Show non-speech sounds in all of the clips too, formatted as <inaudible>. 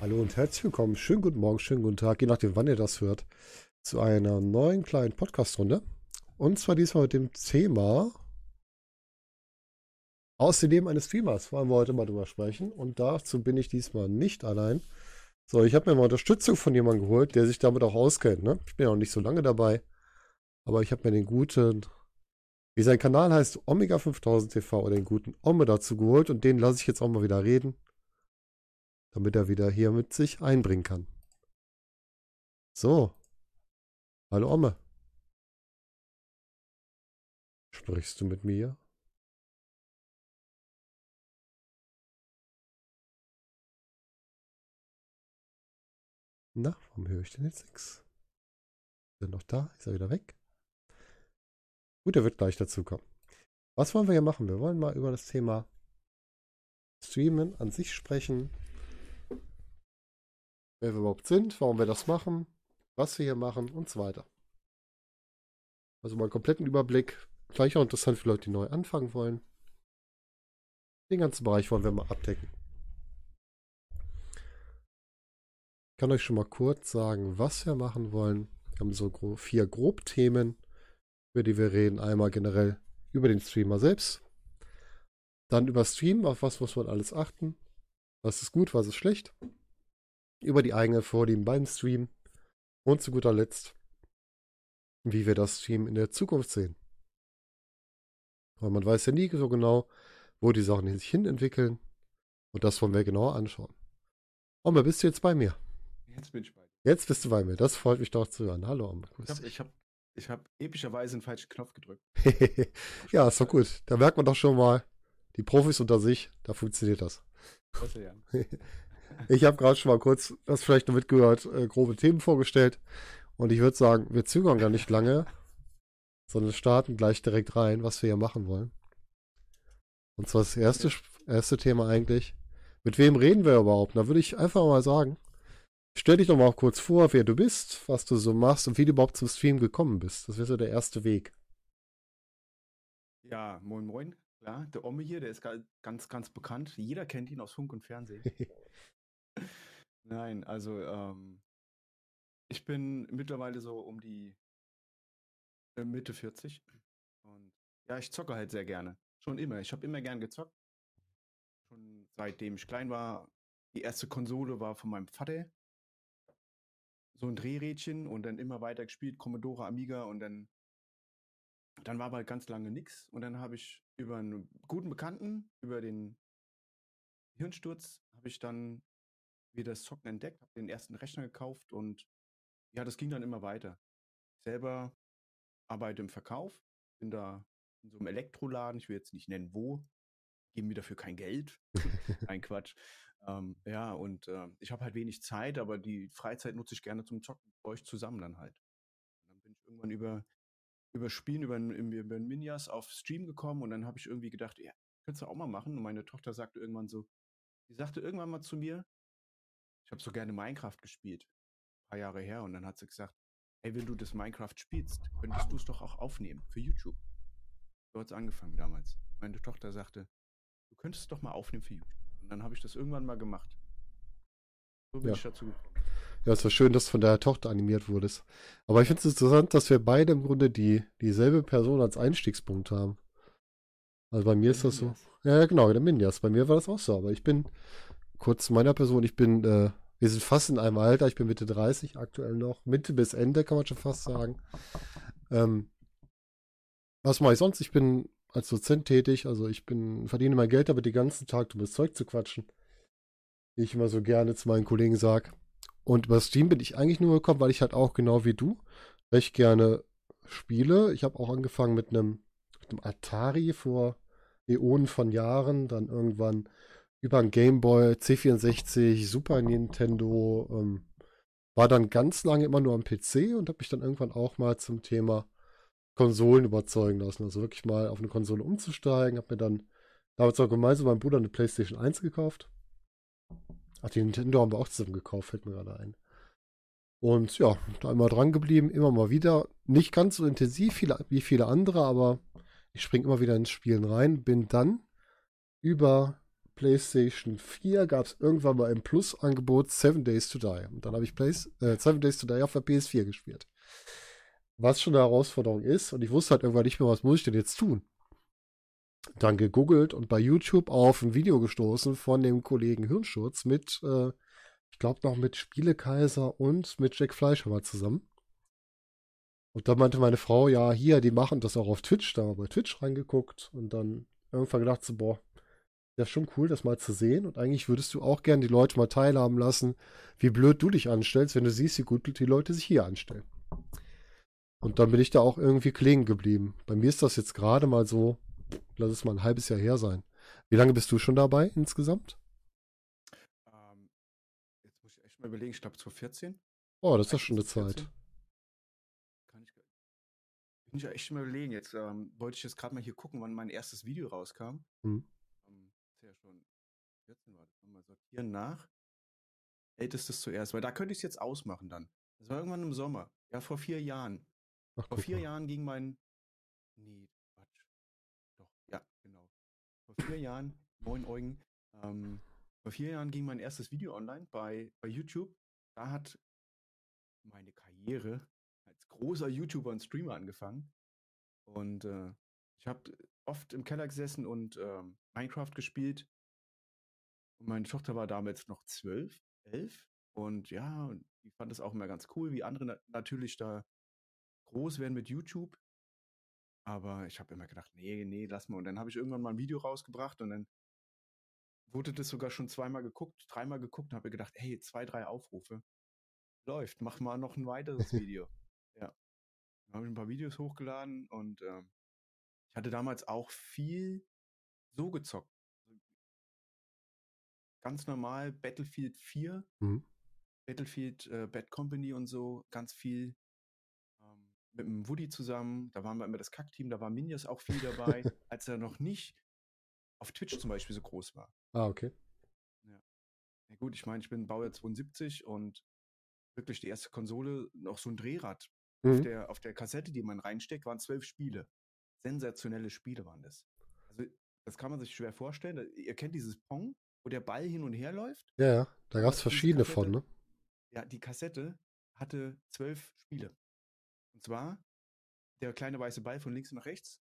Hallo und herzlich willkommen. Schönen guten Morgen, schönen guten Tag, je nachdem, wann ihr das hört, zu einer neuen kleinen Podcast-Runde. Und zwar diesmal mit dem Thema aus dem Leben eines Streamers wollen wir heute mal drüber sprechen. Und dazu bin ich diesmal nicht allein. So, ich habe mir mal Unterstützung von jemandem geholt, der sich damit auch auskennt. Ne? Ich bin ja noch nicht so lange dabei. Aber ich habe mir den guten, wie sein Kanal heißt, Omega 5000 TV oder den guten Ome dazu geholt. Und den lasse ich jetzt auch mal wieder reden damit er wieder hier mit sich einbringen kann. So. Hallo Omme. Sprichst du mit mir? Na, warum höre ich denn jetzt nichts? Ist er noch da? Ist er wieder weg? Gut, er wird gleich dazu kommen. Was wollen wir hier machen? Wir wollen mal über das Thema Streamen an sich sprechen, wer wir überhaupt sind, warum wir das machen, was wir hier machen und so weiter. Also mal einen kompletten Überblick. Gleich auch interessant für Leute, die neu anfangen wollen. Den ganzen Bereich wollen wir mal abdecken. Kann euch schon mal kurz sagen, was wir machen wollen. Wir haben so vier Grobthemen, über die wir reden. Einmal generell über den Streamer selbst. Dann über Stream, auf was muss man alles achten. Was ist gut, was ist schlecht über die eigene Vorlieben beim Stream und zu guter Letzt, wie wir das Stream in der Zukunft sehen. Weil man weiß ja nie so genau, wo die Sachen sich hin entwickeln und das wollen wir genauer anschauen. Oma, bist du jetzt bei mir? Jetzt bin ich bei dir. Jetzt bist du bei mir. Das freut mich doch zu hören. Hallo, Oma. Ich habe ich hab, hab epischerweise einen falschen Knopf gedrückt. <laughs> ja, ist doch gut. Da merkt man doch schon mal, die Profis unter sich, da funktioniert das. <laughs> Ich habe gerade schon mal kurz, das vielleicht noch mitgehört, äh, grobe Themen vorgestellt. Und ich würde sagen, wir zögern gar nicht lange, sondern starten gleich direkt rein, was wir hier machen wollen. Und zwar das erste, erste Thema eigentlich. Mit wem reden wir überhaupt? Da würde ich einfach mal sagen, stell dich doch mal kurz vor, wer du bist, was du so machst und wie du überhaupt zum Stream gekommen bist. Das wäre so der erste Weg. Ja, moin moin. Ja, der Omme hier, der ist ganz, ganz bekannt. Jeder kennt ihn aus Funk und Fernsehen. <laughs> Nein, also ähm, ich bin mittlerweile so um die äh, Mitte 40 und ja, ich zocke halt sehr gerne. Schon immer. Ich habe immer gern gezockt. Schon seitdem ich klein war. Die erste Konsole war von meinem Vater. So ein Drehrädchen und dann immer weiter gespielt, Commodore, Amiga und dann dann war aber halt ganz lange nichts und dann habe ich über einen guten Bekannten, über den Hirnsturz, habe ich dann wieder das Zocken entdeckt, habe den ersten Rechner gekauft und ja, das ging dann immer weiter. Ich selber arbeite im Verkauf, bin da in so einem Elektroladen, ich will jetzt nicht nennen wo, geben mir dafür kein Geld. <laughs> Ein Quatsch. Ähm, ja, und äh, ich habe halt wenig Zeit, aber die Freizeit nutze ich gerne zum Zocken, bei euch zusammen dann halt. Und dann bin ich irgendwann über, über Spielen, über, über Minias auf Stream gekommen und dann habe ich irgendwie gedacht, ja, könntest du auch mal machen. Und meine Tochter sagte irgendwann so, die sagte irgendwann mal zu mir, ich habe so gerne Minecraft gespielt. Ein paar Jahre her. Und dann hat sie gesagt, hey, wenn du das Minecraft spielst, könntest du es doch auch aufnehmen für YouTube. So hat es angefangen damals. Meine Tochter sagte, du könntest es doch mal aufnehmen für YouTube. Und dann habe ich das irgendwann mal gemacht. So bin ja. ich dazu gekommen. Ja, es war schön, dass du von deiner Tochter animiert wurdest. Aber ich finde es interessant, dass wir beide im Grunde die, dieselbe Person als Einstiegspunkt haben. Also bei mir der ist das Minias. so. Ja, genau, der Minjas. Bei mir war das auch so. Aber ich bin kurz zu meiner Person. Ich bin, äh, wir sind fast in einem Alter. Ich bin Mitte 30 aktuell noch. Mitte bis Ende kann man schon fast sagen. Ähm, was mache ich sonst? Ich bin als Dozent tätig. Also ich bin, verdiene mein Geld damit den ganzen Tag, um das Zeug zu quatschen. Wie ich immer so gerne zu meinen Kollegen sage. Und über Steam bin ich eigentlich nur gekommen, weil ich halt auch genau wie du recht gerne spiele. Ich habe auch angefangen mit einem, mit einem Atari vor Äonen von Jahren, dann irgendwann über ein Game Boy, C64, Super Nintendo, ähm, war dann ganz lange immer nur am PC und habe mich dann irgendwann auch mal zum Thema Konsolen überzeugen lassen. Also wirklich mal auf eine Konsole umzusteigen. Habe mir dann damals auch gemeinsam mit meinem Bruder eine PlayStation 1 gekauft. Ach, die Nintendo haben wir auch zusammen gekauft, fällt mir gerade ein. Und ja, da immer dran geblieben, immer mal wieder. Nicht ganz so intensiv wie viele andere, aber ich springe immer wieder ins Spielen rein. Bin dann über PlayStation 4 gab es irgendwann mal im Plus-Angebot Seven Days to Die. Und dann habe ich Play äh, Seven Days to Die auf der PS4 gespielt. Was schon eine Herausforderung ist. Und ich wusste halt irgendwann nicht mehr, was muss ich denn jetzt tun. Dann gegoogelt und bei YouTube auf ein Video gestoßen von dem Kollegen Hirnschutz mit äh, ich glaube noch mit Spielekaiser und mit Jack Fleischer mal zusammen. Und da meinte meine Frau, ja, hier, die machen das auch auf Twitch. Da haben wir bei Twitch reingeguckt und dann irgendwann gedacht so, boah, das ist schon cool, das mal zu sehen. Und eigentlich würdest du auch gerne die Leute mal teilhaben lassen, wie blöd du dich anstellst, wenn du siehst, wie gut die Leute sich hier anstellen. Und dann bin ich da auch irgendwie klingen geblieben. Bei mir ist das jetzt gerade mal so, lass es mal ein halbes Jahr her sein. Wie lange bist du schon dabei insgesamt? mal überlegen, ich glaube 2014. Oh, das ist doch schon eine Zeit. Kann ich, bin ich ja echt mal überlegen. Jetzt ähm, wollte ich jetzt gerade mal hier gucken, wann mein erstes Video rauskam. Hm. Ähm, ist ja schon 14 war das. Mal sortieren nach. Ältestes zuerst, weil da könnte ich es jetzt ausmachen dann. Das war irgendwann im Sommer. Ja, vor vier Jahren. Ach, vor vier mal. Jahren ging mein. Nee, Quatsch. Doch, ja, genau. Vor vier Jahren, neun Eugen, ähm, vor vier Jahren ging mein erstes Video online bei, bei YouTube. Da hat meine Karriere als großer YouTuber und Streamer angefangen. Und äh, ich habe oft im Keller gesessen und äh, Minecraft gespielt. Und meine Tochter war damals noch zwölf, elf. Und ja, die fand es auch immer ganz cool, wie andere na natürlich da groß werden mit YouTube. Aber ich habe immer gedacht, nee, nee, lass mal. Und dann habe ich irgendwann mal ein Video rausgebracht und dann wurde das sogar schon zweimal geguckt, dreimal geguckt und habe gedacht, hey, zwei, drei Aufrufe. Läuft, mach mal noch ein weiteres <laughs> Video. ja. Dann habe ich ein paar Videos hochgeladen und ähm, ich hatte damals auch viel so gezockt. Ganz normal Battlefield 4, mhm. Battlefield äh, Bad Company und so, ganz viel mit dem Woody zusammen. Da waren wir immer das Kackteam, da war Minjas auch viel dabei, <laughs> als er noch nicht auf Twitch zum Beispiel so groß war. Ah, okay. Ja. ja gut, ich meine, ich bin Baujahr 72 und wirklich die erste Konsole, noch so ein Drehrad. Mhm. Auf, der, auf der Kassette, die man reinsteckt, waren zwölf Spiele. Sensationelle Spiele waren das. Also, das kann man sich schwer vorstellen. Ihr kennt dieses Pong, wo der Ball hin und her läuft. Ja, ja. Da gab es verschiedene Kassette, von, ne? Ja, die Kassette hatte zwölf Spiele. Und zwar der kleine weiße Ball von links nach rechts.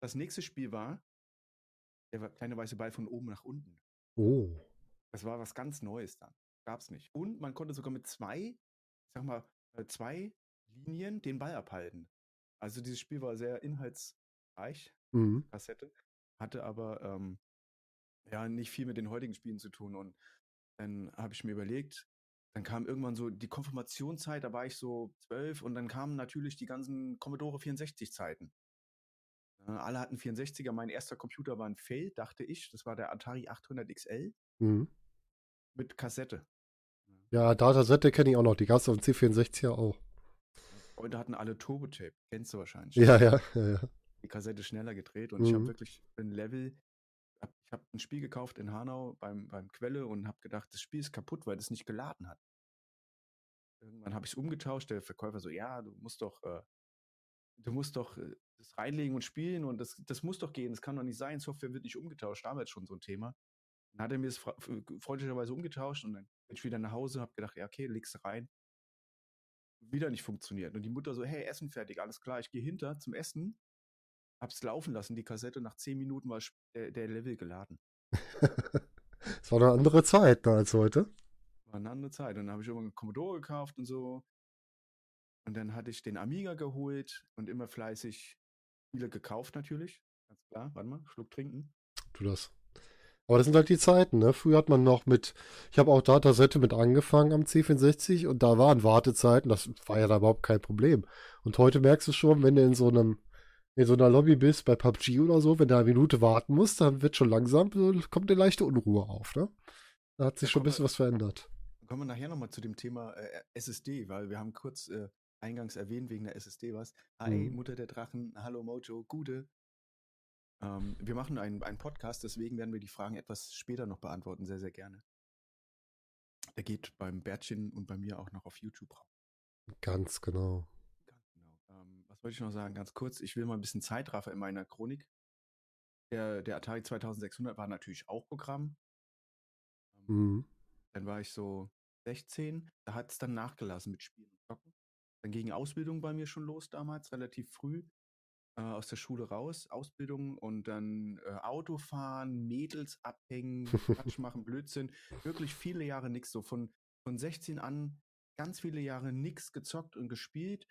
Das nächste Spiel war der kleine weiße Ball von oben nach unten. Oh. Das war was ganz Neues dann. Gab's nicht. Und man konnte sogar mit zwei, ich sag mal, äh, zwei Linien den Ball abhalten. Also dieses Spiel war sehr inhaltsreich, mhm. Kassette, hatte aber ähm, ja nicht viel mit den heutigen Spielen zu tun. Und dann habe ich mir überlegt, dann kam irgendwann so die Konfirmationszeit, da war ich so zwölf und dann kamen natürlich die ganzen Commodore 64 Zeiten. Äh, alle hatten 64er. Mein erster Computer war ein Fail, dachte ich. Das war der Atari 800 XL. Mhm. Mit Kassette. Ja, Datasette kenne ich auch noch. Die gab es auf dem C64 ja auch. Freunde hatten alle Turbo-Tape. Kennst du wahrscheinlich. Ja, ja, ja, ja. Die Kassette schneller gedreht und mhm. ich habe wirklich ein Level. Ich habe ein Spiel gekauft in Hanau beim, beim Quelle und habe gedacht, das Spiel ist kaputt, weil es nicht geladen hat. Irgendwann habe ich es umgetauscht. Der Verkäufer so, ja, du musst doch äh, du musst doch äh, das reinlegen und spielen und das, das muss doch gehen. Das kann doch nicht sein. Software wird nicht umgetauscht. Damals schon so ein Thema. Dann hat er mir das freundlicherweise umgetauscht und dann bin ich wieder nach Hause, habe gedacht, ja, okay, legst rein. Wieder nicht funktioniert. Und die Mutter so, hey, Essen fertig, alles klar, ich gehe hinter zum Essen, hab's laufen lassen, die Kassette, nach zehn Minuten war der, der Level geladen. <laughs> Es war eine andere Zeit da als heute. War eine andere Zeit. Und dann habe ich irgendwann einen Commodore gekauft und so. Und dann hatte ich den Amiga geholt und immer fleißig viele gekauft natürlich. Ganz klar. Warte mal, Schluck trinken. Tu das. Aber das sind halt die Zeiten, ne? Früher hat man noch mit, ich habe auch Datasette mit angefangen am C64 und da waren Wartezeiten, das war ja da überhaupt kein Problem. Und heute merkst du schon, wenn du in so einem, in so einer Lobby bist, bei PUBG oder so, wenn du eine Minute warten musst, dann wird schon langsam, kommt eine leichte Unruhe auf, ne? Da hat sich da schon ein bisschen wir, was verändert. Kommen wir nachher nochmal zu dem Thema äh, SSD, weil wir haben kurz äh, eingangs erwähnt wegen der SSD was. Hi, mhm. Mutter der Drachen, hallo Mojo, Gute. Ähm, wir machen einen, einen Podcast, deswegen werden wir die Fragen etwas später noch beantworten, sehr, sehr gerne. Der geht beim Bärtchen und bei mir auch noch auf YouTube raus. Ganz genau. Was wollte ich noch sagen? Ganz kurz, ich will mal ein bisschen Zeitraffer in meiner Chronik. Der, der Atari 2600 war natürlich auch Programm. Ähm, Mhm. Dann war ich so 16, da hat es dann nachgelassen mit Spielen und Zocken. Dann ging Ausbildung bei mir schon los damals, relativ früh. Äh, aus der Schule raus, Ausbildung und dann äh, Autofahren, Mädels abhängen, Quatsch <laughs> machen, Blödsinn. Wirklich viele Jahre nichts. So von, von 16 an ganz viele Jahre nichts gezockt und gespielt.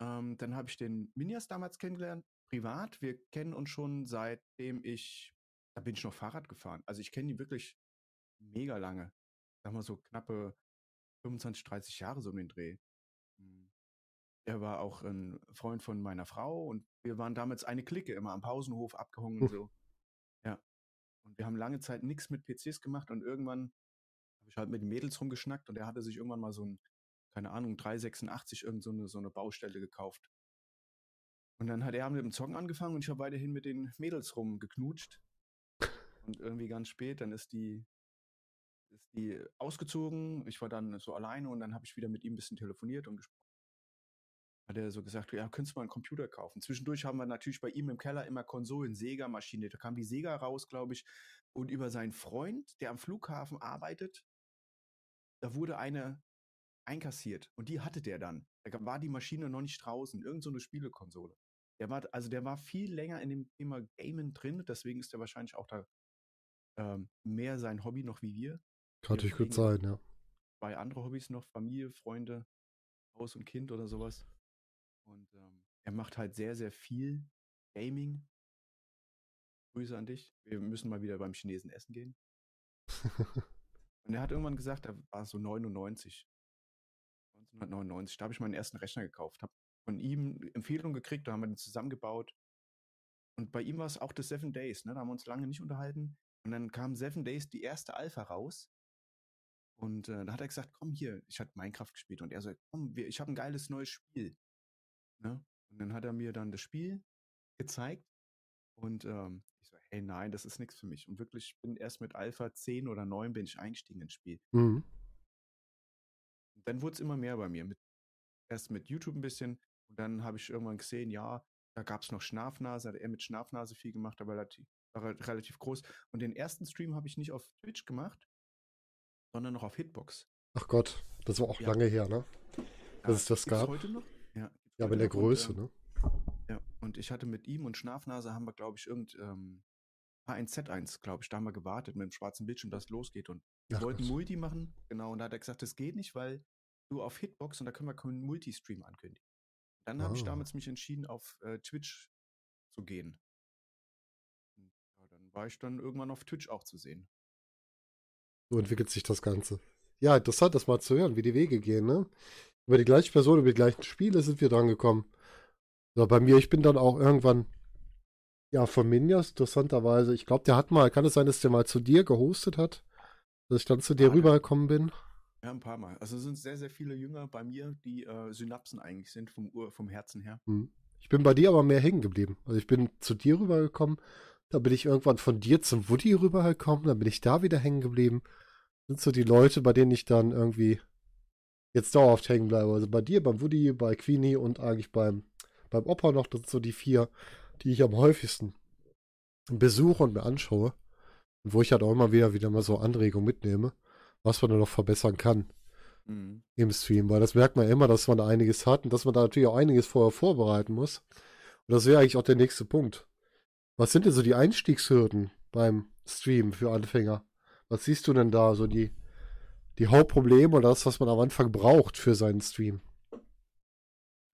Ähm, dann habe ich den Minjas damals kennengelernt, privat. Wir kennen uns schon seitdem ich, da bin ich noch Fahrrad gefahren. Also ich kenne ihn wirklich mega lange. Sag mal so knappe 25, 30 Jahre so um den Dreh. Hm. Er war auch ein Freund von meiner Frau und wir waren damals eine Clique immer am Pausenhof abgehangen und so. Ja. Und wir haben lange Zeit nichts mit PCs gemacht und irgendwann habe ich halt mit den Mädels rumgeschnackt und er hatte sich irgendwann mal so ein, keine Ahnung, 386 irgend so eine, so eine Baustelle gekauft. Und dann hat er mit dem Zocken angefangen und ich habe weiterhin mit den Mädels rumgeknutscht. Und irgendwie ganz spät, dann ist die, ist die ausgezogen. Ich war dann so alleine und dann habe ich wieder mit ihm ein bisschen telefoniert und gesprochen. Hat er so gesagt, ja, könntest du mal einen Computer kaufen. Zwischendurch haben wir natürlich bei ihm im Keller immer Konsolen, Sega-Maschine. Da kam die Sega raus, glaube ich. Und über seinen Freund, der am Flughafen arbeitet, da wurde eine einkassiert. Und die hatte der dann. Da war die Maschine noch nicht draußen. Irgend so eine Spielekonsole. Der war, also der war viel länger in dem Thema Gamen drin. Deswegen ist er wahrscheinlich auch da ähm, mehr sein Hobby noch wie wir. Kann natürlich gut sein, ja. Zwei andere Hobbys noch, Familie, Freunde, Haus und Kind oder sowas. Und ähm, er macht halt sehr, sehr viel Gaming. Grüße an dich. Wir müssen mal wieder beim Chinesen essen gehen. <laughs> Und er hat irgendwann gesagt, er war so 99. 1999. Da habe ich meinen ersten Rechner gekauft. Habe von ihm Empfehlungen gekriegt, da haben wir den zusammengebaut. Und bei ihm war es auch das Seven Days, ne? Da haben wir uns lange nicht unterhalten. Und dann kam Seven Days die erste Alpha raus. Und äh, da hat er gesagt, komm hier, ich hatte Minecraft gespielt. Und er so, komm, wir, ich habe ein geiles neues Spiel. Ne? Und dann hat er mir dann das Spiel gezeigt. Und ähm, ich so, hey, nein, das ist nichts für mich. Und wirklich, ich bin erst mit Alpha 10 oder 9 bin ich eingestiegen ins Spiel. Mhm. Dann wurde es immer mehr bei mir. Mit, erst mit YouTube ein bisschen. Und dann habe ich irgendwann gesehen, ja, da gab es noch Schnafnase, hat er mit Schnafnase viel gemacht, aber relativ, war relativ groß. Und den ersten Stream habe ich nicht auf Twitch gemacht, sondern noch auf Hitbox. Ach Gott, das war auch Ja. lange her, ne? Dass es das gab. heute noch? Ja, Ja, aber in der noch und, Größe, ähm, ne? Ja, und ich hatte mit ihm und Schnafnase haben wir, glaube ich, irgend ähm, H1Z1, glaube ich, da haben wir gewartet mit dem schwarzen Bildschirm, dass es losgeht. Und wir Ach wollten Gott. Multi machen, genau, und da hat er gesagt, das geht nicht, weil du auf Hitbox und da können wir keinen Multistream ankündigen. Dann habe ich Ah. damals mich entschieden, auf äh, Twitch zu gehen. Und, ja, dann war ich dann irgendwann auf Twitch auch zu sehen. So entwickelt sich das Ganze. Ja, interessant, das mal zu hören, wie die Wege gehen, ne? Über die gleiche Person, über die gleichen Spiele sind wir dran gekommen. So, bei mir, ich bin dann auch irgendwann, ja, von Minjas, interessanterweise, ich glaube, der hat mal, kann es sein, dass der mal zu dir gehostet hat? Dass ich dann zu dir Ah, rübergekommen bin? Ja, ein paar Mal. Also es sind sehr, sehr viele Jünger bei mir, die äh, Synapsen eigentlich sind, vom, Ur vom Herzen her. Hm. Ich bin bei dir aber mehr hängen geblieben. Also ich bin zu dir rübergekommen, da bin ich irgendwann von dir zum Woody rübergekommen, dann bin ich da wieder hängen geblieben. Das sind so die Leute, bei denen ich dann irgendwie jetzt dauerhaft hängen bleibe. Also bei dir, beim Woody, bei Queenie und eigentlich beim, beim Opa noch, das sind so die vier, die ich am häufigsten besuche und mir anschaue. Und wo ich halt auch immer wieder wieder mal so Anregungen mitnehme, was man da noch verbessern kann Mhm. im Stream, weil das merkt man immer, dass man da einiges hat und dass man da natürlich auch einiges vorher vorbereiten muss. Und das wäre eigentlich auch der nächste Punkt. Was sind denn so die Einstiegshürden beim Stream für Anfänger? Was siehst du denn da, so die, die Hauptprobleme oder das, was man am Anfang braucht für seinen Stream?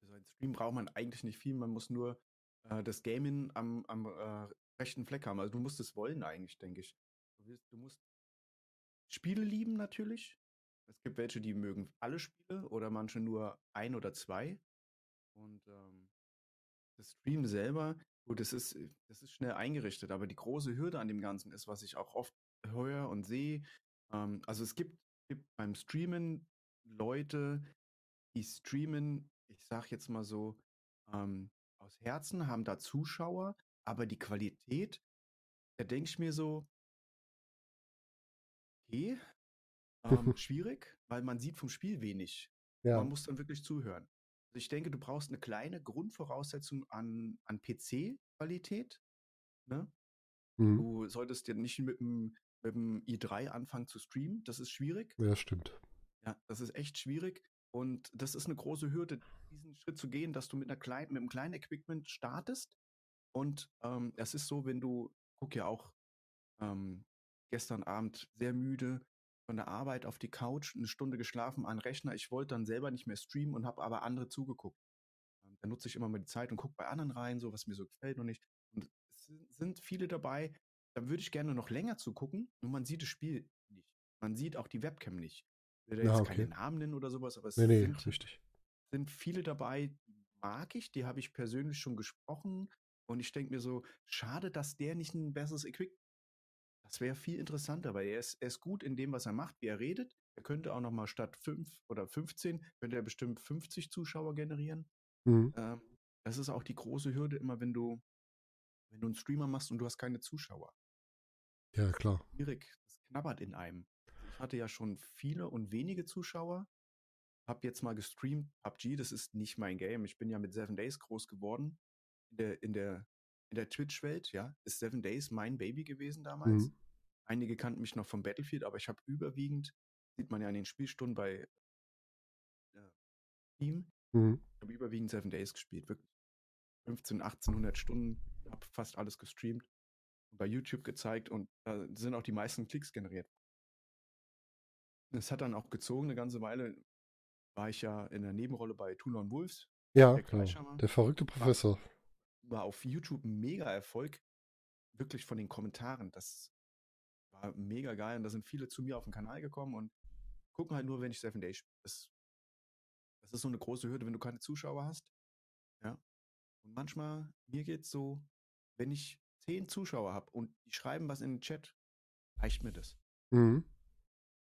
Für so einen Stream braucht man eigentlich nicht viel, man muss nur äh, das Gaming am, am äh, rechten Fleck haben. Also du musst es wollen eigentlich, denke ich. Du, willst, du musst Spiele lieben natürlich. Es gibt welche, die mögen alle Spiele oder manche nur ein oder zwei. Und ähm, das Stream selber, gut, das ist, das ist schnell eingerichtet, aber die große Hürde an dem Ganzen ist, was ich auch oft höre und sehe. Ähm, also es gibt, gibt beim Streamen Leute, die streamen, ich sag jetzt mal so, ähm, aus Herzen, haben da Zuschauer, aber die Qualität, da denke ich mir so, okay, ähm, <laughs> schwierig, weil man sieht vom Spiel wenig. Ja. Man muss dann wirklich zuhören. Also ich denke, du brauchst eine kleine Grundvoraussetzung an, an PC-Qualität. Ne? Mhm. Du solltest ja nicht mit dem, mit dem i3 anfangen zu streamen. Das ist schwierig. Ja, stimmt. Ja, das ist echt schwierig. Und das ist eine große Hürde, diesen Schritt zu gehen, dass du mit, einer kleinen, mit einem kleinen Equipment startest. Und ähm, es ist so, wenn du, guck ja auch ähm, gestern Abend sehr müde von der Arbeit auf die Couch, eine Stunde geschlafen an Rechner. Ich wollte dann selber nicht mehr streamen und habe aber andere zugeguckt. Ähm, da nutze ich immer mal die Zeit und gucke bei anderen rein, so was mir so gefällt und nicht. Und es sind viele dabei, da würde ich gerne noch länger zugucken, nur man sieht das Spiel nicht. Man sieht auch die Webcam nicht. Ich will da Ja, jetzt okay. keine Namen nennen oder sowas, aber es Nee, nee, sind, richtig. sind viele dabei, die mag ich, die habe ich persönlich schon gesprochen. Und ich denke mir so, schade, dass der nicht ein besseres Equipment. Das wäre viel interessanter, weil er ist, er ist gut in dem, was er macht, wie er redet. Er könnte auch nochmal statt 5 oder 15, könnte er bestimmt 50 Zuschauer generieren. Mhm. Ähm, das ist auch die große Hürde immer, wenn du, wenn du einen Streamer machst und du hast keine Zuschauer. Ja, klar. Schwierig, das knabbert in einem. Ich hatte ja schon viele und wenige Zuschauer. Hab jetzt mal gestreamt PUBG, das ist nicht mein Game. Ich bin ja mit Seven Days groß geworden. In der, in der, in der Twitch-Welt, ja, ist Seven Days mein Baby gewesen damals. Mhm. Einige kannten mich noch vom Battlefield, aber ich habe überwiegend, sieht man ja in den Spielstunden bei äh, Team, Mhm. ich habe überwiegend Seven Days gespielt, wirklich 15, 1800 Stunden, habe fast alles gestreamt bei YouTube gezeigt und da sind auch die meisten Klicks generiert. Es hat dann auch gezogen, eine ganze Weile war ich ja in der Nebenrolle bei Toulon Wolves, Ja, Der genau. Der verrückte Professor. war auf YouTube ein mega Erfolg, wirklich von den Kommentaren, das war mega geil und da sind viele zu mir auf den Kanal gekommen und gucken halt nur, wenn ich Seven Days spiele. Das, das ist so eine große Hürde, wenn du keine Zuschauer hast. Ja. Und manchmal, mir geht's so, wenn ich zehn Zuschauer habe und die schreiben was in den Chat, reicht mir das. Mhm.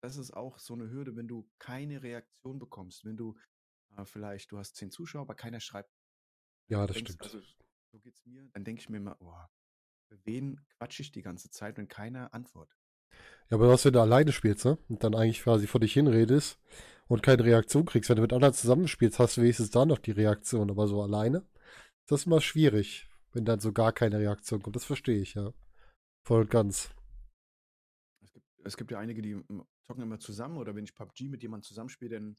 Das ist auch so eine Hürde, wenn du keine Reaktion bekommst. Wenn du äh, vielleicht, du hast zehn Zuschauer, aber keiner schreibt. Ja, das denkst, stimmt. Also, so geht's mir. Dann denke ich mir immer, oh, für wen quatsche ich die ganze Zeit, wenn keiner antwortet? Ja, aber was, wenn du alleine spielst, ne? Und dann eigentlich quasi vor dich hinredest und keine Reaktion kriegst. Wenn du mit anderen zusammenspielst, hast du wenigstens da noch die Reaktion. Aber so alleine ist das immer schwierig, wenn dann so gar keine Reaktion kommt. Das verstehe ich, ja. Voll und ganz. Es gibt, es gibt ja einige, die zocken immer zusammen oder wenn ich PUBG mit jemandem zusammenspiele, dann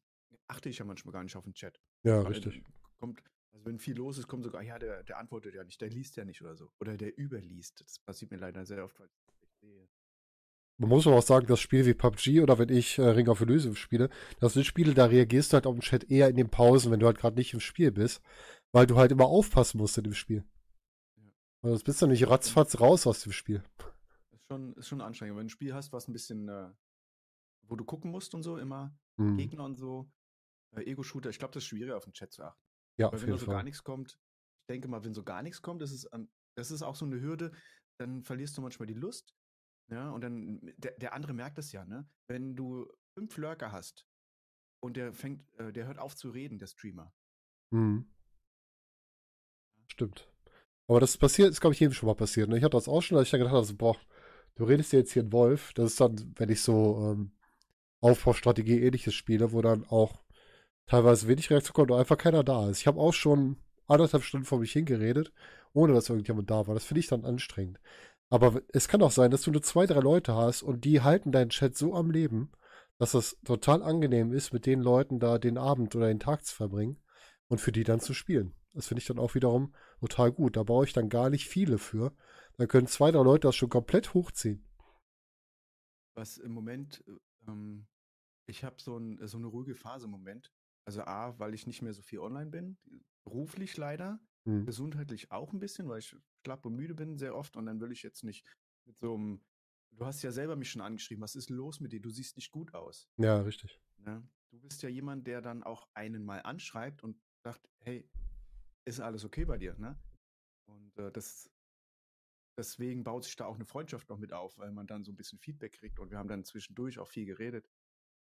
achte ich ja manchmal gar nicht auf den Chat. Ja, Weil, richtig. Kommt, also wenn viel los ist, kommt sogar, ja, der, der antwortet ja nicht, der liest ja nicht oder so. Oder der überliest. Das passiert mir leider sehr oft, weil ich sehe. Man muss aber auch sagen, das Spiel wie PUBG oder wenn ich äh, Ring of Elysium spiele, das sind Spiele, da reagierst du halt auf den Chat eher in den Pausen, wenn du halt gerade nicht im Spiel bist, weil du halt immer aufpassen musst in dem Spiel. Ja. Weil sonst bist du nicht ratzfatz raus aus dem Spiel. Ist schon, ist schon anstrengend. Wenn du ein Spiel hast, was ein bisschen, äh, wo du gucken musst und so, immer Hm. Gegner und so, äh, Ego-Shooter, ich glaube, das ist schwieriger auf den Chat zu achten. Ja, Weil auf wenn da jeden so gar Fall. nichts kommt, ich denke mal, wenn so gar nichts kommt, das ist, das ist auch so eine Hürde, dann verlierst du manchmal die Lust. Ja, und dann, der, der andere merkt es ja, ne? Wenn du fünf Lurker hast und der fängt, äh, der hört auf zu reden, der Streamer. Hm. Stimmt. Aber das passiert, ist, glaube ich, jedem schon mal passiert. Ne? Ich hatte das auch schon, dass ich dann gedacht habe, so, boah, du redest dir jetzt hier einen Wolf. Das ist dann, wenn ich so ähm, Aufbaustrategie ähnliches spiele, wo dann auch teilweise wenig Reaktion kommt und einfach keiner da ist. Ich habe auch schon anderthalb Stunden vor mich hingeredet, ohne dass irgendjemand da war. Das finde ich dann anstrengend. Aber es kann auch sein, dass du nur zwei, drei Leute hast und die halten deinen Chat so am Leben, dass es total angenehm ist, mit den Leuten da den Abend oder den Tag zu verbringen und für die dann zu spielen. Das finde ich dann auch wiederum total gut. Da brauche ich dann gar nicht viele für. Dann können zwei, drei Leute das schon komplett hochziehen. Was im Moment, äh, ähm, ich habe so, ein, so eine ruhige Phase im Moment. Also A, weil ich nicht mehr so viel online bin, beruflich leider, Hm. gesundheitlich auch ein bisschen, weil ich schlapp und müde bin sehr oft und dann will ich jetzt nicht mit so einem, du hast ja selber mich schon angeschrieben, was ist los mit dir? Du siehst nicht gut aus. Ja, richtig. Ne? Du bist ja jemand, der dann auch einen mal anschreibt und sagt, hey, ist alles okay bei dir? Ne? Und äh, das, deswegen baut sich da auch eine Freundschaft noch mit auf, weil man dann so ein bisschen Feedback kriegt und wir haben dann zwischendurch auch viel geredet.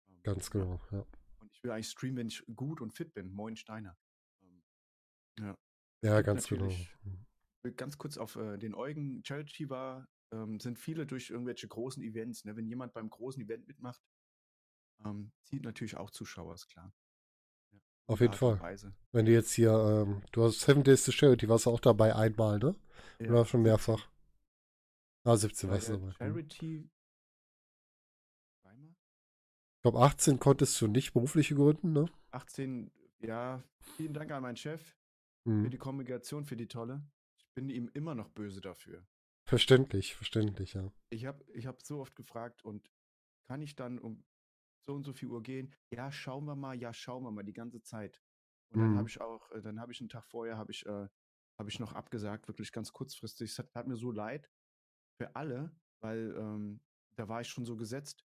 Ähm, Ganz ja. genau, ja. Und ich will eigentlich streamen, wenn ich gut und fit bin. Moin Steiner. Ähm, ja. Ja, ganz genau. will ganz kurz auf äh, den Eugen Charity war, ähm, sind viele durch irgendwelche großen Events. Ne? Wenn jemand beim großen Event mitmacht, ähm, zieht natürlich auch Zuschauer, ist klar. Ja, Auf jeden Fall. Weise. Wenn du jetzt hier, ähm, du hast Seven Days to Charity, warst du auch dabei einmal, ne? Ja, Oder schon 17. mehrfach? Ah, 17 Bei warst du der dabei. Charity. Glaube, 18 konntest du nicht berufliche gründen, ne? 18, ja, vielen Dank an meinen Chef für Hm. die Kommunikation, für die tolle. Ich bin ihm immer noch böse dafür. Verständlich, verständlich, ja. Ich habe ich hab so oft gefragt und kann ich dann um so und so viel Uhr gehen? Ja, schauen wir mal, ja, schauen wir mal, die ganze Zeit. Und dann Mhm. habe ich auch, äh, dann habe ich einen Tag vorher, habe ich, äh, habe ich noch abgesagt, wirklich ganz kurzfristig. Es hat, hat mir so leid für alle, weil ähm, da war ich schon so gesetzt.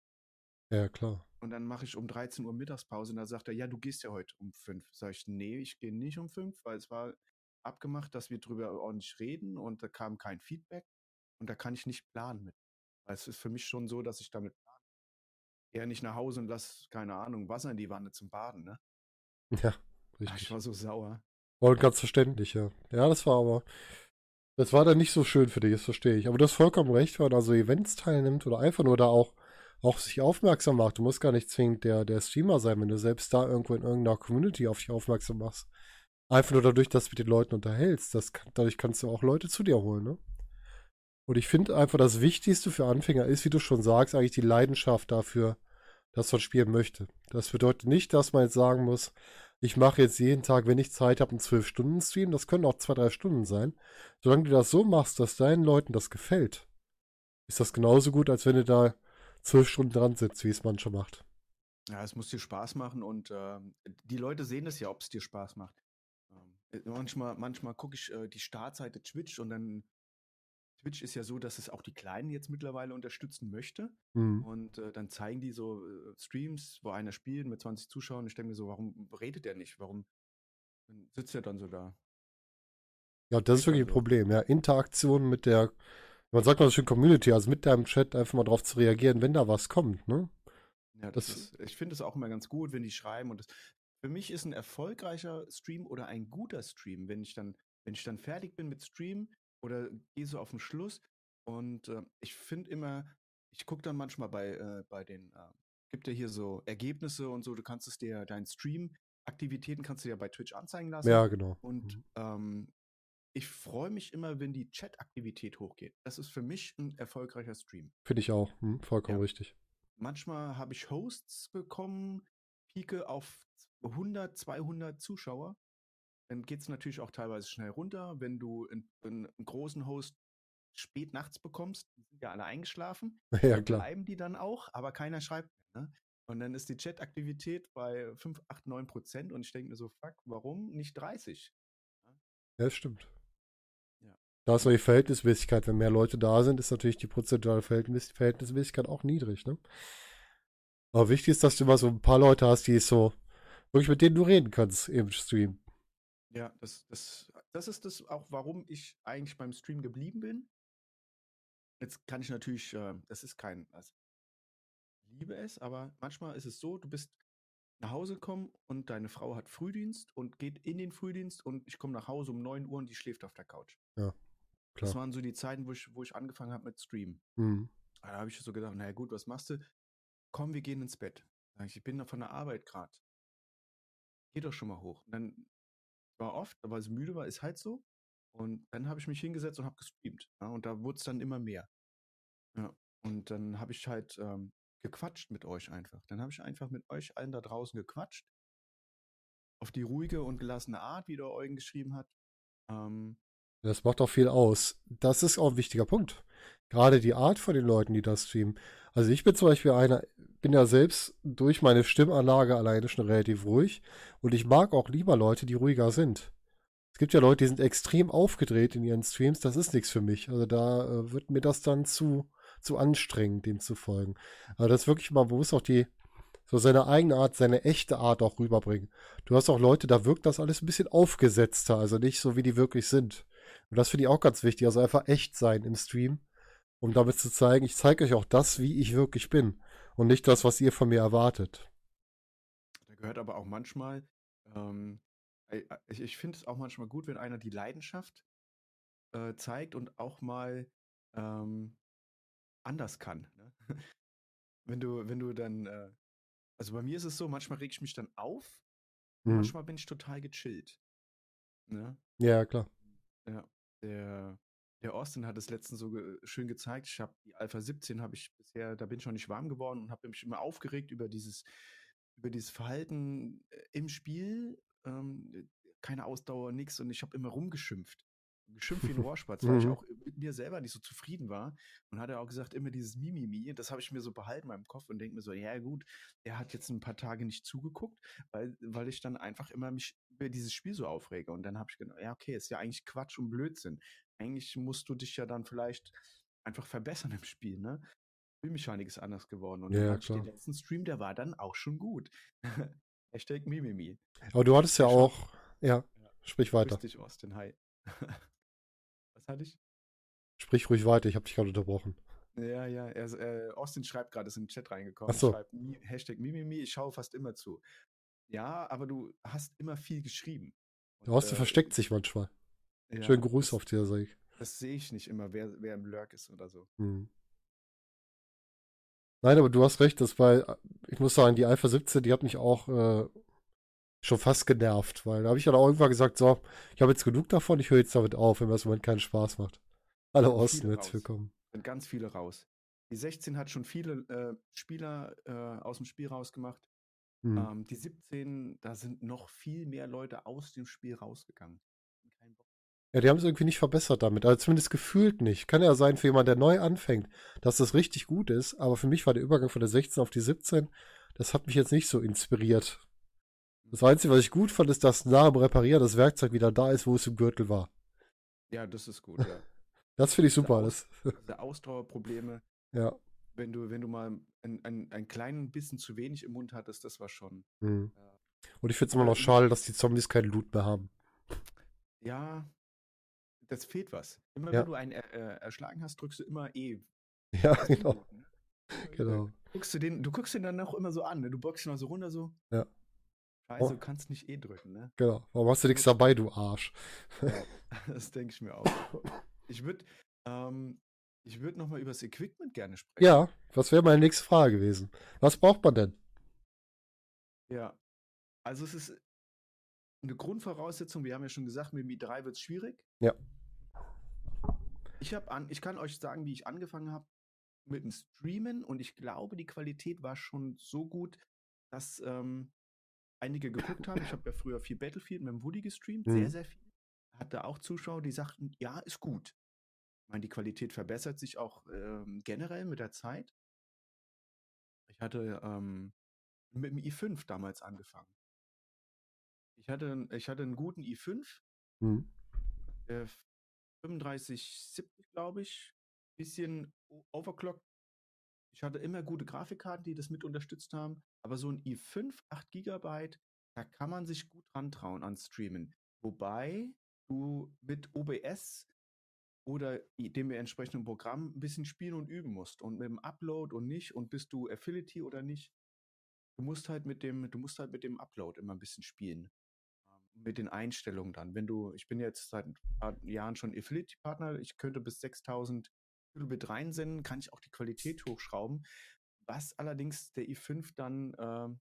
Ja, klar. Und dann mache ich um 13 Uhr Mittagspause und da sagt er, ja, du gehst ja heute um 5. Sag ich, nee, ich gehe nicht um 5, weil es war abgemacht, dass wir drüber ordentlich reden und da kam kein Feedback und da kann ich nicht planen mit. Weil es ist für mich schon so, dass ich damit plane. Eher nicht nach Hause und lass, keine Ahnung, Wasser in die Wanne zum Baden, ne? Ja, Ah, Ich richtig. war so sauer. Voll ganz verständlich, ja. Ja, das war aber, das war dann nicht so schön für dich, das verstehe ich. Aber du hast vollkommen recht, wenn man also Events teilnimmt oder einfach nur da auch, auch sich aufmerksam macht. Du musst gar nicht zwingend der, der Streamer sein, wenn du selbst da irgendwo in irgendeiner Community auf dich aufmerksam machst. Einfach nur dadurch, dass du mit den Leuten unterhältst. Das, dadurch kannst du auch Leute zu dir holen, ne? Und ich finde einfach, das Wichtigste für Anfänger ist, wie du schon sagst, eigentlich die Leidenschaft dafür, dass man spielen möchte. Das bedeutet nicht, dass man jetzt sagen muss, ich mache jetzt jeden Tag, wenn ich Zeit habe, einen 12-Stunden-Stream. Das können auch zwei, drei Stunden sein. Solange du das so machst, dass deinen Leuten das gefällt, ist das genauso gut, als wenn du da zwölf Stunden dran sitzt, wie es manche macht. Ja, es muss dir Spaß machen und ähm, die Leute sehen es ja, ob es dir Spaß macht. Ähm, äh, manchmal manchmal gucke ich äh, die Startseite Twitch und dann Twitch ist ja so, dass es auch die Kleinen jetzt mittlerweile unterstützen möchte. Mhm. Und äh, dann zeigen die so äh, Streams, wo einer spielt mit 20 Zuschauern. Ich denke mir so, warum redet der nicht? Warum sitzt er dann so da? Ja, das ist wirklich ein also- Problem. Ja, Interaktion mit der, man sagt mal so schön Community, also mit deinem Chat einfach mal drauf zu reagieren, wenn da was kommt, ne? Ja, das, Das- ist, ich finde es auch immer ganz gut, wenn die schreiben. Und das, für mich ist ein erfolgreicher Stream oder ein guter Stream, wenn ich dann, wenn ich dann fertig bin mit Stream oder gehe so auf den Schluss. Und äh, ich finde immer, ich gucke dann manchmal bei, äh, bei den, äh, gibt ja hier so Ergebnisse und so, du kannst es dir, deinen Stream-Aktivitäten kannst du ja bei Twitch anzeigen lassen. Ja, genau. Und Mhm. ähm, ich freue mich immer, wenn die Chat-Aktivität hochgeht. Das ist für mich ein erfolgreicher Stream. Finde ich auch. Hm, vollkommen Ja. richtig. Manchmal habe ich Hosts bekommen, Pike auf 100, 200 Zuschauer. Dann geht es natürlich auch teilweise schnell runter. Wenn du einen, einen großen Host spät nachts bekommst, die sind ja alle eingeschlafen, <laughs> Ja, dann klar. bleiben die dann auch, aber keiner schreibt mehr. Ne? Und dann ist die Chat-Aktivität bei 5, 8, 9 Prozent und ich denke mir so, fuck, warum nicht 30? Ja, das stimmt. Ja. Da ist noch die Verhältnismäßigkeit. Wenn mehr Leute da sind, ist natürlich die prozentuale Verhältnis Verhältnismäßigkeit auch niedrig, ne? Aber wichtig ist, dass du immer so ein paar Leute hast, die so wirklich mit denen du reden kannst im Stream. Ja, das, das, das ist das auch, warum ich eigentlich beim Stream geblieben bin. Jetzt kann ich natürlich, äh, das ist kein, also, ich liebe es, aber manchmal ist es so, du bist nach Hause gekommen und deine Frau hat Frühdienst und geht in den Frühdienst und ich komme nach Hause um 9 Uhr und die schläft auf der Couch. Klar. Das waren so die Zeiten, wo ich, wo ich angefangen habe mit Stream. Mhm. Da habe ich so gedacht, naja gut, was machst du? Komm, wir gehen ins Bett. Ich, ich bin da von der Arbeit gerade. Geh doch schon mal hoch. Und dann war oft, weil es müde war, ist halt so. Und dann habe ich mich hingesetzt und habe gestreamt. Ja, und da wurde es dann immer mehr. Ja, und dann habe ich halt ähm, gequatscht mit euch einfach. Dann habe ich einfach mit euch allen da draußen gequatscht. Auf die ruhige und gelassene Art, wie der Eugen geschrieben hat. Ähm, Das macht auch viel aus. Das ist auch ein wichtiger Punkt. Gerade die Art von den Leuten, die das streamen. Also ich bin zum Beispiel einer, bin ja selbst durch meine Stimmanlage alleine schon relativ ruhig und ich mag auch lieber Leute, die ruhiger sind. Es gibt ja Leute, die sind extrem aufgedreht in ihren Streams, das ist nichts für mich. Also da äh, wird mir das dann zu, zu anstrengend, dem zu folgen. Also das ist wirklich mal, man muss auch die, so seine eigene Art, seine echte Art auch rüberbringen. Du hast auch Leute, da wirkt das alles ein bisschen aufgesetzter, also nicht so, wie die wirklich sind. Und das finde ich auch ganz wichtig, also einfach echt sein im Stream, um damit zu zeigen, ich zeige euch auch das, wie ich wirklich bin und nicht das, was ihr von mir erwartet. Da gehört aber auch manchmal, ähm, äh, ich, ich finde es auch manchmal gut, wenn einer die Leidenschaft äh, zeigt und auch mal ähm, anders kann. Ne? <laughs> wenn du, wenn du dann, äh, Also bei mir ist es so, manchmal reg ich mich dann auf, Mhm. manchmal bin ich total gechillt. Ne? Ja, klar. Ja, der, der Austin hat es letztens so ge schön gezeigt. Ich habe die Alpha 17 habe ich bisher, da bin ich noch nicht warm geworden und habe mich immer aufgeregt über dieses, über dieses Verhalten äh, im Spiel. Ähm, keine Ausdauer, nix. Und ich habe immer rumgeschimpft. Geschimpft wie ein <laughs> Rohrspatz, weil ich Mhm. auch mit mir selber nicht so zufrieden war. Und hat er auch gesagt, immer dieses Mimimi. Das habe ich mir so behalten in meinem Kopf und denke mir so, ja gut, er hat jetzt ein paar Tage nicht zugeguckt, weil, weil ich dann einfach immer mich über dieses Spiel so aufrege. Und dann habe ich gedacht, ja, okay, ist ja eigentlich Quatsch und Blödsinn. Eigentlich musst du dich ja dann vielleicht einfach verbessern im Spiel, ne? Spielmechanik ist anders geworden. Und Ja, dann den letzten Stream, der war dann auch schon gut. <laughs> Hashtag Mimimi. Aber du hattest ja auch, ja, Ja. sprich weiter. Grüß dich, Austin. Hi. <laughs> Was hatte ich? Sprich ruhig weiter, ich habe dich gerade unterbrochen. Ja, ja, er, äh, Austin schreibt gerade, ist in den Chat reingekommen. Ach so. Schreibt Hashtag Mimimi, ich schaue fast immer zu. Ja, aber du hast immer viel geschrieben. Der Und, Osten äh, versteckt sich manchmal. ja, Schönen Gruß das, auf dir, sag ich. Das sehe ich nicht immer, wer, wer im Lurk ist oder so. Hm. Nein, aber du hast recht, das war, ich muss sagen, die Alpha 17, die hat mich auch äh, schon fast genervt, weil da habe ich dann auch irgendwann gesagt, so, ich habe jetzt genug davon, ich höre jetzt damit auf, wenn mir das im Moment keinen Spaß macht. Hallo Sind Osten, herzlich willkommen. Sind ganz viele raus. Die 16 hat schon viele äh, Spieler äh, aus dem Spiel rausgemacht. Hm. Ähm, die 17, da sind noch viel mehr Leute aus dem Spiel rausgegangen. Ja, die haben es irgendwie nicht verbessert damit, also zumindest gefühlt nicht. Kann ja sein für jemanden, der neu anfängt, dass das richtig gut ist, aber für mich war der Übergang von der 16 auf die 17, das hat mich jetzt nicht so inspiriert. Das Einzige, was ich gut fand, ist, dass nach dem Reparieren das Werkzeug wieder da ist, wo es im Gürtel war. Ja, das ist gut, ja. <laughs> Das finde ich super. Aus- Das, Diese Ausdauerprobleme, <laughs> ja. Wenn du, wenn du mal ein, ein, ein kleinen bisschen zu wenig im Mund hattest, das war schon. Hm. Ja. Und ich finde es immer noch schade, dass die Zombies keinen Loot mehr haben. Ja, das fehlt was. Immer Ja. wenn du einen äh, erschlagen hast, drückst du immer E. <laughs> Ja, genau. ne? <laughs> genau. Guckst du, den, du guckst den dann auch immer so an, ne? Du boxst ihn mal so runter, so. Ja. Scheiße, Oh. du kannst nicht E drücken, ne? Genau. Warum hast du nichts dabei, du Arsch? Ja, <laughs> das denke ich mir auch. Ich würde ähm, ich würd nochmal über das Equipment gerne sprechen. Ja, was wäre meine nächste Frage gewesen? Was braucht man denn? Ja. Also es ist eine Grundvoraussetzung, wir haben ja schon gesagt, mit Mi 3 wird es schwierig. Ja. Ich, hab an, ich kann euch sagen, wie ich angefangen habe mit dem Streamen und ich glaube, die Qualität war schon so gut, dass ähm, einige geguckt haben. Ich habe ja früher viel Battlefield mit dem Woody gestreamt, Mhm. sehr, sehr viel. Hatte auch Zuschauer, die sagten, ja, ist gut. Ich meine, die Qualität verbessert sich auch ähm, generell mit der Zeit. Ich hatte ähm, mit dem i5 damals angefangen. Ich hatte, ich hatte einen guten i5, Hm. der 3570, glaube ich. Bisschen o- overclocked. Ich hatte immer gute Grafikkarten, die das mit unterstützt haben. Aber so ein i5, 8 GB, da kann man sich gut rantrauen an Streamen. Wobei du mit OBS oder dem entsprechenden Programm ein bisschen spielen und üben musst. Und mit dem Upload und nicht. Und bist du Affiliate oder nicht. Du musst halt mit dem, du musst halt mit dem Upload immer ein bisschen spielen. Ähm, Mit den Einstellungen dann. Wenn du, ich bin jetzt seit ein paar Jahren schon Affiliate-Partner, ich könnte bis 6000 Kilobit reinsenden, kann ich auch die Qualität hochschrauben, was allerdings der i5 dann ähm,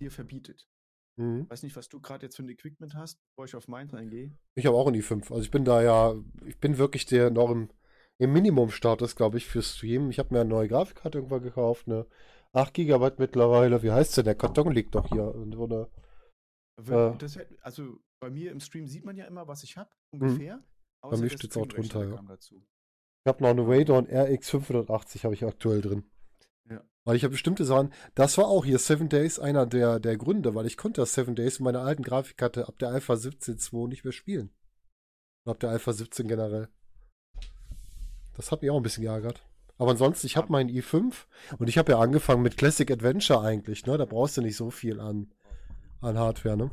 dir verbietet. Mhm. Weiß nicht, was du gerade jetzt für ein Equipment hast, bevor ich auf meins eingehe. Ich habe auch einen i5. Also ich bin da ja, ich bin wirklich der noch im, im Minimum-Status, glaube ich, für Stream. Ich habe mir eine neue Grafikkarte irgendwann gekauft, eine 8 GB mittlerweile. Wie heißt denn? Der Karton liegt doch hier. Und Wenn- Äh. Das, also bei mir im Stream sieht man ja immer, was ich habe, ungefähr. Außer Mhm. mir der steht's auch drunter, ja. ich habe noch eine Radeon RX 580 habe ich aktuell drin. Weil ich habe bestimmte Sachen, das war auch hier Seven Days einer der, der Gründe, weil ich konnte das Seven Days in meiner alten Grafikkarte ab der Alpha 17.2 nicht mehr spielen. Und ab der Alpha 17 generell. Das hat mich auch ein bisschen geärgert. Aber ansonsten, ich habe meinen i5 und ich habe ja angefangen mit Classic Adventure eigentlich, ne? Da brauchst du nicht so viel an, an Hardware, ne?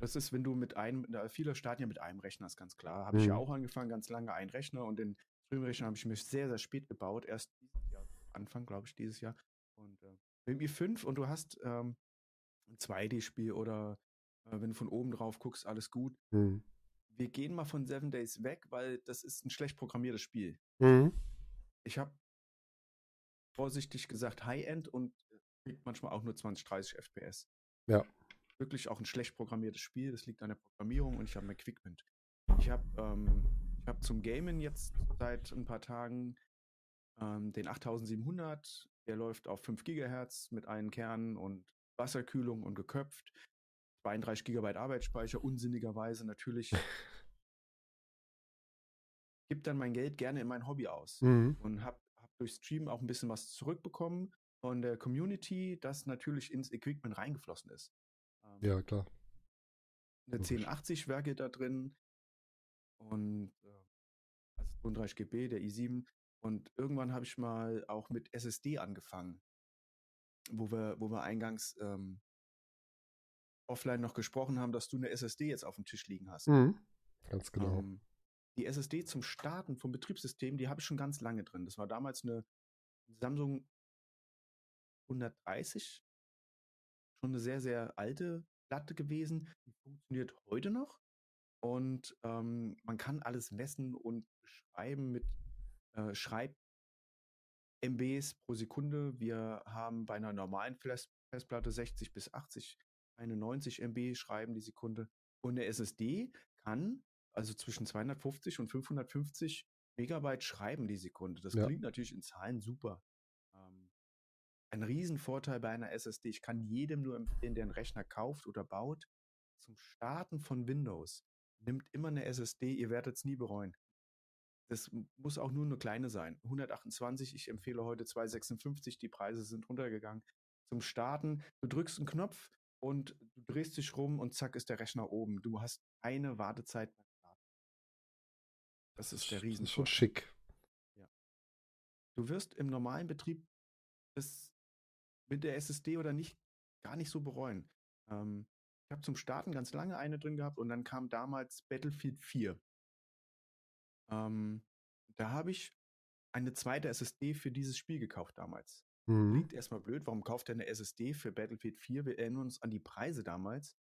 Das ist, wenn du mit einem, viele starten ja mit einem Rechner, ist ganz klar. Habe ich ja Mhm. auch angefangen, ganz lange ein Rechner und den Streamrechner habe ich mir sehr, sehr spät gebaut. Erst Anfang, glaube ich, dieses Jahr. Und äh, mit dem i5 und du hast ähm, ein 2D-Spiel oder äh, wenn du von oben drauf guckst, alles gut. Mhm. Wir gehen mal von Seven Days weg, weil das ist ein schlecht programmiertes Spiel. Mhm. Ich habe vorsichtig gesagt High-End und kriegt manchmal auch nur 20, 30 FPS. Ja. Wirklich auch ein schlecht programmiertes Spiel. Das liegt an der Programmierung und ich habe ein Equipment. Ich habe ähm, ich hab zum Gamen jetzt seit ein paar Tagen ähm, den 8700. Der läuft auf 5 Gigahertz mit allen Kernen und Wasserkühlung und geköpft. 32 Gigabyte Arbeitsspeicher, unsinnigerweise natürlich. <laughs> Gib dann mein Geld gerne in mein Hobby aus Mhm. und habe hab durch Stream auch ein bisschen was zurückbekommen von der Community, das natürlich ins Equipment reingeflossen ist. Ähm, Ja, klar. eine logisch. 1080 Werke da drin und äh, also 32 GB, der i7. Und irgendwann habe ich mal auch mit SSD angefangen, wo wir, wo wir eingangs ähm, offline noch gesprochen haben, dass du eine SSD jetzt auf dem Tisch liegen hast. Mhm. Ganz genau. Ähm, die SSD zum Starten vom Betriebssystem, die habe ich schon ganz lange drin. Das war damals eine Samsung 130. Schon eine sehr, sehr alte Platte gewesen. Die funktioniert heute noch. Und ähm, man kann alles messen und beschreiben mit äh, Schreib MBs pro Sekunde. Wir haben bei einer normalen Festplatte 60 bis 80, eine 90 MB schreiben die Sekunde. Und eine SSD kann also zwischen 250 und 550 Megabyte schreiben die Sekunde. Das Ja. klingt natürlich in Zahlen super. Ähm, ein Riesenvorteil bei einer SSD. Ich kann jedem nur empfehlen, der einen Rechner kauft oder baut, zum Starten von Windows, nimmt immer eine SSD, ihr werdet es nie bereuen. Das muss auch nur eine kleine sein. 128, ich empfehle heute 256, die Preise sind runtergegangen. Zum Starten, du drückst einen Knopf und du drehst dich rum und zack ist der Rechner oben. Du hast eine Wartezeit beim Starten. Das ist der Das ist schon schick. Du wirst im normalen Betrieb das mit der SSD oder nicht gar nicht so bereuen. Ähm, ich habe zum Starten ganz lange eine drin gehabt und dann kam damals Battlefield 4. Ähm, da habe ich eine zweite SSD für dieses Spiel gekauft damals. Mhm. Klingt erstmal blöd, warum kauft er eine SSD für Battlefield 4? Wir erinnern uns an die Preise damals.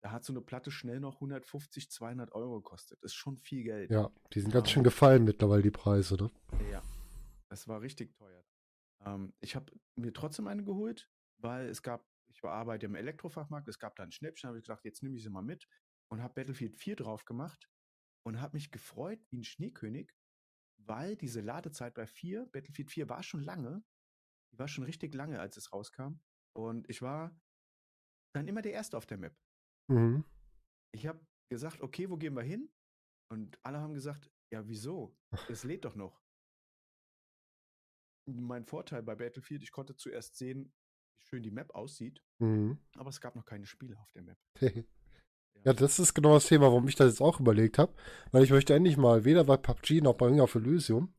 Da hat so eine Platte schnell noch 150, 200 Euro gekostet. Das ist schon viel Geld. Ja, die sind ganz Ähm, schön gefallen mittlerweile, die Preise, ne? Ja, das war richtig teuer. Ähm, ich habe mir trotzdem eine geholt, weil es gab, ich war arbeite im Elektrofachmarkt, es gab da ein Schnäppchen, habe ich gesagt, jetzt nehme ich sie mal mit und habe Battlefield 4 drauf gemacht und habe mich gefreut wie ein Schneekönig, weil diese Ladezeit bei 4, Battlefield 4 war schon lange, die war schon richtig lange, als es rauskam und ich war dann immer der Erste auf der Map. Mhm. Ich habe gesagt, okay, wo gehen wir hin? Und alle haben gesagt, ja, wieso? <laughs> Es lädt doch noch. Mein Vorteil bei Battlefield, ich konnte zuerst sehen, wie schön die Map aussieht, Mhm. aber es gab noch keine Spiele auf der Map. <laughs> Ja, das ist genau das Thema, warum ich das jetzt auch überlegt habe. Weil ich möchte endlich mal weder bei PUBG noch bei Ring of Elysium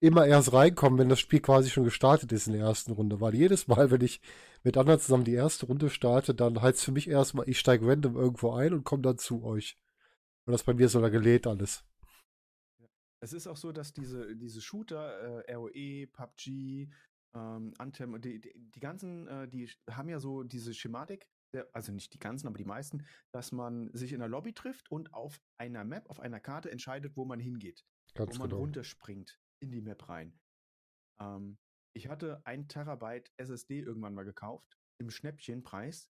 immer erst reinkommen, wenn das Spiel quasi schon gestartet ist in der ersten Runde. Weil jedes Mal, wenn ich mit anderen zusammen die erste Runde starte, dann heißt es für mich erstmal, ich steige random irgendwo ein und komme dann zu euch. Und das bei mir so da gelädt alles. Es ist auch so, dass diese, diese Shooter, äh, ROE, PUBG, ähm, Anthem, die, die, die ganzen, äh, die haben ja so diese Schematik, der, also nicht die ganzen, aber die meisten, dass man sich in der Lobby trifft und auf einer Map, auf einer Karte entscheidet, wo man hingeht. Ganz wo man genau. runterspringt in die Map rein. Ähm, ich hatte ein Terabyte SSD irgendwann mal gekauft, im Schnäppchenpreis.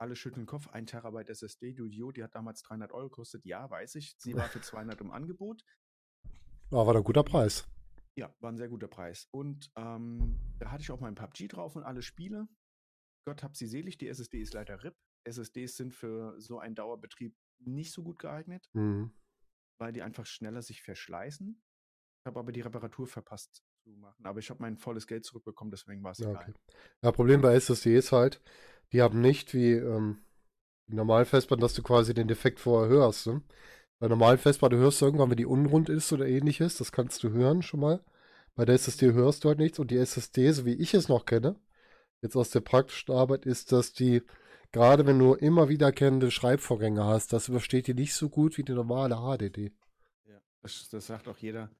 Alle schütteln den Kopf, ein Terabyte SSD, du Idiot, die hat damals 300 Euro gekostet. Ja, weiß ich. Sie war für 200 im Angebot. Ja, war ein guter Preis. Ja, war ein sehr guter Preis. Und ähm, da hatte ich auch mein PUBG drauf und alle Spiele. Gott hab sie selig, die SSD ist leider RIP. SSDs sind für so einen Dauerbetrieb nicht so gut geeignet Mhm. weil die einfach schneller sich verschleißen. Ich habe aber die Reparatur verpasst zu machen. Aber ich habe mein volles Geld zurückbekommen, deswegen war es Ja, egal. okay. Ja, Problem bei SSD ist halt, die haben nicht wie ähm, die normalen Festplatten, dass du quasi den Defekt vorher hörst. Ne? Bei normalen Festplatten hörst du irgendwann, wenn die unrund ist oder ähnliches, das kannst du hören schon mal. Bei der SSD hörst du halt nichts und die SSD, so wie ich es noch kenne, jetzt aus der praktischen Arbeit, ist, dass die, gerade wenn du immer wiederkehrende Schreibvorgänge hast, das übersteht die nicht so gut wie die normale HDD. Ja, das, das sagt auch jeder.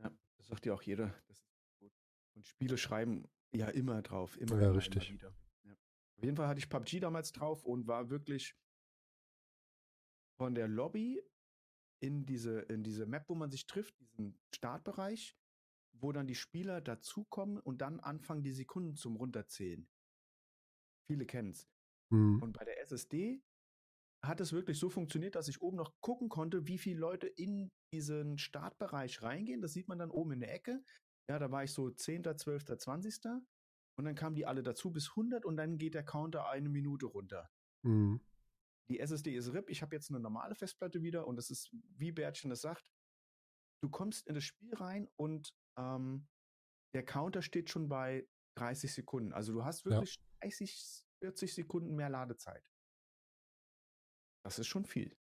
Ja, das sagt ja auch jeder. Und Spiele schreiben ja immer drauf. Immer, Ja, immer, richtig. Immer wieder. Ja. Auf jeden Fall hatte ich PUBG damals drauf und war wirklich von der Lobby in diese, in diese Map, wo man sich trifft, diesen Startbereich, wo dann die Spieler dazukommen und dann anfangen, die Sekunden zum Runterzählen. Viele kennen's. Mhm. Und bei der SSD hat es wirklich so funktioniert, dass ich oben noch gucken konnte, wie viele Leute in diesen Startbereich reingehen. Das sieht man dann oben in der Ecke. Ja, da war ich so 10., 12., 20. Und dann kamen die alle dazu bis 100 und dann geht der Counter eine Minute runter. Mhm. Die SSD ist RIP. Ich habe jetzt eine normale Festplatte wieder und es ist, wie Bärtchen es sagt, du kommst in das Spiel rein und ähm, der Counter steht schon bei 30 Sekunden. Also du hast Ja. wirklich 30, 40 Sekunden mehr Ladezeit. Das ist schon viel.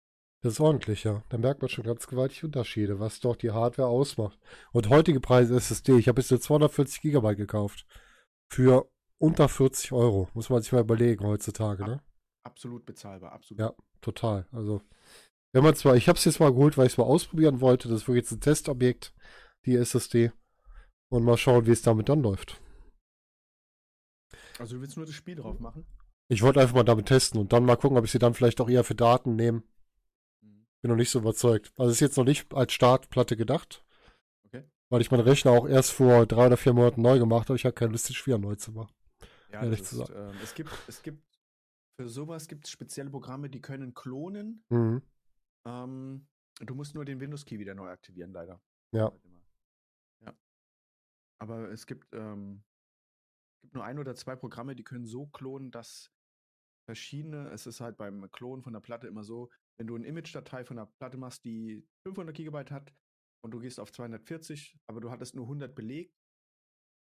Das ist ordentlich, ja. Da merkt man schon ganz gewaltig Unterschiede, was doch die Hardware ausmacht. Und heutige Preise SSD, ich habe jetzt eine 240 Gigabyte gekauft. Für unter 40 Euro. Muss man sich mal überlegen heutzutage, ne? Absolut bezahlbar, absolut. Ja, total. Also, wenn man zwar, ich habe es jetzt mal geholt, weil ich es mal ausprobieren wollte. Das ist wirklich jetzt ein Testobjekt, die SSD. Und mal schauen, wie es damit dann läuft. Also du willst nur das Spiel drauf machen? Ich wollte einfach mal damit testen und dann mal gucken, ob ich sie dann vielleicht auch eher für Daten nehme. Mhm. Bin noch nicht so überzeugt. Also ist jetzt noch nicht als Startplatte gedacht. Okay. Weil ich meinen Rechner auch erst vor drei oder vier Monaten neu gemacht habe. Ich habe keine Lust, den Spiel neu zu machen. Ja, Ehrlich das zu ist, ähm, es gibt, es gibt, für sowas gibt es spezielle Programme, die können klonen. Mhm. Ähm, du musst nur den Windows-Key wieder neu aktivieren, leider. Ja. Aber es gibt, ähm, gibt nur ein oder zwei Programme, die können so klonen, dass verschiedene, es ist halt beim Klonen von der Platte immer so, wenn du eine Image-Datei von der Platte machst, die 500 Gigabyte hat und du gehst auf 240, aber du hattest nur 100 belegt,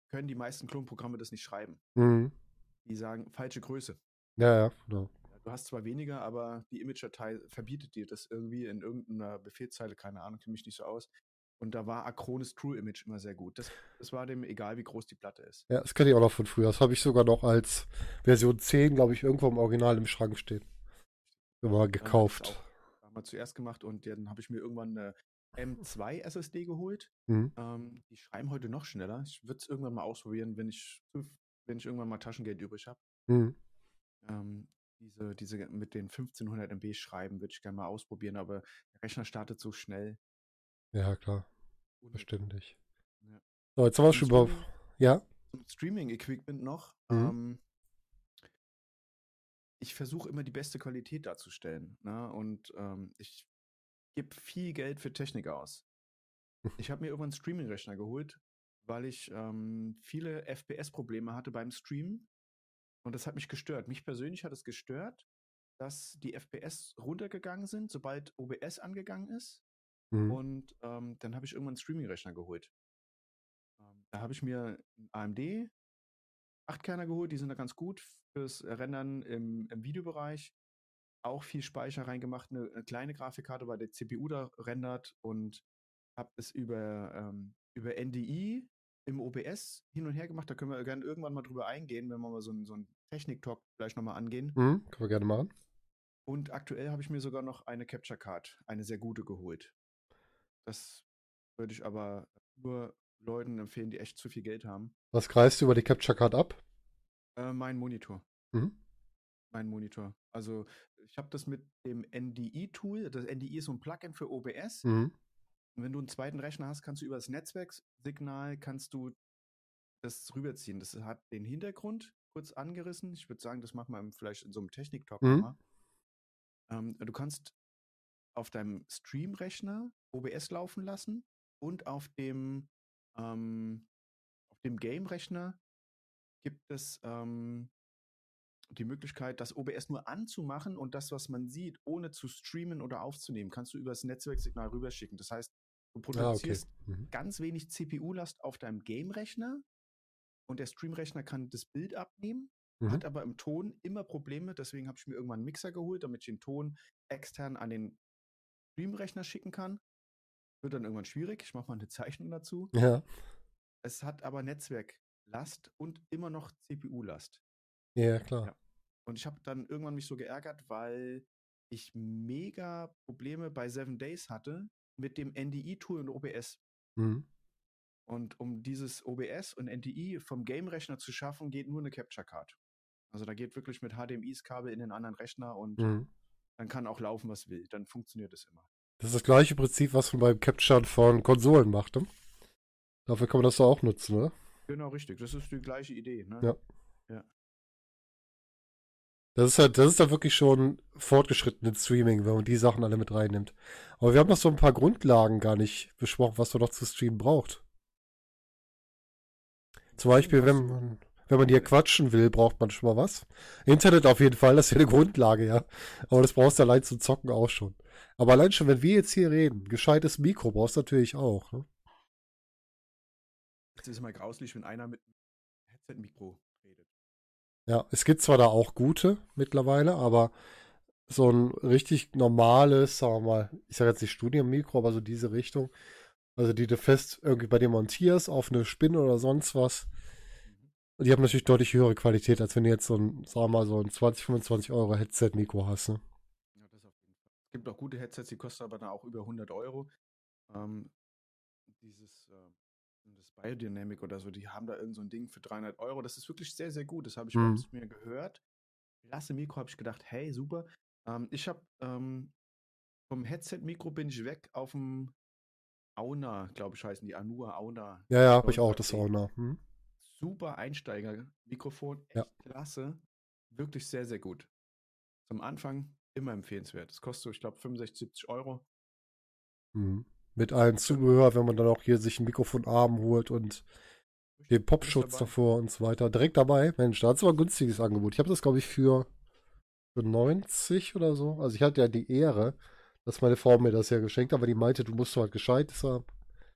können die meisten Klonprogramme das nicht schreiben. Mhm. Die sagen falsche Größe. Ja, ja, genau. Du hast zwar weniger, aber die Image-Datei verbietet dir das irgendwie in irgendeiner Befehlszeile, keine Ahnung, kenne mich nicht so aus. Und da war Acronis True Image immer sehr gut. Das, das war dem egal, wie groß die Platte ist. Ja, das kenne ich auch noch von früher. Das habe ich sogar noch als Version 10, glaube ich, irgendwo im Original im Schrank stehen. Immer gekauft. auch damals zuerst gemacht und dann habe ich mir irgendwann eine M2 SSD geholt. Mhm. Ähm, die schreiben heute noch schneller. Ich würde es irgendwann mal ausprobieren, wenn ich, wenn ich irgendwann mal Taschengeld übrig habe. Mhm. Ähm, diese, diese mit den 1500 MB schreiben würde ich gerne mal ausprobieren, aber der Rechner startet so schnell. Ja, klar. Verständlich. Ja. So, jetzt haben wir schon über. Streaming- Ja? zum Streaming-Equipment noch. Mhm. Ähm, ich versuche immer die beste Qualität darzustellen. Ne? Und ähm, ich gebe viel Geld für Technik aus. <laughs> Ich habe mir irgendwann einen Streaming-Rechner geholt, weil ich ähm, viele FPS-Probleme hatte beim Streamen. Und das hat mich gestört. Mich persönlich hat es gestört, dass die FPS runtergegangen sind, sobald OBS angegangen ist. Mhm. Und ähm, dann habe ich irgendwann einen Streaming-Rechner geholt. Ähm, da habe ich mir einen AMD 8-Kerner geholt, die sind da ganz gut fürs Rendern im, im Videobereich. Auch viel Speicher reingemacht, eine, eine kleine Grafikkarte bei der CPU da rendert und habe es über, ähm, über NDI im OBS hin und her gemacht. Da können wir gerne irgendwann mal drüber eingehen, wenn wir mal so einen so einen Technik-Talk vielleicht nochmal angehen. Mhm. Können wir gerne machen. Und aktuell habe ich mir sogar noch eine Capture Card, eine sehr gute geholt. Das würde ich aber nur Leuten empfehlen, die echt zu viel Geld haben. Was kreist du über die Capture Card ab? Äh, mein Monitor. Mhm. Mein Monitor. Also ich habe das mit dem NDI-Tool. Das NDI ist so ein Plugin für OBS. Mhm. Und wenn du einen zweiten Rechner hast, kannst du über das Netzwerksignal kannst du das rüberziehen. Das hat den Hintergrund kurz angerissen. Ich würde sagen, das machen wir vielleicht in so einem Technik-Talk Mhm. nochmal. Ähm, du kannst auf deinem Stream-Rechner OBS laufen lassen und auf dem, ähm, auf dem Game-Rechner gibt es ähm, die Möglichkeit, das OBS nur anzumachen und das, was man sieht, ohne zu streamen oder aufzunehmen, kannst du über das Netzwerksignal rüberschicken. Das heißt, du Ah, okay. produzierst Mhm. ganz wenig CPU-Last auf deinem Game-Rechner und der Stream-Rechner kann das Bild abnehmen, Mhm. hat aber im Ton immer Probleme. Deswegen habe ich mir irgendwann einen Mixer geholt, damit ich den Ton extern an den Stream-Rechner schicken kann. Wird dann irgendwann schwierig. Ich mache mal eine Zeichnung dazu. Ja. Es hat aber Netzwerklast und immer noch CPU-Last. Ja, klar. Ja. Und ich habe dann irgendwann mich so geärgert, weil ich mega Probleme bei Seven Days hatte mit dem NDI-Tool und OBS. Mhm. Und um dieses OBS und NDI vom Game-Rechner zu schaffen, geht nur eine Capture Card. Also da geht wirklich mit HDMI-Kabel in den anderen Rechner und Mhm. Dann kann auch laufen, was will. Dann funktioniert es immer. Das ist das gleiche Prinzip, was man beim Capturen von Konsolen macht. Ne? Dafür kann man das doch auch nutzen, ne? Genau, richtig. Das ist die gleiche Idee. Ne? Ja. Ja. Das ist halt, das ist da wirklich schon fortgeschrittenes Streaming, wenn man die Sachen alle mit reinnimmt. Aber wir haben noch so ein paar Grundlagen gar nicht besprochen, was man noch zu streamen braucht. Zum Beispiel, wenn man, wenn man hier quatschen will, braucht man schon mal was. Internet auf jeden Fall, das ist ja eine Grundlage, ja. Aber das brauchst du allein zum Zocken auch schon. Aber allein schon, wenn wir jetzt hier reden, gescheites Mikro brauchst du natürlich auch. Ne? Es ist immer grauslich, wenn einer mit einem Headset-Mikro redet. Ja, es gibt zwar da auch gute mittlerweile, aber so ein richtig normales, sagen wir mal, ich sage jetzt nicht Studienmikro, aber so diese Richtung, also die du fest irgendwie bei dir montierst auf eine Spinne oder sonst was. Die haben natürlich deutlich höhere Qualität, als wenn du jetzt so ein, sagen wir mal, so ein 20, 25 Euro Headset-Mikro hast. Ne? Ja, das auf jeden Fall. Es gibt auch gute Headsets, die kosten aber dann auch über 100 Euro. Ähm, dieses, äh, das Biodynamic oder so, die haben da irgend so ein Ding für 300 Euro. Das ist wirklich sehr, sehr gut. Das habe ich Mhm. mir gehört. Klasse Mikro, habe ich gedacht, hey, super. Ähm, ich habe ähm, vom Headset-Mikro bin ich weg auf dem Auna, glaube ich, heißen die Anua Auna. Ja, ja, habe ich auch 900D. das Sauna. Hm? Super Einsteiger-Mikrofon, echt Ja. klasse. Wirklich sehr, sehr gut. Zum Anfang immer empfehlenswert. Es kostet ich glaube, 65, 70 Euro. Mhm. Mit allen Zubehör, wenn man dann auch hier sich ein Mikrofonarm holt und den Popschutz davor und so weiter. Direkt dabei. Mensch, da hat es aber ein günstiges Angebot. Ich habe das, glaube ich, für, für 90 oder so. Also ich hatte ja die Ehre, dass meine Frau mir das ja geschenkt hat, aber die meinte, du musst halt Gescheites haben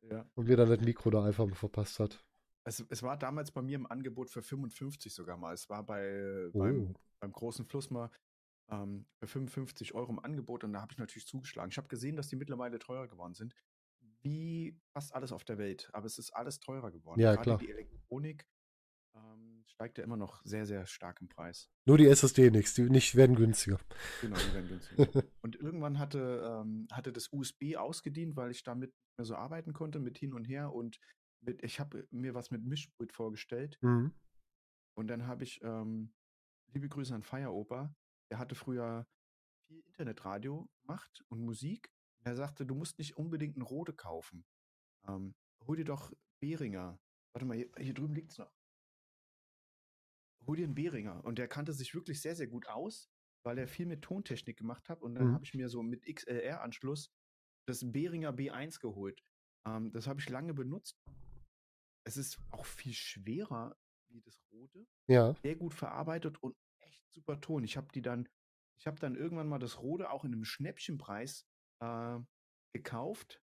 Ja. und mir dann das Mikro da einfach verpasst hat. Es, es war damals bei mir im Angebot für 55 sogar mal. Es war bei, Oh. beim, beim großen Fluss mal ähm, für 55 Euro im Angebot und da habe ich natürlich zugeschlagen. Ich habe gesehen, dass die mittlerweile teurer geworden sind. Wie fast alles auf der Welt. Aber es ist alles teurer geworden. Ja, Gerade klar. die Elektronik ähm, steigt ja immer noch sehr, sehr stark im Preis. Nur die SSD nichts, die nicht werden günstiger. Genau, die werden günstiger. <laughs> Und irgendwann hatte, ähm, hatte das USB ausgedient, weil ich damit mehr so arbeiten konnte mit hin und her und mit, ich habe mir was mit Mischpult vorgestellt Mhm. und dann habe ich, ähm, liebe Grüße an Feieroper, der hatte früher viel Internetradio gemacht und Musik. Er sagte, du musst nicht unbedingt ein Rode kaufen. Ähm, hol dir doch Behringer. Warte mal, hier, hier drüben liegt's noch. Hol dir einen Behringer. Und der kannte sich wirklich sehr, sehr gut aus, weil er viel mit Tontechnik gemacht hat. Und dann Mhm. habe ich mir so mit XLR-Anschluss das Behringer B1 geholt. Ähm, das habe ich lange benutzt. Es ist auch viel schwerer wie das Rode Ja. sehr gut verarbeitet und echt super Ton. Ich habe die dann, ich habe dann irgendwann mal das Rode auch in einem Schnäppchenpreis äh, gekauft.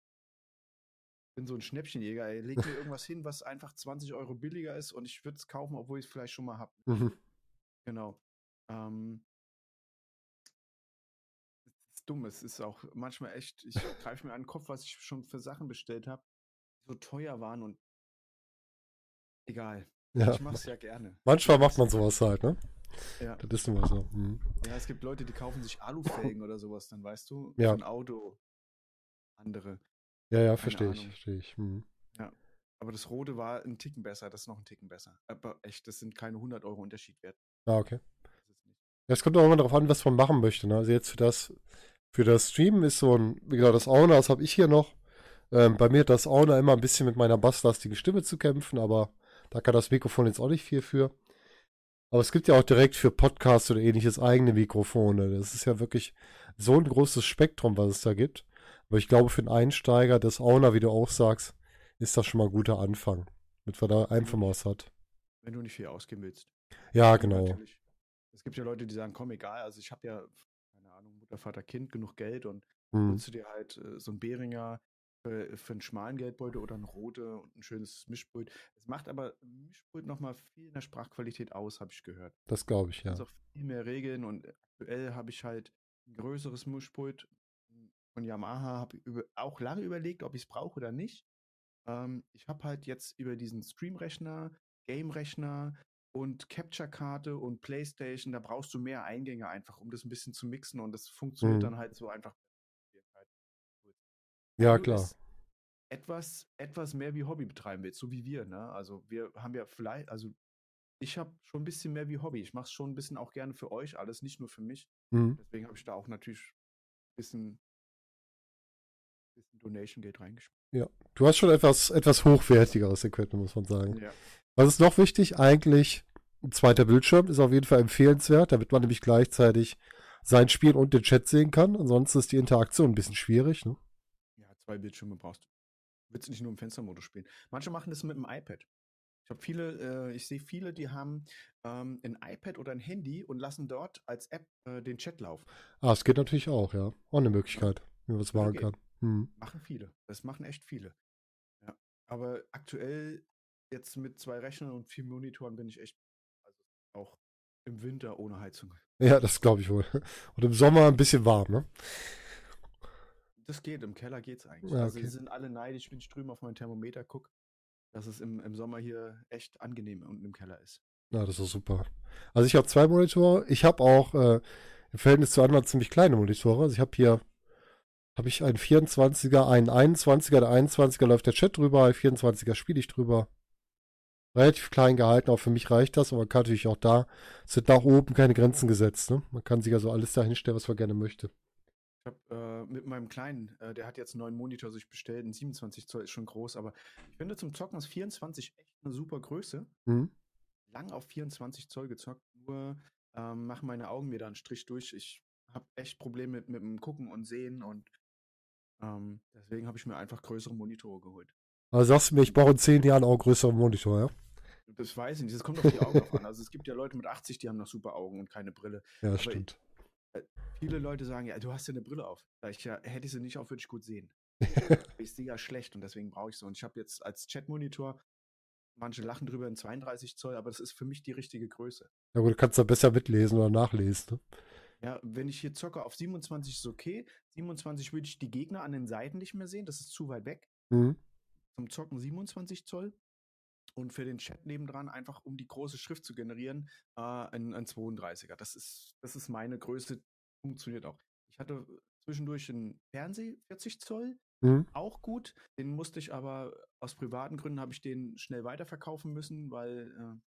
Bin so ein Schnäppchenjäger. Ey. Leg mir <laughs> irgendwas hin, was einfach 20 Euro billiger ist und ich würde es kaufen, obwohl ich es vielleicht schon mal habe. Mhm. Genau. Ähm, dumm. Es ist auch manchmal echt, ich greife mir an den Kopf, was ich schon für Sachen bestellt habe, die so teuer waren und egal. Ja. Ich mache es ja gerne. Manchmal macht man sowas halt, ne? Ja. Das ist immer so. Mhm. Ja, es gibt Leute, die kaufen sich Alufelgen oder sowas, dann weißt du, Ja. ein Auto. Andere. Ja, ja, verstehe ich, verstehe ich. Mhm. Aber das Rote war ein Ticken besser, das ist noch ein Ticken besser. Aber echt, das sind keine 100 Euro Unterschied wert. Ah, okay. Ja, es kommt auch immer darauf an, was man machen möchte. Ne? Also jetzt für das, für das Streamen ist so ein, wie gesagt, das Owner, das habe ich hier noch. Ähm, bei mir hat das Owner immer ein bisschen mit meiner basslastigen Stimme zu kämpfen, aber da kann das Mikrofon jetzt auch nicht viel für. Aber es gibt ja auch direkt für Podcasts oder ähnliches eigene Mikrofone. Das ist ja wirklich so ein großes Spektrum, was es da gibt. Aber ich glaube, für einen Einsteiger, das Owner, wie du auch sagst, ist das schon mal ein guter Anfang. Mit was er einfach mal was hat. Wenn du nicht viel ausgeben willst. Ja, genau. natürlich- Es gibt ja Leute, die sagen, komm, egal, also ich habe ja, keine Ahnung, Mutter, Vater, Kind, genug Geld und Mhm. holst du dir halt äh, so ein Behringer für, für einen schmalen Geldbeutel oder ein rote und ein schönes Mischpult. Es macht aber ein Mischpult nochmal viel in der Sprachqualität aus, habe ich gehört. Das glaube ich, ja. kannst auch viel mehr regeln und aktuell habe ich halt ein größeres Mischpult von Yamaha, habe auch lange überlegt, ob ich es brauche oder nicht. Ähm, ich habe halt jetzt über diesen Stream-Rechner, Game-Rechner und Capture-Karte und Playstation, da brauchst du mehr Eingänge einfach, um das ein bisschen zu mixen und das funktioniert Mhm. dann halt so einfach. Ja, du klar. Etwas, etwas mehr wie Hobby betreiben willst, so wie wir, ne? Also wir haben ja vielleicht, also ich habe schon ein bisschen mehr wie Hobby. Ich mache es schon ein bisschen auch gerne für euch alles, nicht nur für mich. Mhm. Deswegen habe ich da auch natürlich ein bisschen, bisschen Donation-Geld reingespielt. Ja, du hast schon etwas, etwas hochwertigeres Equipment, muss man sagen. Ja. Was ist noch wichtig? Eigentlich ein zweiter Bildschirm ist auf jeden Fall empfehlenswert, damit man nämlich gleichzeitig sein Spiel und den Chat sehen kann. Ansonsten ist die Interaktion ein bisschen schwierig. Ne? Zwei Bildschirme brauchst du. Willst nicht nur im Fenstermodus spielen. Manche machen das mit dem iPad. Ich habe viele, äh, ich sehe viele, die haben ähm, ein iPad oder ein Handy und lassen dort als App äh, den Chat laufen. Ah, es geht natürlich auch, ja. Auch eine Möglichkeit, wie man das machen geht. kann. Hm. Machen viele. Das machen echt viele. Ja. Aber aktuell jetzt mit zwei Rechnern und vier Monitoren bin ich echt, also auch im Winter ohne Heizung. Ja, das glaube ich wohl. <laughs> Und im Sommer ein bisschen warm, ne? Das geht, im Keller geht's eigentlich. Ja, Also okay. die sind alle neidisch, wenn ich drüben auf mein Thermometer gucke, dass es im, im Sommer hier echt angenehm unten im Keller ist. Ja, das ist super. Also ich habe zwei Monitore. Ich habe auch äh, im Verhältnis zu anderen ziemlich kleine Monitore. Also ich habe hier habe ich einen 24er, einen 21er. Der 21er läuft der Chat drüber, der 24er spiele ich drüber. Relativ klein gehalten, auch für mich reicht das, aber man kann natürlich auch da, sind nach oben keine Grenzen gesetzt. Ne? Man kann sich also alles da hinstellen, was man gerne möchte. Habe äh, mit meinem Kleinen, äh, der hat jetzt einen neuen Monitor sich bestellt, ein 27 Zoll ist schon groß, aber ich finde zum Zocken ist 24 echt eine super Größe. Mhm. Lang auf 24 Zoll gezockt, nur ähm, machen meine Augen mir da einen Strich durch. Ich habe echt Probleme mit, mit dem Gucken und Sehen und ähm, deswegen habe ich mir einfach größere Monitore geholt. Also sagst du mir, ich brauche in zehn Jahren auch größeren Monitor, ja? Das weiß ich nicht, das kommt auf die Augen drauf an. Also es gibt ja Leute mit 80, die haben noch super Augen und keine Brille. Ja, Aber stimmt. Viele Leute sagen, ja, du hast ja eine Brille auf. Sag ich, ja, hätte ich sie nicht auf, würde ich gut sehen. <laughs> ich sehe ja schlecht und deswegen brauche ich so. Und ich habe jetzt als Chatmonitor, manche lachen drüber in 32 Zoll, aber das ist für mich die richtige Größe. Ja gut, du kannst da besser mitlesen oder nachlesen. Ne? Ja, wenn ich hier zocke auf 27 ist okay. 27 würde ich die Gegner an den Seiten nicht mehr sehen, das ist zu weit weg. Mhm. Zum Zocken 27 Zoll. Und für den Chat nebendran, einfach um die große Schrift zu generieren, äh, ein, ein 32er. Das ist, das ist meine Größe, funktioniert auch. Ich hatte zwischendurch einen Fernseh 40 Zoll, Mhm. auch gut. Den musste ich aber aus privaten Gründen habe ich den schnell weiterverkaufen müssen, weil äh,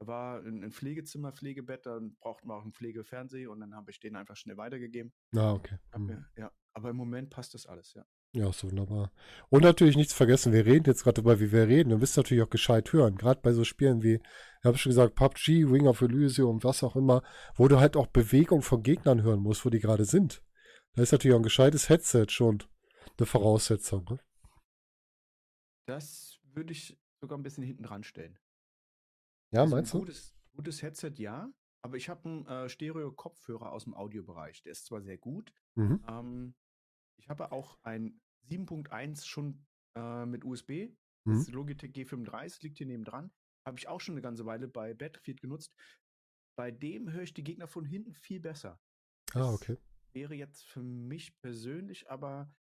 da war ein, ein Pflegezimmer, Pflegebett, dann brauchten wir auch einen Pflegefernseher und dann habe ich den einfach schnell weitergegeben. Ah, okay. Mhm. mir, ja, aber im Moment passt das alles, ja. Ja, ist wunderbar. Und natürlich nichts vergessen, wir reden jetzt gerade darüber, wie wir reden. Du wirst natürlich auch gescheit hören. Gerade bei so Spielen wie, ich habe schon gesagt, PUBG, Ring of Elysium, was auch immer, wo du halt auch Bewegung von Gegnern hören musst, wo die gerade sind. Da ist natürlich auch ein gescheites Headset schon eine Voraussetzung. Ne? Das würde ich sogar ein bisschen hinten dran stellen. Ja, Also meinst ein du? gutes, gutes Headset, ja. Aber ich habe einen äh, Stereo-Kopfhörer aus dem Audiobereich. Der ist zwar sehr gut. Mhm. Ähm, ich habe auch ein 7.1 schon äh, mit USB. Mhm. Das Logitech G35 liegt hier nebendran. Habe ich auch schon eine ganze Weile bei Battlefield genutzt. Bei dem höre ich die Gegner von hinten viel besser. Ah, Das okay. Wäre jetzt für mich persönlich, aber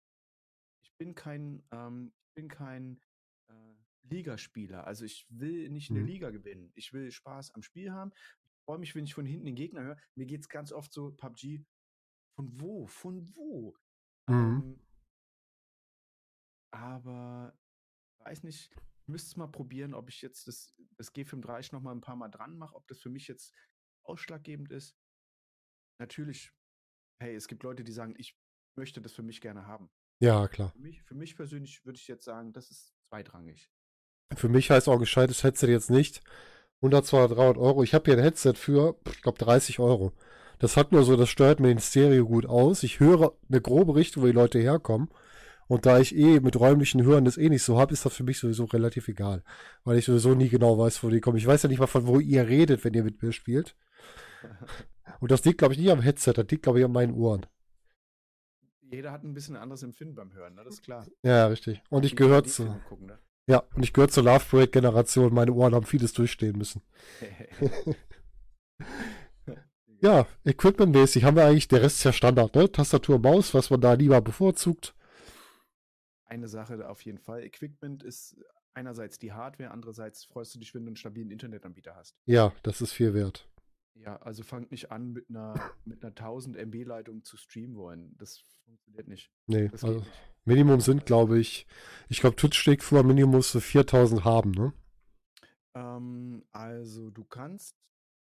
ich bin kein, ähm, ich bin kein äh, Ligaspieler. Also ich will nicht eine Mhm. Liga gewinnen. Ich will Spaß am Spiel haben. Ich freue mich, wenn ich von hinten den Gegner höre. Mir geht es ganz oft so, PUBG, von wo? Von wo? Mhm. Ähm, aber weiß nicht, ich müsste es mal probieren, ob ich jetzt das, das G35 noch mal ein paar Mal dran mache, ob das für mich jetzt ausschlaggebend ist. Natürlich, hey, es gibt Leute, die sagen, ich möchte das für mich gerne haben. Ja, klar. Für mich, für mich persönlich würde ich jetzt sagen, das ist zweitrangig. Für mich heißt auch ein gescheites Headset jetzt nicht 100, 200, 300 Euro. Ich habe hier ein Headset für, ich glaube, 30 Euro. Das hat nur so, das steuert mir den Stereo gut aus. Ich höre eine grobe Richtung, wo die Leute herkommen. Und da ich eh mit räumlichen Hören das eh nicht so habe, ist das für mich sowieso relativ egal. Weil ich sowieso nie genau weiß, wo die kommen. Ich weiß ja nicht mal, von wo ihr redet, wenn ihr mit mir spielt. <laughs> Und das liegt, glaube ich, nicht am Headset, das liegt, glaube ich, an meinen Ohren. Jeder hat ein bisschen anderes Empfinden beim Hören, ne? das ist klar. Ja, richtig. Und ich gehöre 3D-Filme zu, Gucken, ne? ja, und ich gehöre zur Love Parade Generation. Meine Ohren haben vieles durchstehen müssen. <laughs> <laughs> Ja, equipmentmäßig haben wir eigentlich, der Rest ist ja Standard, ne? Tastatur, Maus, was man da lieber bevorzugt. Eine Sache auf jeden Fall. Equipment ist einerseits die Hardware, andererseits freust du dich, wenn du einen stabilen Internetanbieter hast. Ja, das ist viel wert. Ja, also fangt nicht an, mit einer, mit einer 1000 MB-Leitung zu streamen wollen. Das funktioniert nicht. Nee, Das also nicht. Minimum sind, glaube ich, ich glaube, Twitch schlägt vor, Minimum musst du 4000 haben, ne? Ähm, also du kannst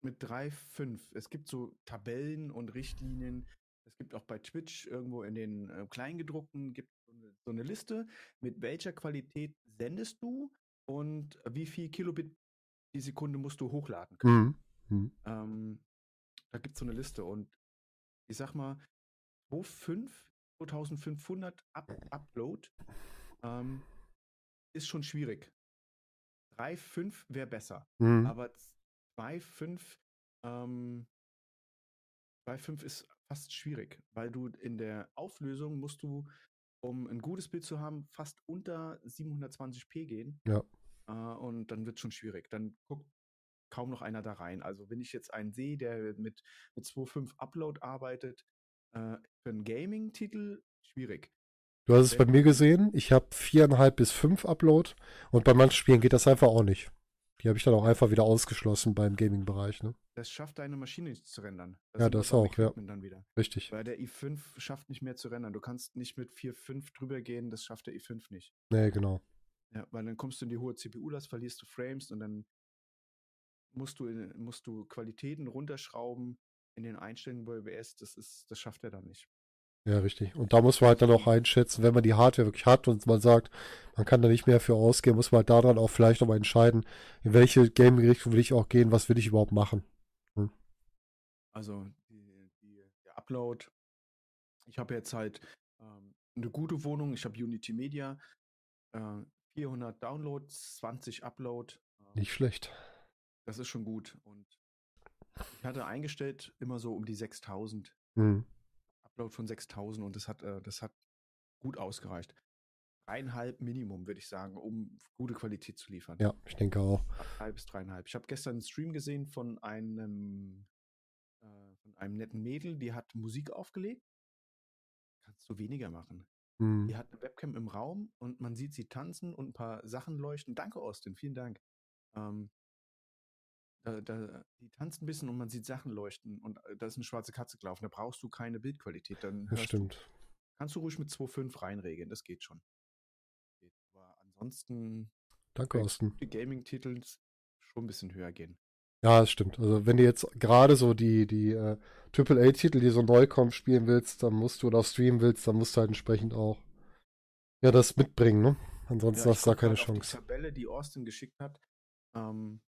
mit 3.5, es gibt so Tabellen und Richtlinien. Es gibt auch bei Twitch irgendwo in den äh, Kleingedruckten gibt so eine, eine Liste, mit welcher Qualität sendest du und wie viel Kilobit die Sekunde musst du hochladen können. Mhm. Mhm. Ähm, da gibt es so eine Liste und ich sag mal, 2.5, 2500 Up Upload ähm, ist schon schwierig. 3.5 wäre besser, Mhm. aber 2.5 ähm, 2.5 ist fast schwierig, weil du in der Auflösung musst du, um ein gutes Bild zu haben, fast unter 720p gehen. Ja. Äh, und dann wird es schon schwierig. Dann guckt kaum noch einer da rein. Also wenn ich jetzt einen sehe, der mit, mit 2.5 Upload arbeitet, äh, für einen Gaming-Titel schwierig. Du hast es bei mir gesehen. Ich habe viereinhalb bis fünf Upload und bei manchen Spielen geht das einfach auch nicht. Die habe ich dann auch einfach wieder ausgeschlossen beim Gaming-Bereich. Ne? Das schafft deine Maschine nicht zu rendern. Ja, sind wir das auch, ja. Equipment Dann wieder. Richtig. Weil der i5 schafft nicht mehr zu rendern. Du kannst nicht mit 4.5 drüber gehen, das schafft der i5 nicht. Nee, genau. Ja, weil dann kommst du in die hohe CPU-Last, verlierst du Frames und dann musst du, in, musst du Qualitäten runterschrauben in den Einstellungen bei OBS. Das ist, das schafft er dann nicht. Ja, richtig. Und da muss man halt dann auch einschätzen, wenn man die Hardware wirklich hat und man sagt, man kann da nicht mehr für ausgehen, muss man halt daran auch vielleicht nochmal entscheiden, in welche Gaming-Richtung will ich auch gehen, was will ich überhaupt machen. Also die, die, der Upload. Ich habe jetzt halt ähm, eine gute Wohnung. Ich habe Unity Media, äh, 400 Downloads, 20 Upload. Äh, Nicht schlecht. Das ist schon gut. Und ich hatte eingestellt immer so um die 6000. Mhm. Upload von 6000 und das hat, äh, das hat gut ausgereicht. Dreieinhalb Minimum, würde ich sagen, um gute Qualität zu liefern. Ja, ich denke auch. Drei bis dreieinhalb. Ich habe gestern einen Stream gesehen von einem, äh, von einem netten Mädel, die hat Musik aufgelegt. Kannst du weniger machen. Mhm. Die hat eine Webcam im Raum und man sieht sie tanzen und ein paar Sachen leuchten. Danke, Austin, vielen Dank. Ähm, da, da, die tanzt ein bisschen und man sieht Sachen leuchten und äh, da ist eine schwarze Katze gelaufen. Da brauchst du keine Bildqualität. Dann Das hörst du, stimmt. kannst du ruhig mit 2.5 reinregeln, das geht schon. Aber ansonsten Danke, Austin. gute Gaming-Titel schon ein bisschen höher gehen. Ja, das stimmt. Also wenn du jetzt gerade so die, die äh, AAA-Titel, die so neu kommen, spielen willst, dann musst du oder auch streamen willst, dann musst du halt entsprechend auch ja das mitbringen, ne? Ansonsten Ja, hast du da keine Chance. Die Tabelle, die Austin geschickt hat, ähm,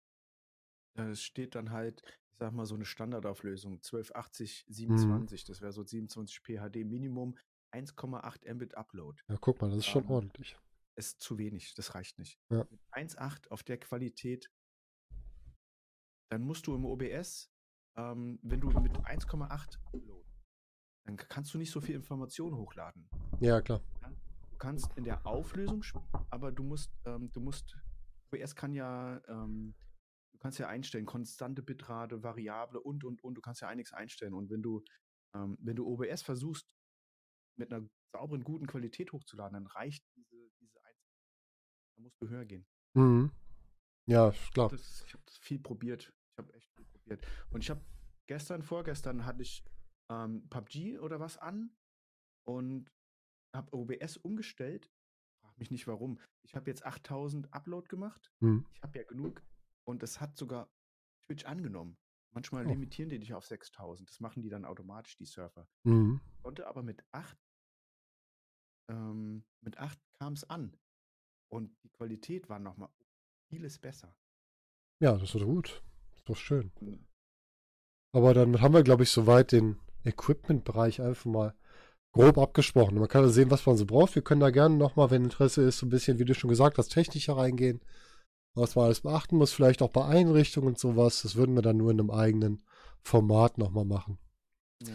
da steht dann halt, ich sag mal, so eine Standardauflösung, 1280, Mhm. 27, das wäre so 27 PHD Minimum, 1,8 Mbit Upload. Ja, guck mal, das ist schon Ähm, ordentlich. Ist zu wenig, das reicht nicht. Ja. Mit 1,8 auf der Qualität, dann musst du im OBS, ähm, wenn du mit 1,8 Upload, dann kannst du nicht so viel Information hochladen. Ja, klar. Du kannst in der Auflösung spielen, aber du musst, ähm, du musst, OBS kann ja, ähm, kannst ja einstellen, konstante Bitrate, Variable und, und, und, du kannst ja einiges einstellen. Und wenn du, ähm, wenn du OBS versuchst, mit einer sauberen, guten Qualität hochzuladen, dann reicht diese, diese 1. Da musst du höher gehen. Mhm. Ja, klar. Das, ich habe das viel probiert. Ich habe echt viel probiert. Und ich habe gestern, vorgestern hatte ich ähm, PUBG oder was an und habe OBS umgestellt. Frag mich nicht warum. Ich habe jetzt 8000 Upload gemacht. Mhm. Ich habe ja genug. Und es hat sogar Twitch angenommen. Manchmal Oh. limitieren die dich auf 6000. Das machen die dann automatisch, die Surfer. Mhm. Konnte aber mit 8, ähm, mit 8 kam es an. Und die Qualität war nochmal vieles besser. Ja, das ist gut. Ist doch schön. Und Aber dann haben wir, glaube ich, soweit den Equipment-Bereich einfach mal grob abgesprochen. Man kann ja sehen, was man so braucht. Wir können da gerne nochmal, wenn Interesse ist, so ein bisschen, wie du schon gesagt hast, technischer reingehen. Was man alles beachten muss, vielleicht auch bei Einrichtungen und sowas. Das würden wir dann nur in einem eigenen Format nochmal machen. Ja.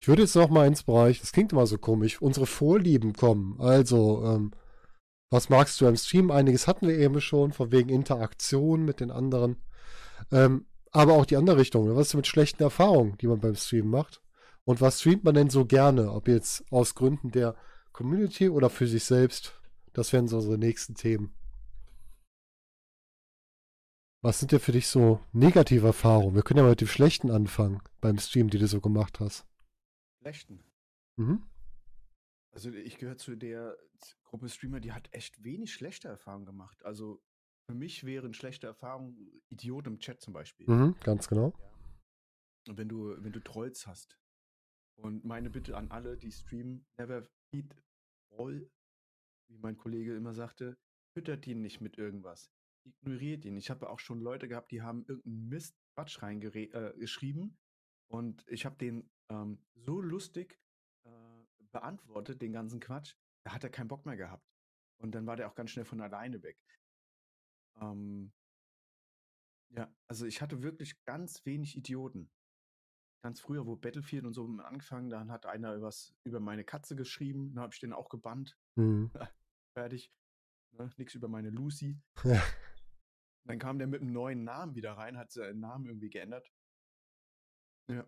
Ich würde jetzt nochmal ins Bereich, das klingt immer so komisch, unsere Vorlieben kommen. Also, ähm, was magst du am Stream? Einiges hatten wir eben schon, von wegen Interaktion mit den anderen. Ähm, aber auch die andere Richtung. Was ist mit schlechten Erfahrungen, die man beim Stream macht? Und was streamt man denn so gerne? Ob jetzt aus Gründen der Community oder für sich selbst? Das wären so unsere nächsten Themen. Was sind denn für dich so negative Erfahrungen? Wir können ja mal mit dem Schlechten anfangen beim Stream, die du so gemacht hast. Schlechten. Mhm. Also ich gehöre zu der Gruppe Streamer, die hat echt wenig schlechte Erfahrungen gemacht. Also für mich wären schlechte Erfahrungen Idiot im Chat zum Beispiel. Mhm, ganz genau. Und wenn du, wenn du Trolls hast. Und meine Bitte an alle, die streamen, never feed all wie mein Kollege immer sagte, füttert ihn nicht mit irgendwas. Ignoriert ihn. Ich habe auch schon Leute gehabt, die haben irgendeinen Mist Quatsch reingeschrieben äh, und ich habe den ähm, so lustig äh, beantwortet, den ganzen Quatsch, da hat er keinen Bock mehr gehabt. Und dann war der auch ganz schnell von alleine weg. Ähm, ja, also ich hatte wirklich ganz wenig Idioten. Ganz früher, wo Battlefield und so angefangen, dann hat einer was über meine Katze geschrieben, dann habe ich den auch gebannt. Mhm. <laughs> Fertig. Ne, nix über meine Lucy. Ja. Dann kam der mit einem neuen Namen wieder rein, hat seinen Namen irgendwie geändert. Ja.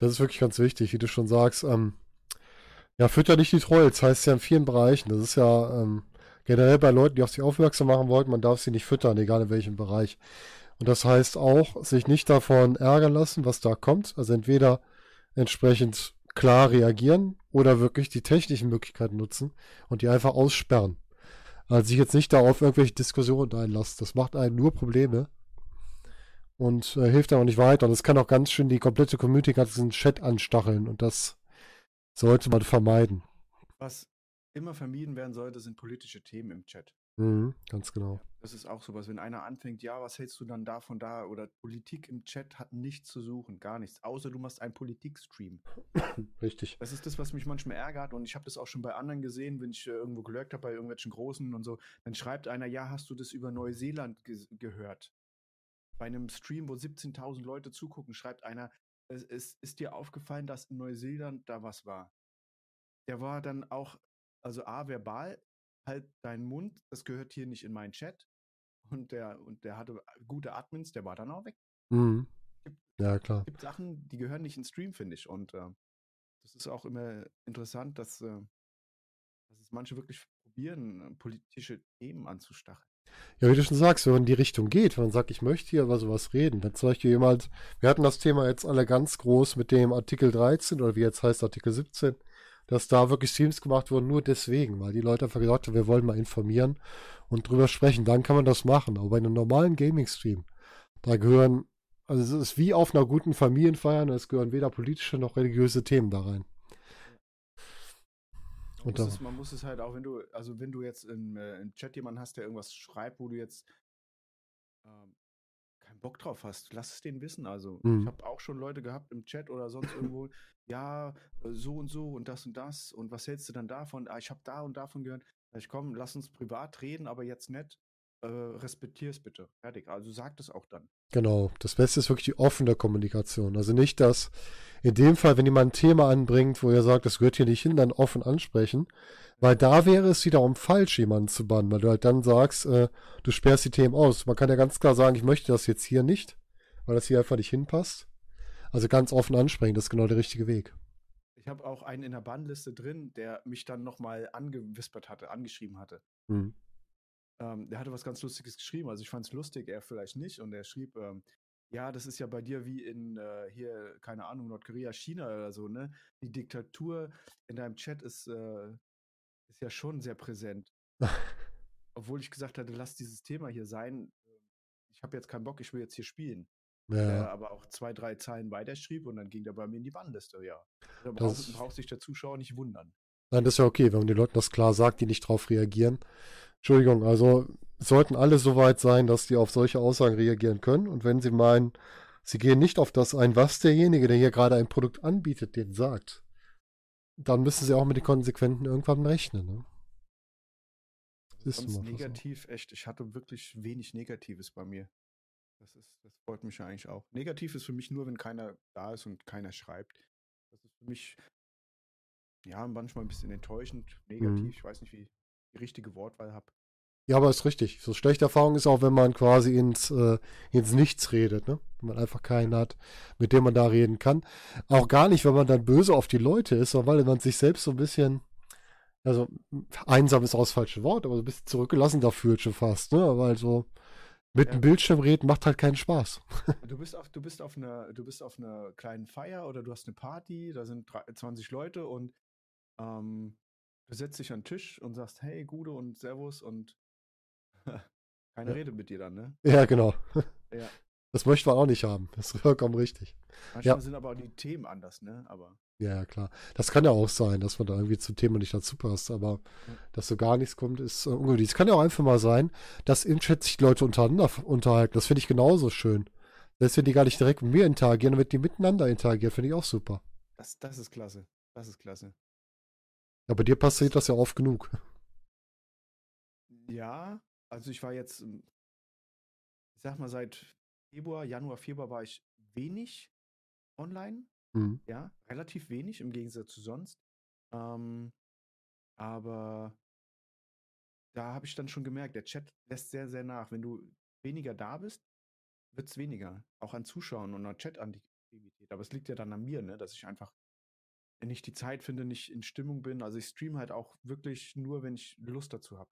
Das ist wirklich ganz wichtig, wie du schon sagst. Ähm, ja, fütter nicht die Trolls, heißt ja in vielen Bereichen. Das ist ja ähm, generell bei Leuten, die auf sich aufmerksam machen wollten, man darf sie nicht füttern, egal in welchem Bereich. Und das heißt auch, sich nicht davon ärgern lassen, was da kommt. Also entweder entsprechend klar reagieren oder wirklich die technischen Möglichkeiten nutzen und die einfach aussperren. Also sich jetzt nicht darauf irgendwelche Diskussionen einlassen. Das macht einem nur Probleme und äh, hilft auch nicht weiter. Und es kann auch ganz schön die komplette Community diesen Chat anstacheln und das sollte man vermeiden. Was immer vermieden werden sollte, sind politische Themen im Chat. Mhm, ganz genau. Das ist auch sowas, wenn einer anfängt, ja, was hältst du dann davon da? Oder Politik im Chat hat nichts zu suchen, gar nichts, außer du machst einen Politikstream. <laughs> Richtig. Das ist das, was mich manchmal ärgert und ich habe das auch schon bei anderen gesehen, wenn ich äh, irgendwo gelurkt habe, bei irgendwelchen Großen und so, dann schreibt einer, ja, hast du das über Neuseeland ge gehört? Bei einem Stream, wo 17.000 Leute zugucken, schreibt einer, es, es ist dir aufgefallen, dass in Neuseeland da was war. Der war dann auch also A, verbal, halt deinen Mund, das gehört hier nicht in meinen Chat. Und der, und der hatte gute Admins, der war dann auch weg. Mhm. Ja, klar. Es gibt Sachen, die gehören nicht in Stream, finde ich. Und äh, das ist auch immer interessant, dass, äh, dass es manche wirklich probieren, politische Themen anzustacheln. Ja, wie du schon sagst, wenn man in die Richtung geht, wenn man sagt, ich möchte hier über sowas reden, wenn zum Beispiel jemand, wir hatten das Thema jetzt alle ganz groß mit dem Artikel 13 oder wie jetzt heißt Artikel 17, dass da wirklich Streams gemacht wurden, nur deswegen, weil die Leute einfach gesagt haben, wir wollen mal informieren und drüber sprechen. Dann kann man das machen. Aber bei einem normalen Gaming-Stream, da gehören, also es ist wie auf einer guten Familienfeier, es gehören weder politische noch religiöse Themen da rein. Man muss, es, man muss, es, halt auch, wenn du, also wenn du jetzt im, äh, im Chat jemanden hast, der irgendwas schreibt, wo du jetzt ähm, keinen Bock drauf hast, lass es denen wissen. Also mhm. ich habe auch schon Leute gehabt im Chat oder sonst <laughs> irgendwo, ja, äh, so und so und das und das und was hältst du dann davon? Ah, ich habe da und davon gehört. Ich komm, lass uns privat reden, aber jetzt nicht. Äh, respektier es bitte. Fertig. Also sag das auch dann. Genau. Das Beste ist wirklich die offene Kommunikation. Also nicht, dass in dem Fall, wenn jemand ein Thema anbringt, wo er sagt, das gehört hier nicht hin, dann offen ansprechen. Weil da wäre es wiederum falsch, jemanden zu bannen, weil du halt dann sagst, äh, du sperrst die Themen aus. Man kann ja ganz klar sagen, ich möchte das jetzt hier nicht, weil das hier einfach nicht hinpasst. Also ganz offen ansprechen, das ist genau der richtige Weg. Ich habe auch einen in der Bannliste drin, der mich dann nochmal angewispert hatte, angeschrieben hatte. Mhm. Ähm, der hatte was ganz Lustiges geschrieben. Also ich fand es lustig, er vielleicht nicht. Und er schrieb, ähm, ja, das ist ja bei dir wie in äh, hier, keine Ahnung, Nordkorea, China oder so, ne? Die Diktatur in deinem Chat ist, äh, ist ja schon sehr präsent. <laughs> Obwohl ich gesagt hatte, lass dieses Thema hier sein. Ich habe jetzt keinen Bock, ich will jetzt hier spielen. Ja. Der aber auch zwei, drei Zeilen weiterschrieb und dann ging der bei mir in die Bannliste, ja. Da braucht, braucht sich der Zuschauer nicht wundern. Nein, das ist ja okay, wenn man den Leuten das klar sagt, die nicht drauf reagieren. Entschuldigung, also sollten alle so weit sein, dass die auf solche Aussagen reagieren können. Und wenn sie meinen, sie gehen nicht auf das ein, was derjenige, der hier gerade ein Produkt anbietet, den sagt, dann müssen sie auch mit den Konsequenzen irgendwann rechnen. Ne? Ist Sonst negativ, so. echt, ich hatte wirklich wenig Negatives bei mir. Das ist, das freut mich ja eigentlich auch. Negativ ist für mich nur, wenn keiner da ist und keiner schreibt. Das ist für mich ja manchmal ein bisschen enttäuschend, negativ. Mhm. Ich weiß nicht, wie ich die richtige Wortwahl habe. Ja, aber ist richtig. So schlechte Erfahrung ist auch, wenn man quasi ins, äh, ins Nichts redet, ne? Wenn man einfach keinen hat, mit dem man da reden kann. Auch gar nicht, wenn man dann böse auf die Leute ist, sondern weil man sich selbst so ein bisschen, also einsam ist auch das falsche Wort, aber so ein bisschen zurückgelassen da fühlt schon fast, ne? Weil so mit ja. dem Bildschirm reden macht halt keinen Spaß. Du bist auf, du bist auf einer, du bist auf einer kleinen Feier oder du hast eine Party, da sind 20 Leute und ähm, du setzt dich an den Tisch und sagst, hey, Gude und Servus und <laughs> keine ja. Rede mit dir dann, ne? Ja, genau. <laughs> ja. Das möchte man auch nicht haben. Das ist vollkommen richtig. Manchmal Ja. sind aber auch die Themen anders, ne? Aber Ja, ja, klar. Das kann ja auch sein, dass man da irgendwie zum Thema nicht dazu passt, aber Ja. dass so gar nichts kommt, ist äh, ungewöhnlich. Es kann ja auch einfach mal sein, dass im Chat sich Leute untereinander unterhalten. Das finde ich genauso schön. Selbst wenn die gar nicht direkt mit mir interagieren, damit die miteinander interagieren, finde ich auch super. das, das ist klasse. Das ist klasse. Ja, bei dir passiert das ja oft genug. Ja, also ich war jetzt, ähm, ich sag mal, seit Februar, Januar, Februar war ich wenig online. Mhm. Ja, relativ wenig im Gegensatz zu sonst. Ähm, aber da habe ich dann schon gemerkt, der Chat lässt sehr, sehr nach. Wenn du weniger da bist, wird es weniger. Auch an Zuschauern und an Chat-Aktivität. Aber es liegt ja dann an mir, ne, dass ich einfach nicht die Zeit finde, nicht in Stimmung bin. Also ich streame halt auch wirklich nur, wenn ich Lust dazu habe.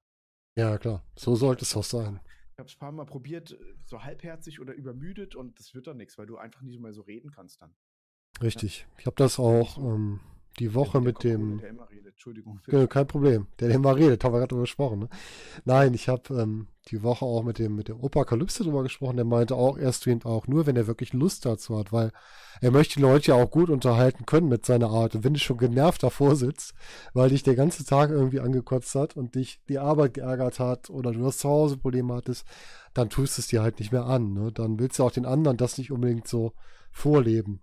Ja, klar. So sollte es auch sein. Ich habe es ein paar Mal probiert, so halbherzig oder übermüdet und das wird dann nichts, weil du einfach nicht mehr so reden kannst dann. Richtig. Ich habe das auch ähm, die Woche Der mit dem. Der immer redet, Entschuldigung. Äh, kein Problem. Der, der immer redet, haben wir gerade drüber gesprochen. Ne? Nein, ich habe ähm, die Woche auch mit dem, mit dem Opa-Kalypse drüber gesprochen. Der meinte auch, er streamt auch nur, wenn er wirklich Lust dazu hat, weil er möchte die Leute ja auch gut unterhalten können mit seiner Art. Und wenn du schon genervt davor sitzt, weil dich der ganze Tag irgendwie angekotzt hat und dich die Arbeit geärgert hat oder du hast zu Hause Probleme hattest, dann tust du es dir halt nicht mehr an. Ne? Dann willst du auch den anderen das nicht unbedingt so vorleben.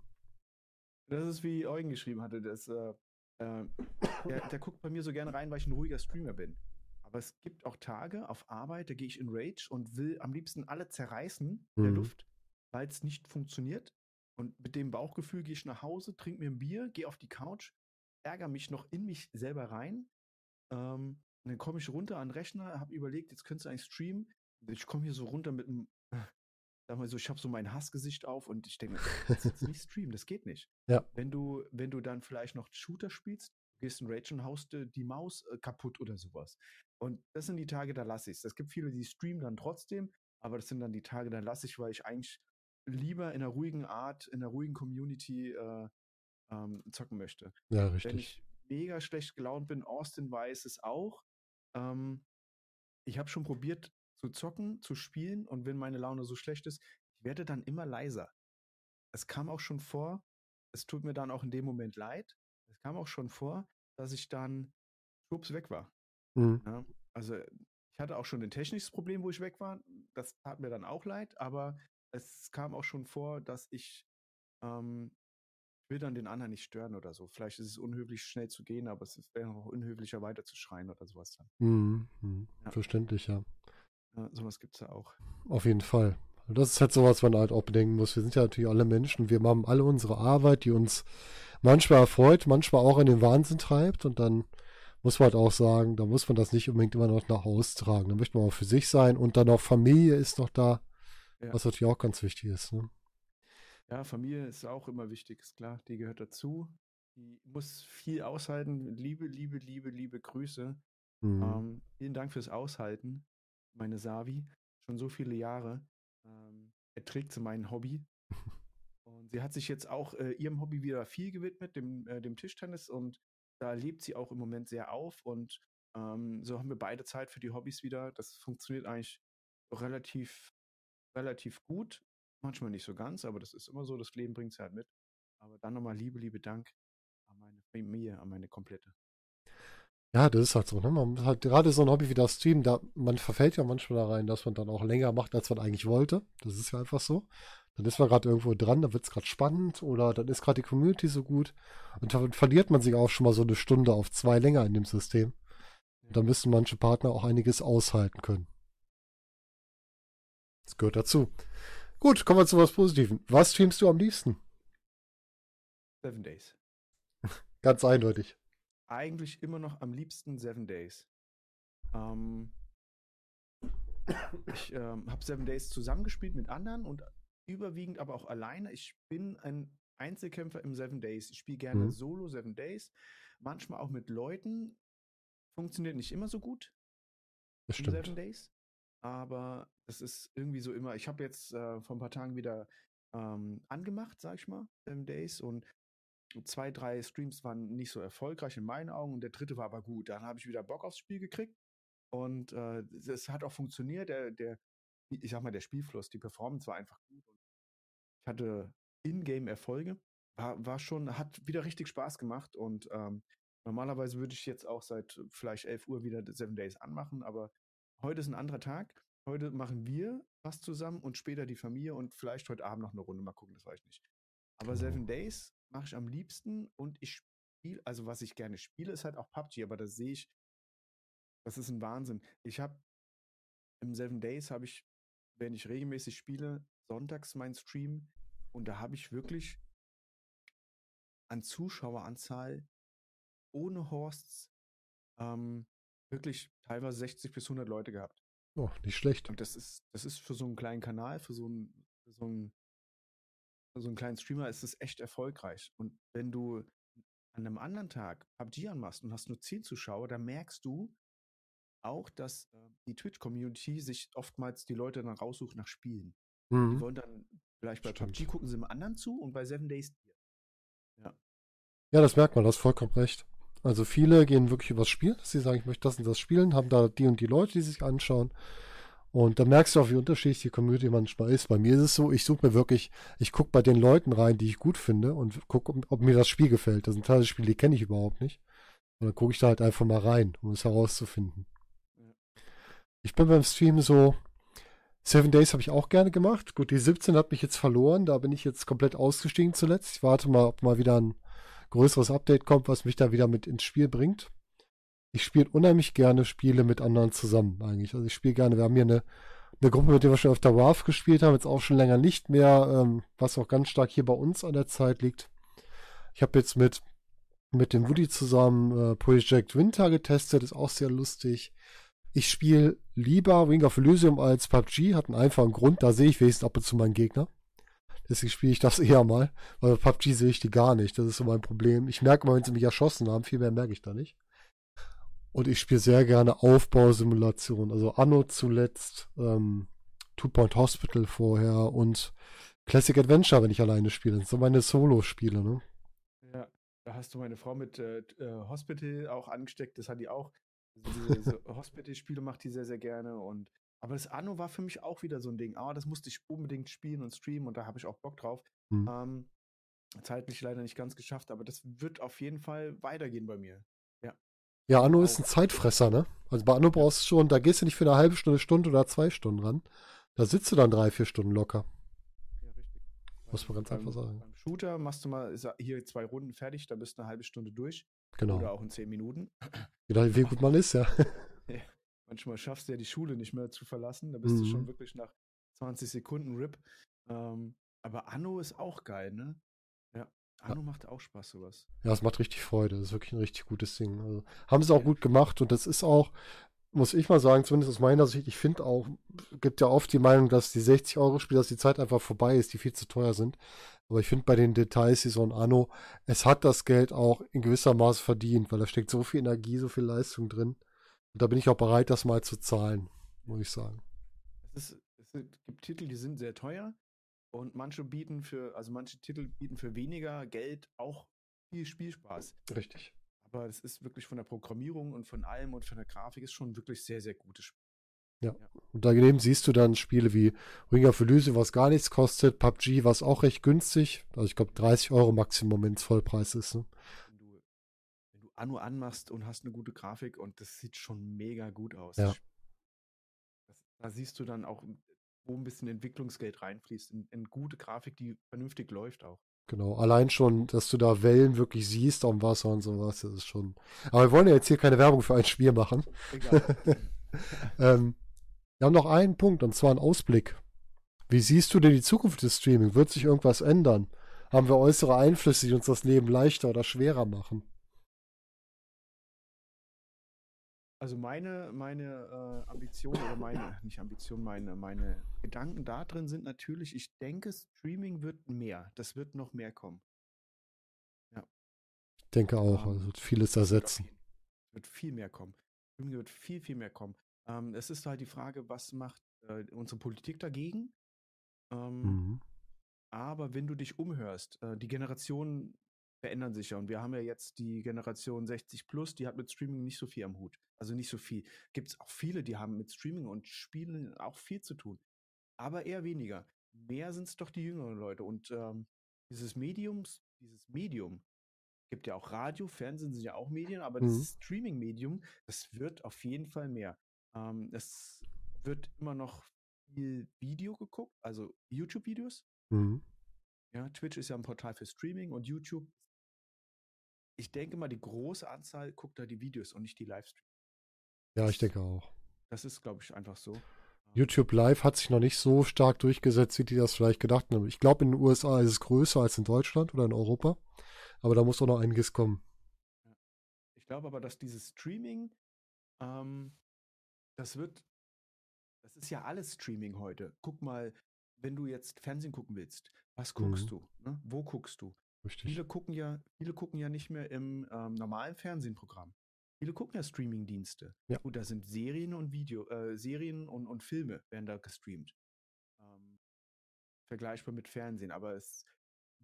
Das ist wie Eugen geschrieben hatte. Das, äh, äh, der, der guckt bei mir so gerne rein, weil ich ein ruhiger Streamer bin. Aber es gibt auch Tage auf Arbeit, da gehe ich in Rage und will am liebsten alle zerreißen in der Mhm. Luft, weil es nicht funktioniert. Und mit dem Bauchgefühl gehe ich nach Hause, trinke mir ein Bier, gehe auf die Couch, ärgere mich noch in mich selber rein. Ähm, dann komme ich runter an den Rechner, habe überlegt, jetzt könntest du eigentlich streamen. Ich komme hier so runter mit einem, sag mal so, ich habe so mein Hassgesicht auf und ich denke, das jetzt nicht <laughs> streamen, das geht nicht. Ja. Wenn du, wenn du dann vielleicht noch Shooter spielst, du gehst in Rage und haust die Maus äh, kaputt oder sowas. Und das sind die Tage, da lasse ich es. Es gibt viele, die streamen dann trotzdem, aber das sind dann die Tage, da lasse ich, weil ich eigentlich lieber in einer ruhigen Art, in einer ruhigen Community äh, ähm, zocken möchte. Ja, Wenn richtig. ich mega schlecht gelaunt bin, Austin weiß es auch. Ähm, ich habe schon probiert zu zocken, zu spielen und wenn meine Laune so schlecht ist, ich werde dann immer leiser. Es kam auch schon vor, es tut mir dann auch in dem Moment leid, es kam auch schon vor, dass ich dann schwupps weg war. Mhm. Ja? Also ich hatte auch schon ein technisches Problem, wo ich weg war. Das tat mir dann auch leid, aber es kam auch schon vor, dass ich ähm, ich will dann den anderen nicht stören oder so. Vielleicht ist es unhöflich, schnell zu gehen, aber es ist- wäre auch unhöflicher, weiter zu schreien oder sowas dann. Mhm. Mhm. Ja. Verständlich, ja. Ja, sowas gibt es ja auch. Auf jeden Fall. Und Das ist halt so, was man halt auch bedenken muss. Wir sind ja natürlich alle Menschen. Wir haben alle unsere Arbeit, die uns manchmal erfreut, manchmal auch in den Wahnsinn treibt. Und dann muss man halt auch sagen, da muss man das nicht unbedingt immer noch nach Hause tragen. Da möchte man auch für sich sein. Und dann auch Familie ist noch da, Ja. was natürlich auch ganz wichtig ist. Ne? Ja, Familie ist auch immer wichtig, ist klar. Die gehört dazu. Die muss viel aushalten. Liebe, Liebe, Liebe, liebe Grüße. Mhm. Ähm, vielen Dank fürs Aushalten, meine Savi. Schon so viele Jahre ähm, erträgt sie mein Hobby. <laughs> Und sie hat sich jetzt auch äh, ihrem Hobby wieder viel gewidmet, dem, äh, dem Tischtennis. Und da lebt sie auch im Moment sehr auf. Und ähm, so haben wir beide Zeit für die Hobbys wieder. Das funktioniert eigentlich relativ, relativ gut. Manchmal nicht so ganz, aber das ist immer so. Das Leben bringt es halt mit. Aber dann nochmal Liebe, liebe Dank an meine Familie, an meine komplette. Ja, das ist halt so. Ne? Man hat gerade so ein Hobby wie das Stream, da, man verfällt ja manchmal da rein, dass man dann auch länger macht, als man eigentlich wollte. Das ist ja einfach so. Dann ist man gerade irgendwo dran, dann wird es gerade spannend oder dann ist gerade die Community so gut. Und dann verliert man sich auch schon mal so eine Stunde auf zwei länger in dem System. Da müssen manche Partner auch einiges aushalten können. Das gehört dazu. Gut, kommen wir zu was Positiven. Was streamst du am liebsten? Seven Days. <laughs> Ganz eindeutig. Eigentlich immer noch am liebsten Seven Days. Ähm, ich ähm, habe Seven Days zusammengespielt mit anderen und überwiegend aber auch alleine. Ich bin ein Einzelkämpfer im Seven Days. Ich spiele gerne Mhm. Solo Seven Days, manchmal auch mit Leuten. Funktioniert nicht immer so gut Das im Seven stimmt. Days, aber das ist irgendwie so immer. Ich habe jetzt äh, vor ein paar Tagen wieder ähm, angemacht, sag ich mal, Seven Days und zwei, drei Streams waren nicht so erfolgreich in meinen Augen und der dritte war aber gut. Dann habe ich wieder Bock aufs Spiel gekriegt und äh, es hat auch funktioniert. Der, der, ich sag mal, der Spielfluss, die Performance war einfach gut. Und ich hatte In-Game-Erfolge. War, war schon, hat wieder richtig Spaß gemacht und ähm, normalerweise würde ich jetzt auch seit vielleicht 11 Uhr wieder Seven Days anmachen, aber heute ist ein anderer Tag. Heute machen wir was zusammen und später die Familie und vielleicht heute Abend noch eine Runde. Mal gucken, das weiß ich nicht. Aber Genau. Seven Days mache ich am liebsten und ich spiele, also was ich gerne spiele, ist halt auch PUBG, aber das sehe ich, das ist ein Wahnsinn. Ich habe im Seven Days habe ich, wenn ich regelmäßig spiele, sonntags meinen Stream und da habe ich wirklich an Zuschaueranzahl ohne Horsts ähm, wirklich teilweise 60 bis 100 Leute gehabt. Oh, nicht schlecht. Und das ist, das ist für so einen kleinen Kanal, für so einen, für so einen, so einen kleinen Streamer ist es echt erfolgreich. Und wenn du an einem anderen Tag PUBG anmachst und hast nur 10 Zuschauer, dann merkst du auch, dass äh, die Twitch-Community sich oftmals die Leute dann raussucht nach Spielen. Die Mhm. wollen dann vielleicht bei Stimmt. PUBG gucken sie im anderen zu und bei Seven Days dir. Ja, das merkt man, du hast vollkommen recht. Also viele gehen wirklich übers Spiel, dass sie sagen, ich möchte das und das spielen, haben da die und die Leute, die sich anschauen. Und da merkst du auch, wie unterschiedlich die Community manchmal ist. Bei mir ist es so, ich suche mir wirklich, ich gucke bei den Leuten rein, die ich gut finde und gucke, ob, ob mir das Spiel gefällt. Das sind teilweise Spiele, die kenne ich überhaupt nicht. Und dann gucke ich da halt einfach mal rein, um es herauszufinden. Ich bin beim Stream so, Seven Days habe ich auch gerne gemacht. Gut, die 17 hat mich jetzt verloren, da bin ich jetzt komplett ausgestiegen zuletzt. Ich warte mal, ob mal wieder ein größeres Update kommt, was mich da wieder mit ins Spiel bringt. Ich spiele unheimlich gerne Spiele mit anderen zusammen eigentlich. Also ich spiele gerne, wir haben hier eine, eine Gruppe, mit der wir schon auf der WAF gespielt haben, jetzt auch schon länger nicht mehr, ähm, was auch ganz stark hier bei uns an der Zeit liegt. Ich habe jetzt mit, mit dem Woody zusammen äh, Project Winter getestet, ist auch sehr lustig. Ich spiele lieber Ring of Elysium als PUBG, hat einen einfachen Grund, da sehe ich wenigstens ab und zu meinen Gegner. Deswegen spiele ich das <laughs> eher mal, weil PUBG sehe ich die gar nicht. Das ist so mein Problem. Ich merke mal, wenn sie mich erschossen haben, viel mehr merke ich da nicht. Und ich spiele sehr gerne Aufbausimulationen. Also Anno zuletzt, ähm, Two Point Hospital vorher und Classic Adventure, wenn ich alleine spiele. Das sind so meine Solo-Spiele, ne? Ja, da hast du meine Frau mit äh, äh, Hospital auch angesteckt. Das hat die auch. Also diese <laughs> Hospital-Spiele macht die sehr, sehr gerne. Und aber das Anno war für mich auch wieder so ein Ding. Ah, das musste ich unbedingt spielen und streamen und da habe ich auch Bock drauf. Hm. Ähm, zeitlich leider nicht ganz geschafft, aber das wird auf jeden Fall weitergehen bei mir. Ja, Anno ist ein. Zeitfresser, ne? Also bei Anno brauchst du schon, da gehst du nicht für eine halbe Stunde, Stunde oder zwei Stunden ran. Da sitzt du dann drei, vier Stunden locker. Ja, richtig. Muss man ganz beim, einfach sagen. Beim Shooter machst du mal hier zwei Runden fertig, da bist du eine halbe Stunde durch. Genau. Oder auch in zehn Minuten. Je nachdem, wie gut man ist, ja. <laughs> Manchmal schaffst du ja die Schule nicht mehr zu verlassen. Da bist du Mhm. schon wirklich nach 20 Sekunden RIP. Ähm, aber Anno ist auch geil, ne? Ja. Anno macht auch Spaß, sowas. Ja, es macht richtig Freude. Das ist wirklich ein richtig gutes Ding. Also, haben sie auch gut gemacht und das ist auch, muss ich mal sagen, zumindest aus meiner Sicht, ich finde auch, gibt ja oft die Meinung, dass die 60 Euro Spiele, dass die Zeit einfach vorbei ist, die viel zu teuer sind. Aber ich finde bei den Details, wie so ein Anno, es hat das Geld auch in gewisser Maße verdient, weil da steckt so viel Energie, so viel Leistung drin. Und da bin ich auch bereit, das mal zu zahlen, muss ich sagen. Es, ist, es gibt Titel, die sind sehr teuer und manche bieten für, also manche Titel bieten für weniger Geld auch viel Spielspaß. Richtig. Aber es ist wirklich von der Programmierung und von allem und von der Grafik ist schon wirklich sehr, sehr gutes Spiel. Und daneben siehst du dann Spiele wie Ring of Elysium, was gar nichts kostet, PUBG, was auch recht günstig, also ich glaube 30 Euro Maximum, wenn es Vollpreis ist. Ne? Wenn du, wenn du Anno anmachst und hast eine gute Grafik und das sieht schon mega gut aus. Ja. Das, da siehst du dann auch, wo ein bisschen Entwicklungsgeld reinfließt, in, in gute Grafik, die vernünftig läuft auch. Genau, allein schon, dass du da Wellen wirklich siehst am Wasser und sowas, das ist schon. Aber wir wollen ja jetzt hier keine Werbung für ein Spiel machen. Egal. <laughs> Ähm, wir haben noch einen Punkt, und zwar einen Ausblick. Wie siehst du denn die Zukunft des Streaming? Wird sich irgendwas ändern? Haben wir äußere Einflüsse, die uns das Leben leichter oder schwerer machen? Also meine, meine äh, Ambition oder meine, <coughs> nicht Ambition, meine, meine Gedanken da drin sind natürlich, ich denke, Streaming wird mehr. Das wird noch mehr kommen. Ich denke auch, also vieles Es wird auf ersetzen. Es wird viel mehr kommen. Streaming wird viel, viel mehr kommen. Ähm, es ist halt die Frage, was macht äh, unsere Politik dagegen? Ähm, Mhm. Aber wenn du dich umhörst, äh, die Generationen verändern sich ja und wir haben ja jetzt die Generation 60 plus, die hat mit Streaming nicht so viel am Hut. Also nicht so viel. Gibt es auch viele, die haben mit Streaming und Spielen auch viel zu tun. Aber eher weniger. mehr sind es doch die jüngeren Leute. Und ähm, dieses Mediums, dieses Medium, gibt ja auch Radio, Fernsehen sind ja auch Medien, aber Mhm. das Streaming-Medium, das wird auf jeden Fall mehr. Ähm, es wird immer noch viel Video geguckt, also YouTube-Videos. Mhm. Ja, Twitch ist ja ein Portal für Streaming und YouTube. Ich denke mal, die große Anzahl guckt da die Videos und nicht die Livestreams. Ja, ich denke auch. Das ist, glaube ich, einfach so. YouTube Live hat sich noch nicht so stark durchgesetzt, wie die das vielleicht gedacht haben. Ich glaube, in den USA ist es größer als in Deutschland oder in Europa. Aber da muss doch noch einiges kommen. Ich glaube aber, dass dieses Streaming, ähm, das wird, das ist ja alles Streaming heute. Guck mal, wenn du jetzt Fernsehen gucken willst, was guckst Mhm. du? Ne? Wo guckst du? Richtig. Viele gucken ja, viele gucken ja nicht mehr im ähm, normalen Fernsehprogramm. Viele gucken ja Streamingdienste. Ja. Gut, da sind Serien und Video, äh, Serien und, und Filme werden da gestreamt. Ähm, vergleichbar mit Fernsehen, aber es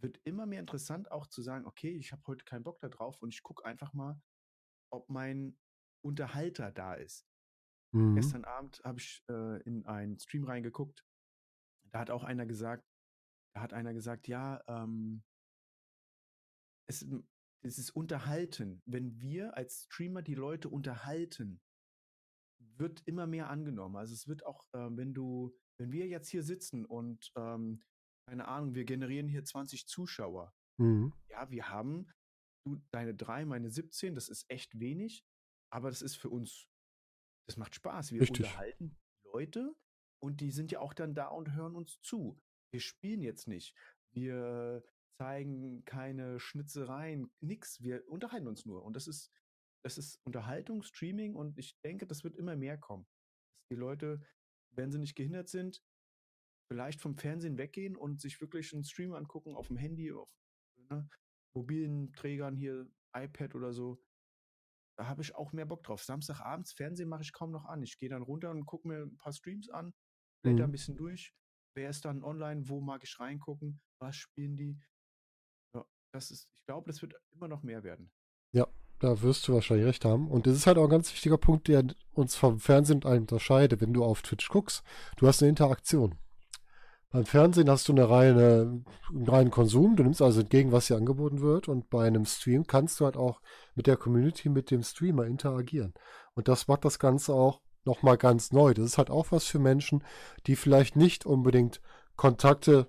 wird immer mehr interessant, auch zu sagen, okay, ich habe heute keinen Bock da drauf und ich gucke einfach mal, ob mein Unterhalter da ist. Mhm. Gestern Abend habe ich äh, in einen Stream reingeguckt. Da hat auch einer gesagt, da hat einer gesagt, ja, ähm, es, es ist unterhalten. Wenn wir als Streamer die Leute unterhalten, wird immer mehr angenommen. Also es wird auch, äh, wenn du, wenn wir jetzt hier sitzen und ähm, keine Ahnung, wir generieren hier 20 Zuschauer. Mhm. Ja, wir haben du deine drei, meine 17, das ist echt wenig, aber das ist für uns, das macht Spaß. Wir Richtig. unterhalten Leute und die sind ja auch dann da und hören uns zu. Wir spielen jetzt nicht. Wir zeigen keine Schnitzereien, nix. Wir unterhalten uns nur. Und das ist, das ist Unterhaltung, Streaming und ich denke, das wird immer mehr kommen. Dass die Leute, wenn sie nicht gehindert sind, vielleicht vom Fernsehen weggehen und sich wirklich einen Stream angucken auf dem Handy, auf ne, mobilen Trägern hier, iPad oder so. Da habe ich auch mehr Bock drauf. Samstagabends Fernsehen mache ich kaum noch an. Ich gehe dann runter und gucke mir ein paar Streams an, blätter Mhm. ein bisschen durch. Wer ist dann online? Wo mag ich reingucken? Was spielen die? Ja, das ist, ich glaube, das wird immer noch mehr werden. Da wirst du wahrscheinlich recht haben. Und das ist halt auch ein ganz wichtiger Punkt, der uns vom Fernsehen und allem unterscheidet. Wenn du auf Twitch guckst, du hast eine Interaktion. Beim Fernsehen hast du eine reine, einen reinen Konsum. Du nimmst also entgegen, was dir angeboten wird. Und bei einem Stream kannst du halt auch mit der Community, mit dem Streamer interagieren. Und das macht das Ganze auch nochmal ganz neu. Das ist halt auch was für Menschen, die vielleicht nicht unbedingt Kontakte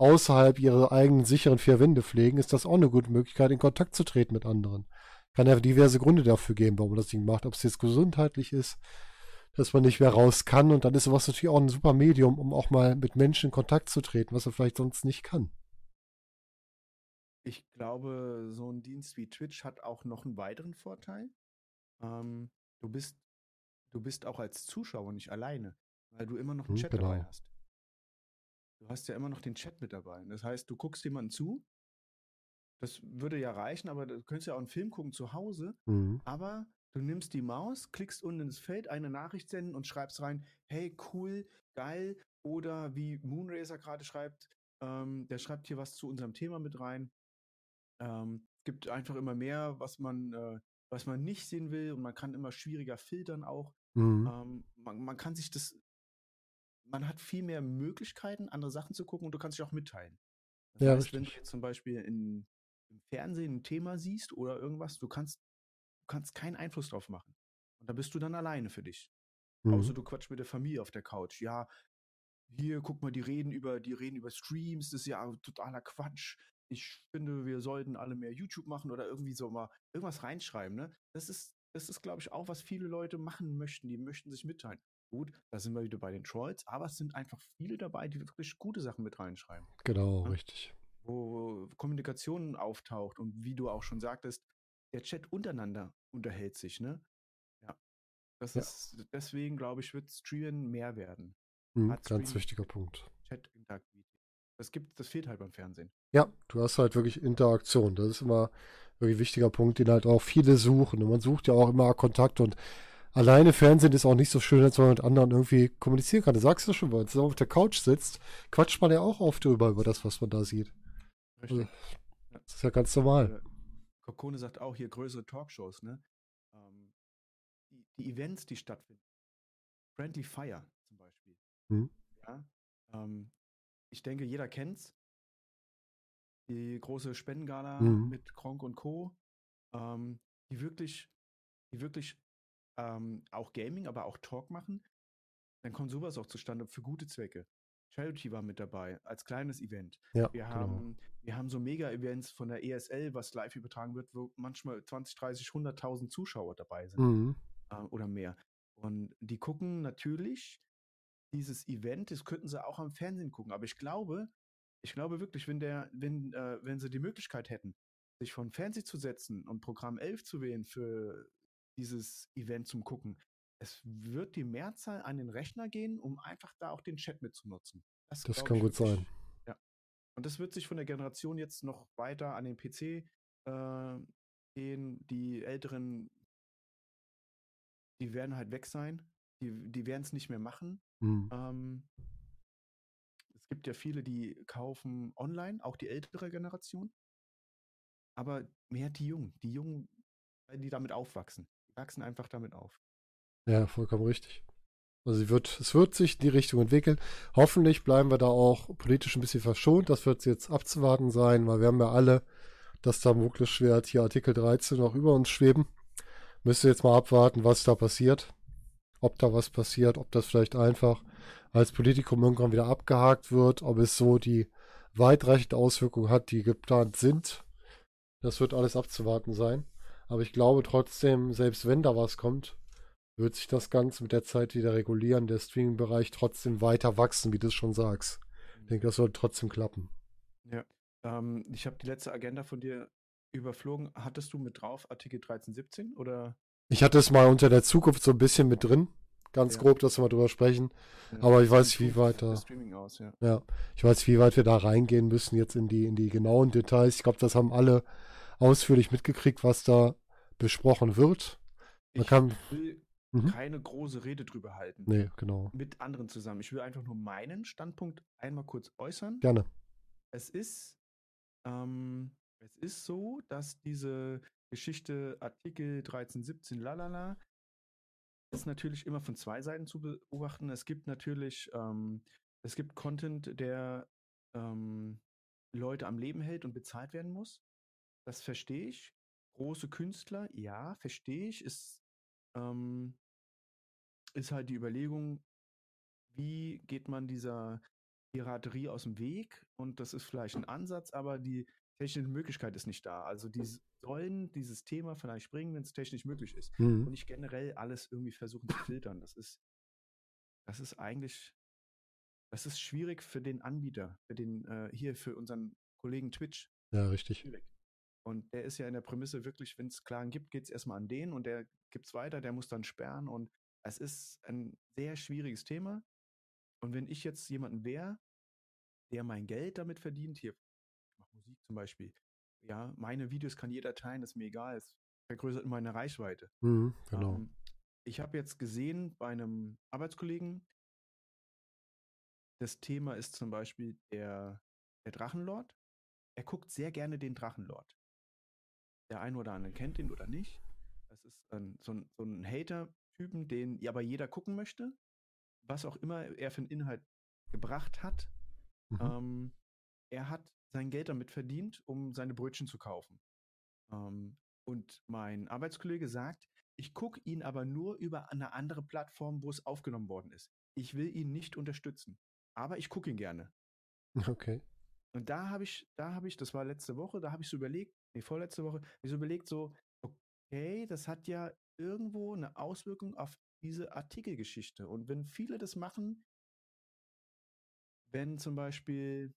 außerhalb ihrer eigenen sicheren vier Wände pflegen, ist das auch eine gute Möglichkeit, in Kontakt zu treten mit anderen. Kann ja diverse Gründe dafür geben, warum man das Ding macht. Ob es jetzt gesundheitlich ist, dass man nicht mehr raus kann. Und dann ist sowas natürlich auch ein super Medium, um auch mal mit Menschen in Kontakt zu treten, was er vielleicht sonst nicht kann. Ich glaube, so ein Dienst wie Twitch hat auch noch einen weiteren Vorteil. Ähm, du bist, du bist auch als Zuschauer nicht alleine, weil du immer noch einen Hm, Chat dabei genau. hast. Du hast ja immer noch den Chat mit dabei. Das heißt, du guckst jemanden zu. Das würde ja reichen, aber du könntest ja auch einen Film gucken zu Hause. Mhm. Aber du nimmst die Maus, klickst unten ins Feld, eine Nachricht senden und schreibst rein, hey, cool, geil. Oder wie Moonracer gerade schreibt, ähm, der schreibt hier was zu unserem Thema mit rein. Ähm, gibt einfach immer mehr, was man, äh, was man nicht sehen will und man kann immer schwieriger filtern auch. Mhm. Ähm, man, man kann sich das, man hat viel mehr Möglichkeiten, andere Sachen zu gucken und du kannst dich auch mitteilen. Das Ja, heißt, wenn du jetzt zum Beispiel in, im Fernsehen ein Thema siehst oder irgendwas, du kannst, du kannst keinen Einfluss drauf machen. Und da bist du dann alleine für dich. Außer Mhm. du quatschst mit der Familie auf der Couch. Ja, hier, guck mal, die reden über, die reden über Streams, das ist ja totaler Quatsch. Ich finde, wir sollten alle mehr YouTube machen oder irgendwie so mal irgendwas reinschreiben, ne? Das ist, das ist, glaube ich, auch, was viele Leute machen möchten. Die möchten sich mitteilen. Gut, da sind wir wieder bei den Trolls, aber es sind einfach viele dabei, die wirklich gute Sachen mit reinschreiben Genau, Ja. richtig. wo Kommunikation auftaucht und wie du auch schon sagtest, der Chat untereinander unterhält sich, ne? Ja. Das Ja. ist, deswegen glaube ich, wird Streamen mehr werden. Mhm. Ganz wichtiger Punkt. Chat-Interaktivität. Das gibt, das fehlt halt beim Fernsehen. Ja, du hast halt wirklich Interaktion. Das ist immer wirklich ein wichtiger Punkt, den halt auch viele suchen. Und man sucht ja auch immer Kontakt und alleine Fernsehen ist auch nicht so schön, als wenn man mit anderen irgendwie kommunizieren kann. Du sagst ja schon, wenn man auf der Couch sitzt, quatscht man ja auch oft drüber über das, was man da sieht. Richtig. Das ist ja ganz normal. Kokone sagt auch hier größere Talkshows, ne? Ähm, die, die Events, die stattfinden. Friendly Fire zum Beispiel. Mhm. Ja. Ähm, ich denke, jeder kennt's. Die große Spendengala Mhm. mit Kronk und Co. Ähm, die wirklich, die wirklich ähm, auch Gaming, aber auch Talk machen. Dann kommt sowas auch zustande für gute Zwecke. Charity war mit dabei, als kleines Event. Ja, Wir genau. haben, wir haben so Mega-Events von der ESL, was live übertragen wird, wo manchmal 20, 30, 100.000 Zuschauer dabei sind Mhm. äh, oder mehr. Und die gucken natürlich dieses Event, das könnten sie auch am Fernsehen gucken. Aber ich glaube, ich glaube wirklich, wenn der, wenn, äh, wenn sie die Möglichkeit hätten, sich von Fernsehen zu setzen und Programm 11 zu wählen für dieses Event zum Gucken, es wird die Mehrzahl an den Rechner gehen, um einfach da auch den Chat mitzunutzen. Das glaub kann gut sein. Ja. Und das wird sich von der Generation jetzt noch weiter an den PC äh, gehen. Die Älteren, die werden halt weg sein. Die, die werden es nicht mehr machen. Mhm. Ähm, es gibt ja viele, die kaufen online, auch die ältere Generation. Aber mehr die Jungen. Die Jungen, die damit aufwachsen. Wachsen einfach damit auf. Ja, vollkommen richtig. Also wird, es wird sich in die Richtung entwickeln. Hoffentlich bleiben wir da auch politisch ein bisschen verschont. Das wird jetzt abzuwarten sein, weil wir haben ja alle das Damoklesschwert hier Artikel 13 noch über uns schweben. Müsste jetzt mal abwarten, was da passiert. Ob da was passiert, ob das vielleicht einfach als Politikum irgendwann wieder abgehakt wird, ob es so die weitreichende Auswirkungen hat, die geplant sind. Das wird alles abzuwarten sein. Aber ich glaube trotzdem, selbst wenn da was kommt, wird sich das Ganze mit der Zeit wieder regulieren, der Streaming-Bereich trotzdem weiter wachsen, wie du es schon sagst. Ich denke, das soll trotzdem klappen. Ja. Ähm, ich habe die letzte Agenda von dir überflogen. Hattest du mit drauf Artikel 1317 oder? Ich hatte es mal unter der Zukunft so ein bisschen mit drin, ganz Ja. grob, dass wir mal drüber sprechen. Ja, Aber ich weiß nicht, wie weit da- aus, ja. Ja, ich weiß, wie weit wir da reingehen müssen jetzt in die, in die genauen Details. Ich glaube, das haben alle ausführlich mitgekriegt, was da besprochen wird. Man Ich kann, will Mhm. keine große Rede drüber halten. nee, genau, Mit anderen zusammen. Ich will einfach nur meinen Standpunkt einmal kurz äußern. gerne. Es ist, ähm, es ist so, dass diese Geschichte Artikel 1317 lalala ist natürlich immer von zwei Seiten zu beobachten. Es gibt natürlich, ähm, es gibt Content, der ähm, Leute am Leben hält und bezahlt werden muss. Das verstehe ich. Große Künstler, ja, verstehe ich. Ist, ähm, ist halt die Überlegung, wie geht man dieser Piraterie aus dem Weg? Und das ist vielleicht ein Ansatz, aber die technische Möglichkeit ist nicht da. Also die sollen dieses Thema vielleicht bringen, wenn es technisch möglich ist und Mhm. nicht generell alles irgendwie versuchen zu filtern. Das ist, das ist eigentlich, das ist schwierig für den Anbieter, für den, äh, hier für unseren Kollegen Twitch. Ja, richtig. Schwierig. Und der ist ja in der Prämisse wirklich, wenn es Klagen gibt, geht es erstmal an den und der gibt es weiter, der muss dann sperren und es ist ein sehr schwieriges Thema. Und wenn ich jetzt jemanden wäre, der mein Geld damit verdient, hier, ich mache Musik zum Beispiel, ja, meine Videos kann jeder teilen, ist mir egal, es vergrößert meine Reichweite. Mhm, genau. Ähm, ich habe jetzt gesehen bei einem Arbeitskollegen, das Thema ist zum Beispiel der, der Drachenlord. Er guckt sehr gerne den Drachenlord. Der eine oder andere kennt ihn oder nicht. Das ist ein, so ein, so ein Hater-Typen, den ja, aber jeder gucken möchte. Was auch immer er für einen Inhalt gebracht hat. Mhm. Ähm, er hat sein Geld damit verdient, um seine Brötchen zu kaufen. Ähm, und mein Arbeitskollege sagt, ich gucke ihn aber nur über eine andere Plattform, wo es aufgenommen worden ist. Ich will ihn nicht unterstützen, aber ich gucke ihn gerne. <laughs> Okay. Und da habe ich, da habe ich, das war letzte Woche, da habe ich so überlegt, nee, vorletzte Woche, ich so überlegt, so, okay, das hat ja irgendwo eine Auswirkung auf diese Artikelgeschichte. Und wenn viele das machen, wenn zum Beispiel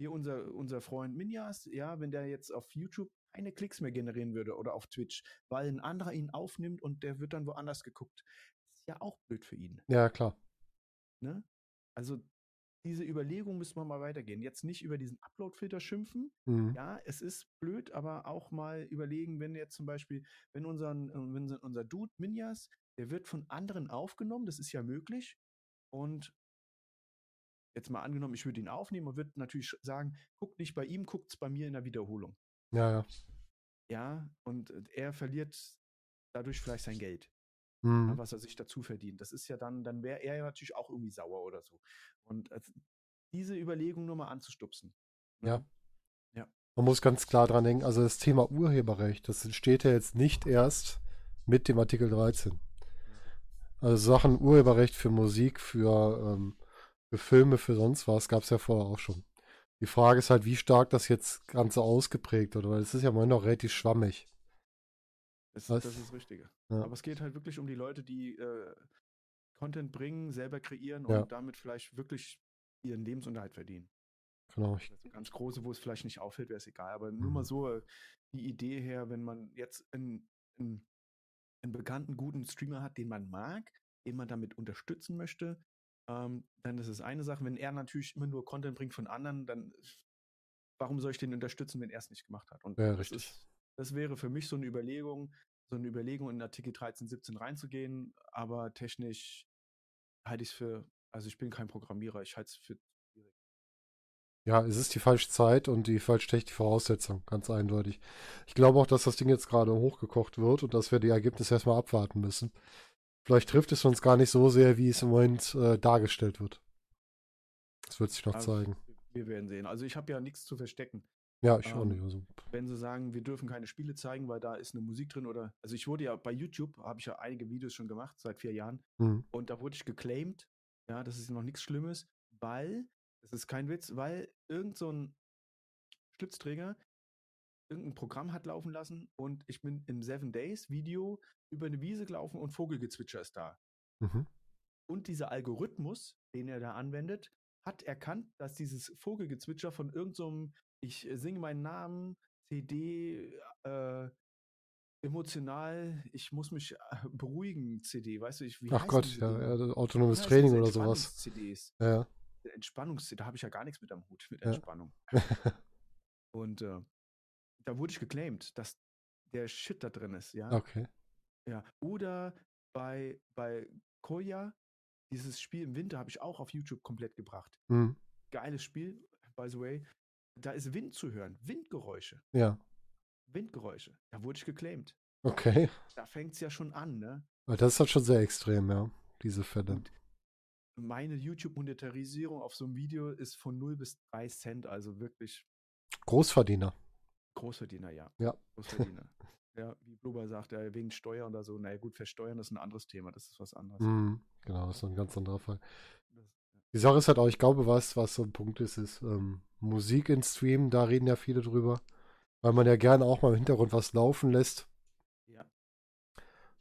hier unser, unser Freund Minjas, ja, wenn der jetzt auf YouTube keine Klicks mehr generieren würde oder auf Twitch, weil ein anderer ihn aufnimmt und der wird dann woanders geguckt, ist ja auch blöd für ihn. Ja, klar. Ne? Also diese Überlegung müssen wir mal weitergehen. Jetzt nicht über diesen Upload-Filter schimpfen. Mhm. Ja, es ist blöd, aber auch mal überlegen, wenn jetzt zum Beispiel, wenn, unseren, äh, wenn unser Dude Minjas, der wird von anderen aufgenommen, das ist ja möglich. Und jetzt mal angenommen, ich würde ihn aufnehmen und würde natürlich sagen, guckt nicht bei ihm, guckt es bei mir in der Wiederholung. Ja, ja. Ja, und äh, er verliert dadurch vielleicht sein Geld Mhm. ja, was er sich dazu verdient. Das ist ja dann, dann wäre er ja natürlich auch irgendwie sauer oder so. Und als, diese Überlegung nur mal anzustupsen. ne? Ja. Ja. Man muss ganz klar dran denken, also das Thema Urheberrecht, das entsteht ja jetzt nicht erst mit dem Artikel 13. Also Sachen Urheberrecht für Musik, für, ähm, für Filme, für sonst was, gab es ja vorher auch schon. Die Frage ist halt, wie stark das jetzt Ganze ausgeprägt wird, weil es ist ja immer noch relativ schwammig. Das, das ist das Richtige. Ja. Aber es geht halt wirklich um die Leute, die äh, Content bringen, selber kreieren Ja. und damit vielleicht wirklich ihren Lebensunterhalt verdienen. Genau. Also ganz große, wo es vielleicht nicht auffällt, wäre es egal. Aber nur Mhm. mal so äh, die Idee her, wenn man jetzt einen, einen, einen bekannten, guten Streamer hat, den man mag, den man damit unterstützen möchte, ähm, dann ist es eine Sache. Wenn er natürlich immer nur Content bringt von anderen, dann warum soll ich den unterstützen, wenn er es nicht gemacht hat? Und Ja, das richtig. ist, das wäre für mich so eine Überlegung, so eine Überlegung in Artikel 13, 17 reinzugehen, aber technisch halte ich es für, also ich bin kein Programmierer, ich halte es für schwierig. ja, es ist die falsche Zeit und die falsche technische Voraussetzung, ganz eindeutig. Ich glaube auch, dass das Ding jetzt gerade hochgekocht wird und dass wir die Ergebnisse erstmal abwarten müssen. Vielleicht trifft es uns gar nicht so sehr, wie es im Moment äh, dargestellt wird. Das wird sich noch Also, zeigen. Wir werden sehen. Also ich habe ja nichts zu verstecken. Ja, ich auch ähm, nicht. Also, Wenn sie sagen, wir dürfen keine Spiele zeigen, weil da ist eine Musik drin oder, also ich wurde ja bei YouTube, habe ich ja einige Videos schon gemacht, seit vier Jahren, hm, und da wurde ich geclaimed, ja, das ist noch nichts Schlimmes, weil, das ist kein Witz, weil irgend so ein Schlipsträger irgendein Programm hat laufen lassen und ich bin im Seven Days Video über eine Wiese gelaufen und Vogelgezwitscher ist da. mhm. Und dieser Algorithmus, den er da anwendet, hat erkannt, dass dieses Vogelgezwitscher von irgendeinem, ich äh, singe meinen Namen, CD, äh, emotional, ich muss mich äh, beruhigen, CD, weißt du, ich, wie Ach Gott, ja, ja, autonomes Training oder sowas. Entspannungs-CDs? Ja, ja. Entspannungs da habe ich ja gar nichts mit am Hut, mit Ja. Entspannung. <laughs> Und äh, da wurde ich geclaimed, dass der Shit da drin ist, ja. Okay. Ja. Oder bei, bei Koya, dieses Spiel im Winter habe ich auch auf YouTube komplett gebracht. Hm, Geiles Spiel, by the way. Da ist Wind zu hören, Windgeräusche, ja, Windgeräusche. Da wurde ich geclaimed. okay. Da fängt es ja schon an, ne? Weil das ist halt schon sehr extrem, ja, diese Fälle. Und meine YouTube-Monetarisierung auf so einem Video ist von 0 bis 3 Cent, also wirklich Großverdiener. Großverdiener, ja. Ja. Großverdiener. <laughs> ja, wie Blubber sagt, ja, wegen Steuern oder so. Naja, gut, versteuern ist ein anderes Thema, das ist was anderes. Hm, genau, das ist ein ganz anderer Fall. Das, Die Sache ist halt auch, ich glaube, was, was so ein Punkt ist, ist ähm, Musik in Stream, da reden ja viele drüber. Weil man ja gerne auch mal im Hintergrund was laufen lässt. ja.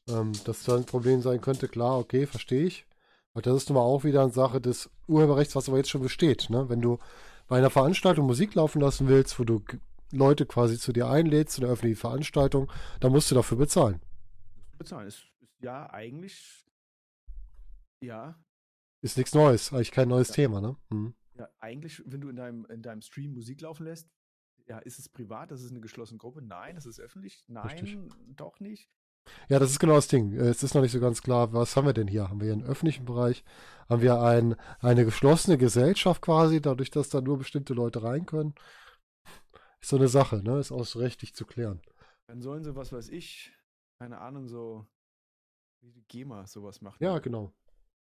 Ähm, dass da ein Problem sein könnte, klar, okay, verstehe ich. Aber das ist nun mal auch wieder eine Sache des Urheberrechts, was aber jetzt schon besteht. Ne? Wenn du bei einer Veranstaltung Musik laufen lassen willst, wo du Leute quasi zu dir einlädst, zu einer öffentlichen Veranstaltung, dann musst du dafür bezahlen. bezahlen. Ist, ist ja eigentlich, ja, Ist nichts Neues, eigentlich kein neues Ja. Thema, ne? Hm. ja, eigentlich, wenn du in deinem, in deinem Stream Musik laufen lässt, ja, ist es privat, das ist eine geschlossene Gruppe? Nein, es ist öffentlich? Nein, Richtig. doch nicht. Ja, das ist genau das Ding. Äh, Es ist noch nicht so ganz klar, was haben wir denn hier? Haben wir hier einen öffentlichen Bereich? Haben wir ein, eine geschlossene Gesellschaft quasi, dadurch, dass da nur bestimmte Leute rein können? Ist so eine Sache, ne? Ist auch so rechtlich zu klären. Dann sollen sie, was weiß ich, keine Ahnung, so wie die GEMA sowas machen. Ja, genau.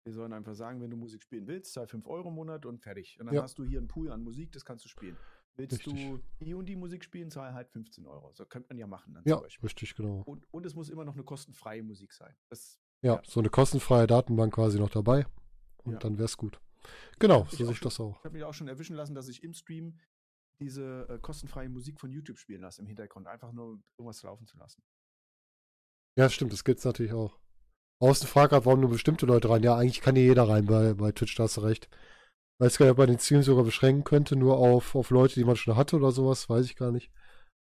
Die sollen einfach sagen, wenn du Musik spielen willst, zahl 5 Euro im Monat und fertig. Und dann Ja. hast du hier einen Pool an Musik, das kannst du spielen. Willst Richtig. du die und die Musik spielen, zahl halt 15 Euro. So könnte man ja machen dann Ja, richtig, genau. Und, und es muss immer noch eine kostenfreie Musik sein. Das Ja, Ja. so eine kostenfreie Datenbank quasi noch dabei. Und Ja. dann wär's gut. Genau, so sehe ich das auch. Ich habe mich auch schon erwischen lassen, dass ich im Stream diese äh, kostenfreie Musik von YouTube spielen lasse im Hintergrund. Einfach nur irgendwas laufen zu lassen. Ja, stimmt, das gibt's natürlich auch. Außen fragt gerade, warum nur bestimmte Leute rein. Ja, eigentlich kann hier jeder rein bei, bei Twitch, da hast du recht. Weiß gar nicht, ob man den Stream sogar beschränken könnte, nur auf, auf Leute, die man schon hatte oder sowas, weiß ich gar nicht.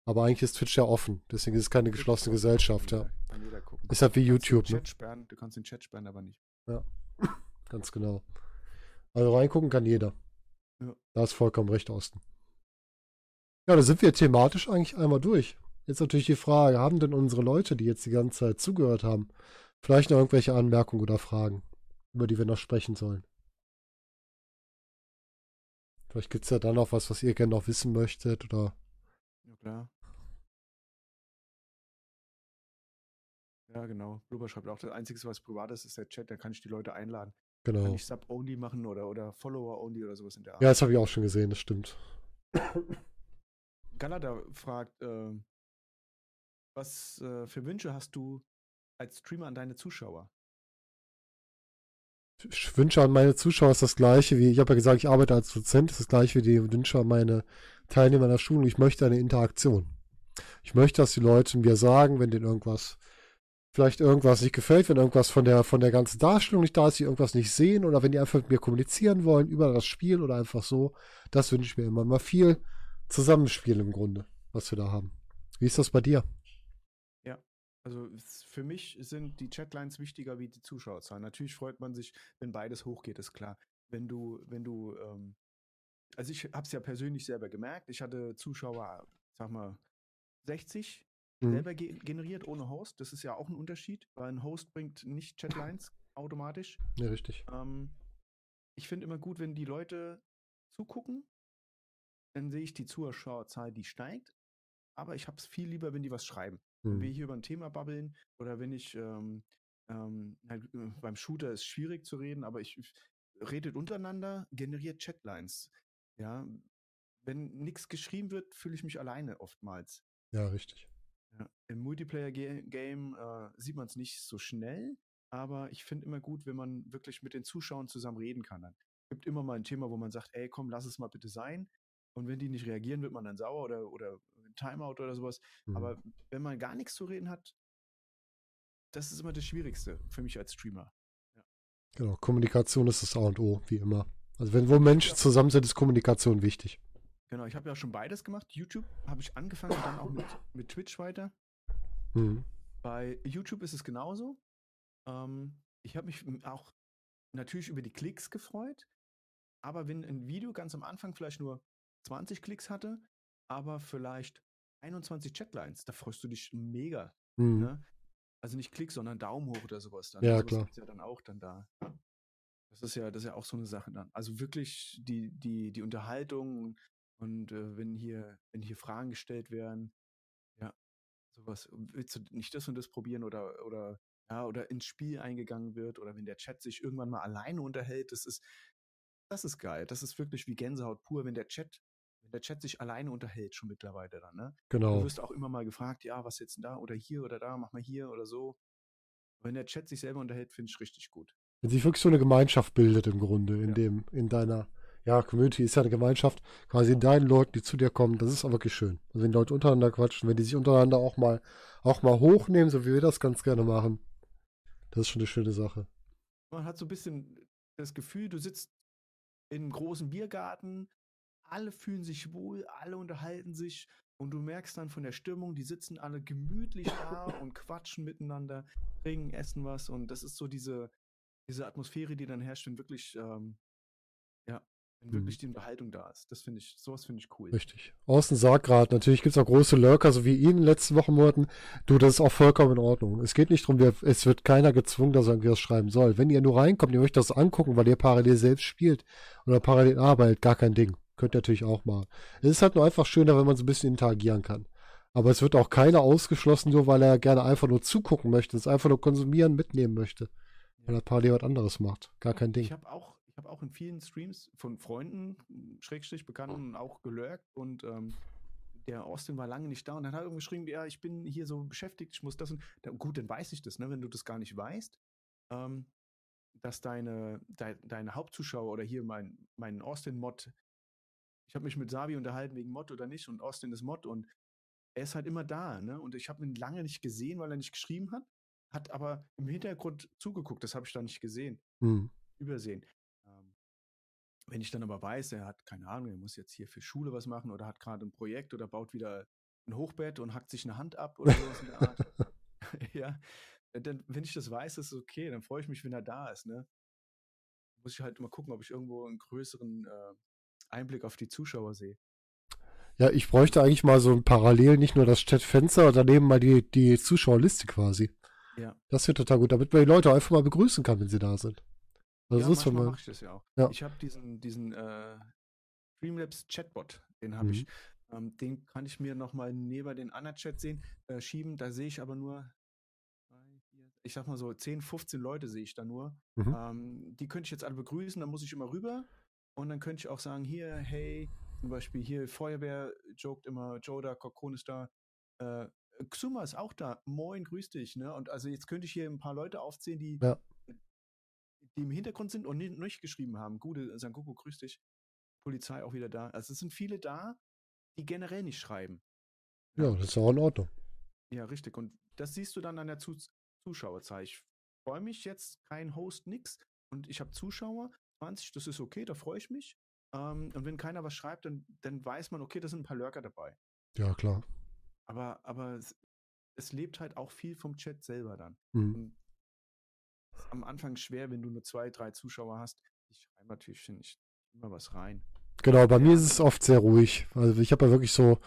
Aber eigentlich ist Twitch ja offen, deswegen ist es keine geschlossene Gesellschaft, ja. kann jeder gucken. Ist halt wie YouTube, ne? Sperren, du kannst den Chat sperren, aber nicht. <laughs> Ganz genau. Also reingucken kann jeder. Ja. Da ist vollkommen recht, Osten. Ja, da sind wir thematisch eigentlich einmal durch. Jetzt natürlich die Frage, haben denn unsere Leute, die jetzt die ganze Zeit zugehört haben, vielleicht noch irgendwelche Anmerkungen oder Fragen, über die wir noch sprechen sollen? Vielleicht gibt es ja dann noch was, was ihr gerne noch wissen möchtet oder Ja, klar. Ja, genau. Blubber schreibt auch, das Einzige, was privat ist, ist der Chat, da kann ich die Leute einladen. Genau. Kann ich Sub-Only machen oder, oder Follower-Only oder sowas in der Art. Ja, das habe ich auch schon gesehen, das stimmt. Galada fragt, äh, was äh, für Wünsche hast du als Streamer an deine Zuschauer? Ich wünsche an meine Zuschauer ist das gleiche wie, ich habe ja gesagt, ich arbeite als Dozent, ist das gleiche wie die Wünsche an meine Teilnehmer der Schulung. Ich möchte eine Interaktion. Ich möchte, dass die Leute mir sagen, wenn denen irgendwas, vielleicht irgendwas nicht gefällt, wenn irgendwas von der, von der ganzen Darstellung nicht da ist, sie irgendwas nicht sehen oder wenn die einfach mit mir kommunizieren wollen über das Spiel oder einfach so. Das wünsche ich mir immer mal viel Zusammenspiel im Grunde, was wir da haben. Wie ist das bei dir? Also für mich sind die Chatlines wichtiger wie die Zuschauerzahlen. Natürlich freut man sich, wenn beides hochgeht, ist klar. Wenn du, wenn du, ähm, also ich habe es ja persönlich selber gemerkt. Ich hatte Zuschauer, sag mal, 60 mhm. selber ge generiert ohne Host. Das ist ja auch ein Unterschied, weil ein Host bringt nicht Chatlines automatisch. Ja, richtig. Ähm, ich finde immer gut, wenn die Leute zugucken, dann sehe ich die Zuschauerzahl, die steigt. Aber ich habe es viel lieber, wenn die was schreiben. Wenn wir mhm. hier über ein Thema babbeln oder wenn ich ähm, ähm, halt, beim Shooter ist schwierig zu reden, aber ich, ich redet untereinander, generiert Chatlines. Ja, wenn nichts geschrieben wird, fühle ich mich alleine oftmals. Ja, richtig. Ja, Im Multiplayer-Game äh, sieht man es nicht so schnell, aber ich finde immer gut, wenn man wirklich mit den Zuschauern zusammen reden kann. Dann gibt immer mal ein Thema, wo man sagt, ey, komm, lass es mal bitte sein. Und wenn die nicht reagieren, wird man dann sauer oder, oder Timeout oder sowas. Mhm. Aber wenn man gar nichts zu reden hat, das ist immer das Schwierigste für mich als Streamer. Ja. Genau, Kommunikation ist das A und O, wie immer. Also wenn wo Menschen zusammen sind, ist Kommunikation wichtig. Genau, ich habe ja schon beides gemacht. YouTube habe ich angefangen und dann auch mit, mit Twitch weiter. Mhm. Bei YouTube ist es genauso. Ähm, ich habe mich auch natürlich über die Klicks gefreut, aber wenn ein Video ganz am Anfang vielleicht nur 20 Klicks hatte, aber vielleicht 21 Chatlines, da freust du dich mega. Mhm. Ne? Also nicht Klick, sondern Daumen hoch oder sowas dann. Ja, sowas klar. Ist ja dann auch dann da. Das ist ja, das ist ja auch so eine Sache dann. Also wirklich die, die, die Unterhaltung und äh, wenn hier, wenn hier Fragen gestellt werden, ja, sowas, willst du nicht das und das probieren oder, oder, ja, oder ins Spiel eingegangen wird oder wenn der Chat sich irgendwann mal alleine unterhält, das ist, das ist geil. Das ist wirklich wie Gänsehaut pur, wenn der Chat der Chat sich alleine unterhält schon mittlerweile dann, ne? Genau. Du wirst auch immer mal gefragt, ja, was jetzt denn da oder hier oder da, mach mal hier oder so. Wenn der Chat sich selber unterhält, finde ich richtig gut. Wenn sich wirklich so eine Gemeinschaft bildet im Grunde, in ja. dem, in deiner, ja, Community ist ja eine Gemeinschaft, quasi in deinen Leuten, die zu dir kommen, das ist auch wirklich schön. Also wenn die Leute untereinander quatschen, wenn die sich untereinander auch mal, auch mal hochnehmen, so wie wir das ganz gerne machen, das ist schon eine schöne Sache. Man hat so ein bisschen das Gefühl, du sitzt in einem großen Biergarten, alle fühlen sich wohl, alle unterhalten sich und du merkst dann von der Stimmung, die sitzen alle gemütlich da <laughs> und quatschen miteinander, trinken, essen was und das ist so diese, diese Atmosphäre, die dann herrscht, wenn wirklich, ähm, ja, wenn mhm. wirklich die Unterhaltung da ist. Das finde ich, sowas finde ich cool. Richtig. Außen sagt gerade, natürlich gibt es auch große Lurker, so wie ihn in den letzten Wochen, Monaten. Du, das ist auch vollkommen in Ordnung. Es geht nicht darum, es wird keiner gezwungen, dass er irgendwie was schreiben soll. Wenn ihr nur reinkommt, ihr möchtet das angucken, weil ihr parallel selbst spielt oder parallel arbeitet, gar kein Ding. Könnt ihr natürlich auch mal. Es ist halt nur einfach schöner, wenn man so ein bisschen interagieren kann. Aber es wird auch keiner ausgeschlossen, nur weil er gerne einfach nur zugucken möchte, es einfach nur konsumieren, mitnehmen möchte. Weil er parallel was anderes macht. Gar kein Ding. Ich habe auch, ich auch in vielen Streams von Freunden, Schrägstrich Bekannten, auch gelurkt und ähm, der Austin war lange nicht da und dann hat er geschrieben, ja, ich bin hier so beschäftigt, ich muss das und da, gut, dann weiß ich das, ne, wenn du das gar nicht weißt, ähm, dass deine, de, deine Hauptzuschauer oder hier mein, mein Austin-Mod ich habe mich mit Savi unterhalten wegen Mod oder nicht und Austin ist Mod und er ist halt immer da, ne? Und ich habe ihn lange nicht gesehen, weil er nicht geschrieben hat, hat aber im Hintergrund zugeguckt, das habe ich da nicht gesehen, mhm. übersehen. Ähm, wenn ich dann aber weiß, er hat keine Ahnung, er muss jetzt hier für Schule was machen oder hat gerade ein Projekt oder baut wieder ein Hochbett und hackt sich eine Hand ab oder sowas in der Art. <laughs> <laughs> ja, dann, wenn ich das weiß, ist es okay, dann freue ich mich, wenn er da ist, ne? Muss ich halt mal gucken, ob ich irgendwo einen größeren äh, Einblick auf die Zuschauer sehe. Ja, ich bräuchte eigentlich mal so ein Parallel, nicht nur das Chatfenster, daneben mal die, die Zuschauerliste quasi. Ja. Das wird total gut, damit man die Leute einfach mal begrüßen kann, wenn sie da sind. Also ja, manchmal mache ich das ja auch. Ja. Ich habe diesen, diesen äh, Streamlabs Chatbot, den habe mhm. ich. Ähm, den kann ich mir nochmal neben den anderen Chat sehen, äh, schieben. Da sehe ich aber nur ich sag mal so 10, 15 Leute sehe ich da nur. Mhm. Ähm, die könnte ich jetzt alle begrüßen, dann muss ich immer rüber. Und dann könnte ich auch sagen, hier, hey, zum Beispiel hier Feuerwehr joked immer, Joda, Kokon ist da, äh, Xuma ist auch da, moin, grüß dich, ne? Und also jetzt könnte ich hier ein paar Leute aufzählen, die, Ja. die im Hintergrund sind und nicht, nicht geschrieben haben. Gute, Sangoku, grüß dich. Polizei auch wieder da. Also es sind viele da, die generell nicht schreiben. Ja, das ist ja auch in Ordnung. Ja, richtig. Und das siehst du dann an der Zu Zuschauerzahl. Ich freue mich jetzt, kein Host, nix. Und ich habe Zuschauer, 20, das ist okay, da freue ich mich. Ähm, und wenn keiner was schreibt, dann, dann weiß man, okay, da sind ein paar Lurker dabei. Ja, klar. Aber, aber es, es lebt halt auch viel vom Chat selber dann. Mhm. Ist am Anfang schwer, wenn du nur zwei, drei Zuschauer hast. Ich schreibe natürlich nicht immer was rein. Genau, bei Ja. mir ist es oft sehr ruhig. Also ich habe ja wirklich so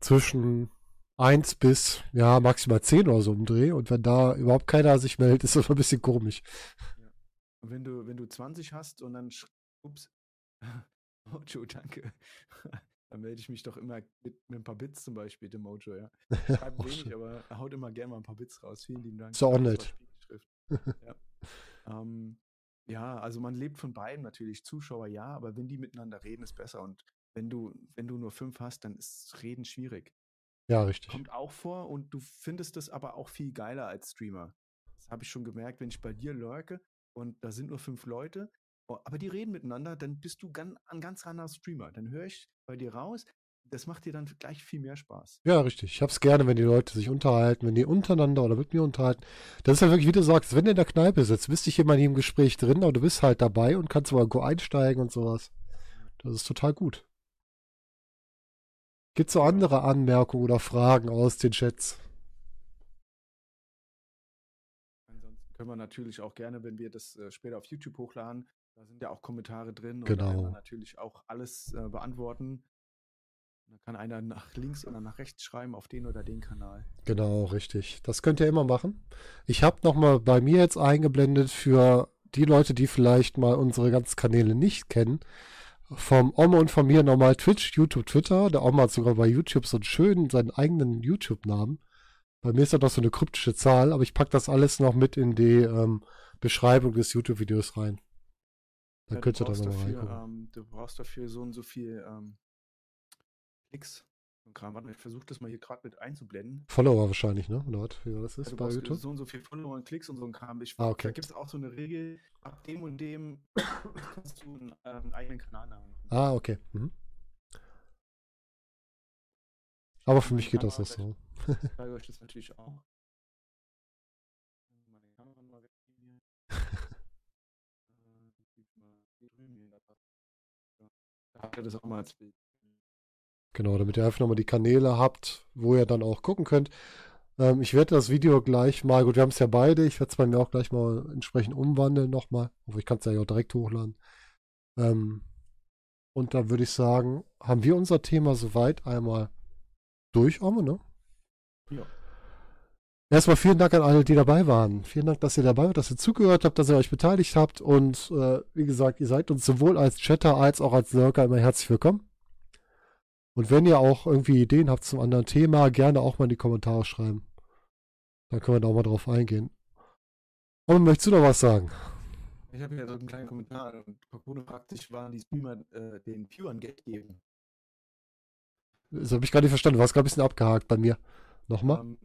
zwischen 1 bis ja maximal 10 oder so im Dreh. Und wenn da überhaupt keiner sich meldet, <laughs> ist das ein bisschen komisch. Und wenn du, wenn du 20 hast und dann, ups, <laughs> Mojo, danke. <laughs> Dann melde ich mich doch immer mit, mit ein paar Bits zum Beispiel, dem Mojo, ja. <laughs> Schreibt wenig, aber er haut immer gerne mal ein paar Bits raus. Vielen lieben Dank. Ist auch Das nett. Ja. Ähm, ja, also man lebt von beiden natürlich. Zuschauer ja, aber wenn die miteinander reden, ist besser. Und wenn du, wenn du nur fünf hast, dann ist Reden schwierig. Ja, richtig. Kommt auch vor und du findest es aber auch viel geiler als Streamer. Das habe ich schon gemerkt, wenn ich bei dir lurke und da sind nur fünf Leute, oh, aber die reden miteinander, dann bist du gan ein ganz anderer Streamer. Dann höre ich bei dir raus, das macht dir dann gleich viel mehr Spaß. Ja, richtig. Ich hab's gerne, wenn die Leute sich unterhalten, wenn die untereinander oder mit mir unterhalten. Das ist ja wirklich, wie du sagst, wenn du in der Kneipe sitzt, bist dich immer nie im Gespräch drin, aber du bist halt dabei und kannst mal einsteigen und sowas. Das ist total gut. Gibt's so andere Anmerkungen oder Fragen aus den Chats? Können wir natürlich auch gerne, wenn wir das äh, später auf YouTube hochladen, da sind ja auch Kommentare drin und da werden wir Genau. natürlich auch alles äh, beantworten. Da kann einer nach links oder nach rechts schreiben auf den oder den Kanal. Genau, richtig. Das könnt ihr immer machen. Ich habe nochmal bei mir jetzt eingeblendet für die Leute, die vielleicht mal unsere ganzen Kanäle nicht kennen. Vom Oma und von mir nochmal Twitch, YouTube, Twitter. Der Oma hat sogar bei YouTube so einen schönen, seinen eigenen YouTube-Namen. Bei mir ist das noch so eine kryptische Zahl, aber ich packe das alles noch mit in die ähm, Beschreibung des YouTube-Videos rein. Dann Ja, könnt ihr da brauchst nochmal reingucken. ähm, du brauchst dafür so und so viel ähm, Klicks. Und Kram. Warte mal, ich versuche das mal hier gerade mit einzublenden. Follower wahrscheinlich, ne? Was? Wie das ist du bei YouTube? so und so viel Follower und Klicks und so ein Kram. Ich, Ah, okay. Da gibt es auch so eine Regel, ab dem und dem <coughs> kannst du einen, äh, einen eigenen Kanalnamen. Ah, okay. Mhm. Aber für mich geht das auch so. <laughs> Ich zeige euch das natürlich auch. Meine Kamera mal wegnehmen hier. Äh, da. Da habt ihr das auch mal als Bild. Genau, damit ihr einfach nochmal die Kanäle habt, wo ihr dann auch gucken könnt. Ähm, ich werde das Video gleich mal, gut, wir haben es ja beide, ich werde es bei mir auch gleich mal entsprechend umwandeln nochmal. Aber ich kann es ja auch direkt hochladen. Ähm, und dann würde ich sagen, haben wir unser Thema soweit einmal durch, Omme, ne? Ja. Erstmal vielen Dank an alle, die dabei waren. Vielen Dank, dass ihr dabei wart, dass ihr zugehört habt, dass ihr euch beteiligt habt. Und äh, wie gesagt, ihr seid uns sowohl als Chatter als auch als Lurker immer herzlich willkommen. Und wenn ihr auch irgendwie Ideen habt zum anderen Thema, gerne auch mal in die Kommentare schreiben. Dann können wir da auch mal drauf eingehen. Und möchtest du noch was sagen? Ich habe hier so einen kleinen Kommentar und Kokone fragt sich, wann die Streamer äh, den Viewern Geld geben. Das habe ich gar nicht verstanden. Du warst gerade ein bisschen abgehakt bei mir. Nochmal? Ähm,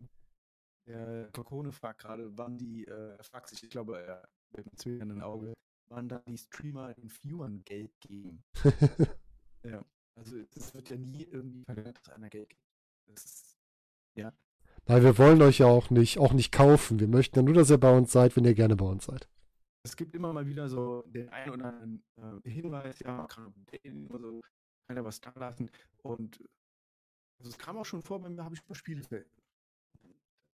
der Kokone fragt gerade, wann die, äh, er fragt sich, ich glaube, er mit einem zwinkernden Auge, wann dann die Streamer den Viewern Geld geben. <laughs> Ja, also es wird ja nie irgendwie verlangt, dass einer Geld gibt. Das ist, ja, Nein, wir wollen euch ja auch nicht, auch nicht kaufen. Wir möchten ja nur, dass ihr bei uns seid, wenn ihr gerne bei uns seid. es gibt immer mal wieder so den einen oder anderen äh, Hinweis, ja, man kann den oder so, kann er was da lassen. Und also es kam auch schon vor, bei mir habe ich mal Spiele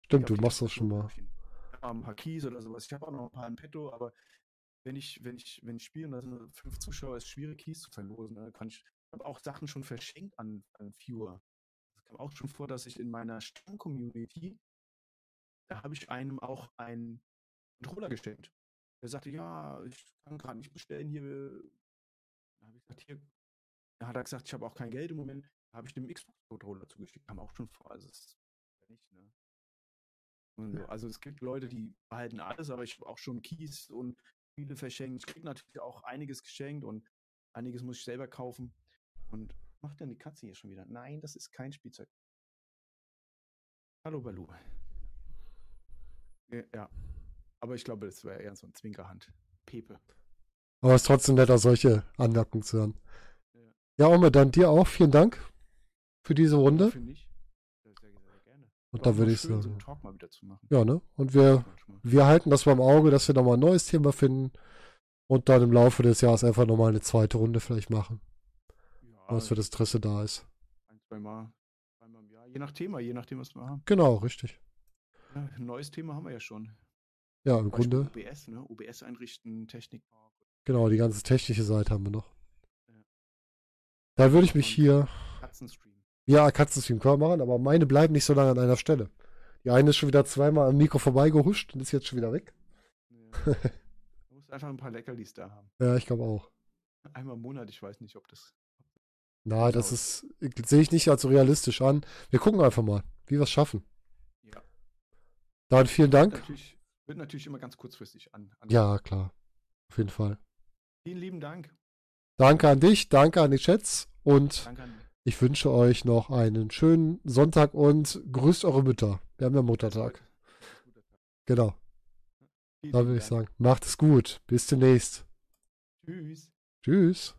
Stimmt, du machst das schon mal. ein paar Keys oder sowas. Ich habe auch noch ein paar in petto, aber wenn ich, wenn ich, wenn ich spiele und da sind nur fünf Zuschauer, ist es schwierig, Keys zu verlosen. Da kann ich, ich habe auch Sachen schon verschenkt an, an Viewer. Es kam auch schon vor, dass ich in meiner Stamm-Community, da habe ich einem auch einen Controller geschenkt. Der sagte, ja, ich kann gerade nicht bestellen hier. Da habe ich gesagt, hier, da hat er gesagt, ich habe auch kein Geld im Moment. Da habe ich dem Xbox-Controller zugeschickt. Kam auch schon vor. Also es ist ja nicht, ne? Und so. Also es gibt Leute, die behalten alles, aber ich habe auch schon Kies und viele verschenkt. Ich kriege natürlich auch einiges geschenkt und einiges muss ich selber kaufen. Und macht denn die Katze hier schon wieder? Nein, das ist kein Spielzeug. Hallo Balu. Ja. Aber ich glaube, das wäre eher so ein Zwinkerhand. Pepe. Aber es ist trotzdem netter, solche Anmerkungen zu hören. Ja. Ja, Ome, dann dir auch vielen Dank für diese Runde. Und War da auch würde ich so sagen, ja, ne? Und wir, wir halten das mal im Auge, dass wir nochmal ein neues Thema finden und dann im Laufe des Jahres einfach nochmal eine zweite Runde vielleicht machen, Ja, was für das Interesse da ist. ein, zweimal, zweimal im Jahr. Je nach Thema, je nachdem, was wir haben. Genau, richtig. Ja, ein neues Thema haben wir ja schon. Ja, im Beispiel Grunde, OBS, ne? OBS einrichten, Technik. genau, die ganze technische Seite haben wir noch. Ja. Da würde ich mich hier, Katzenstream. Ja, Katzenstream können wir machen, aber meine bleiben nicht so lange an einer Stelle. Die eine ist schon wieder zweimal am Mikro vorbeigehuscht und ist jetzt schon wieder weg. Ja. <laughs> du musst einfach ein paar Leckerlis da haben. Ja, ich glaube auch. Einmal im Monat, ich weiß nicht, ob das. Na, das ist, sehe ich nicht als so realistisch an. Wir gucken einfach mal, wie wir es schaffen. Ja. Dann vielen Dank. Natürlich, wird natürlich immer ganz kurzfristig an. an Ja, klar. Auf jeden Fall. Vielen lieben Dank. Danke an dich, danke an die Chats und Danke an ich wünsche euch noch einen schönen Sonntag und grüßt eure Mütter. Wir haben ja Muttertag. Genau. Da würde ich sagen, macht es gut. Bis demnächst. Tschüss. Tschüss.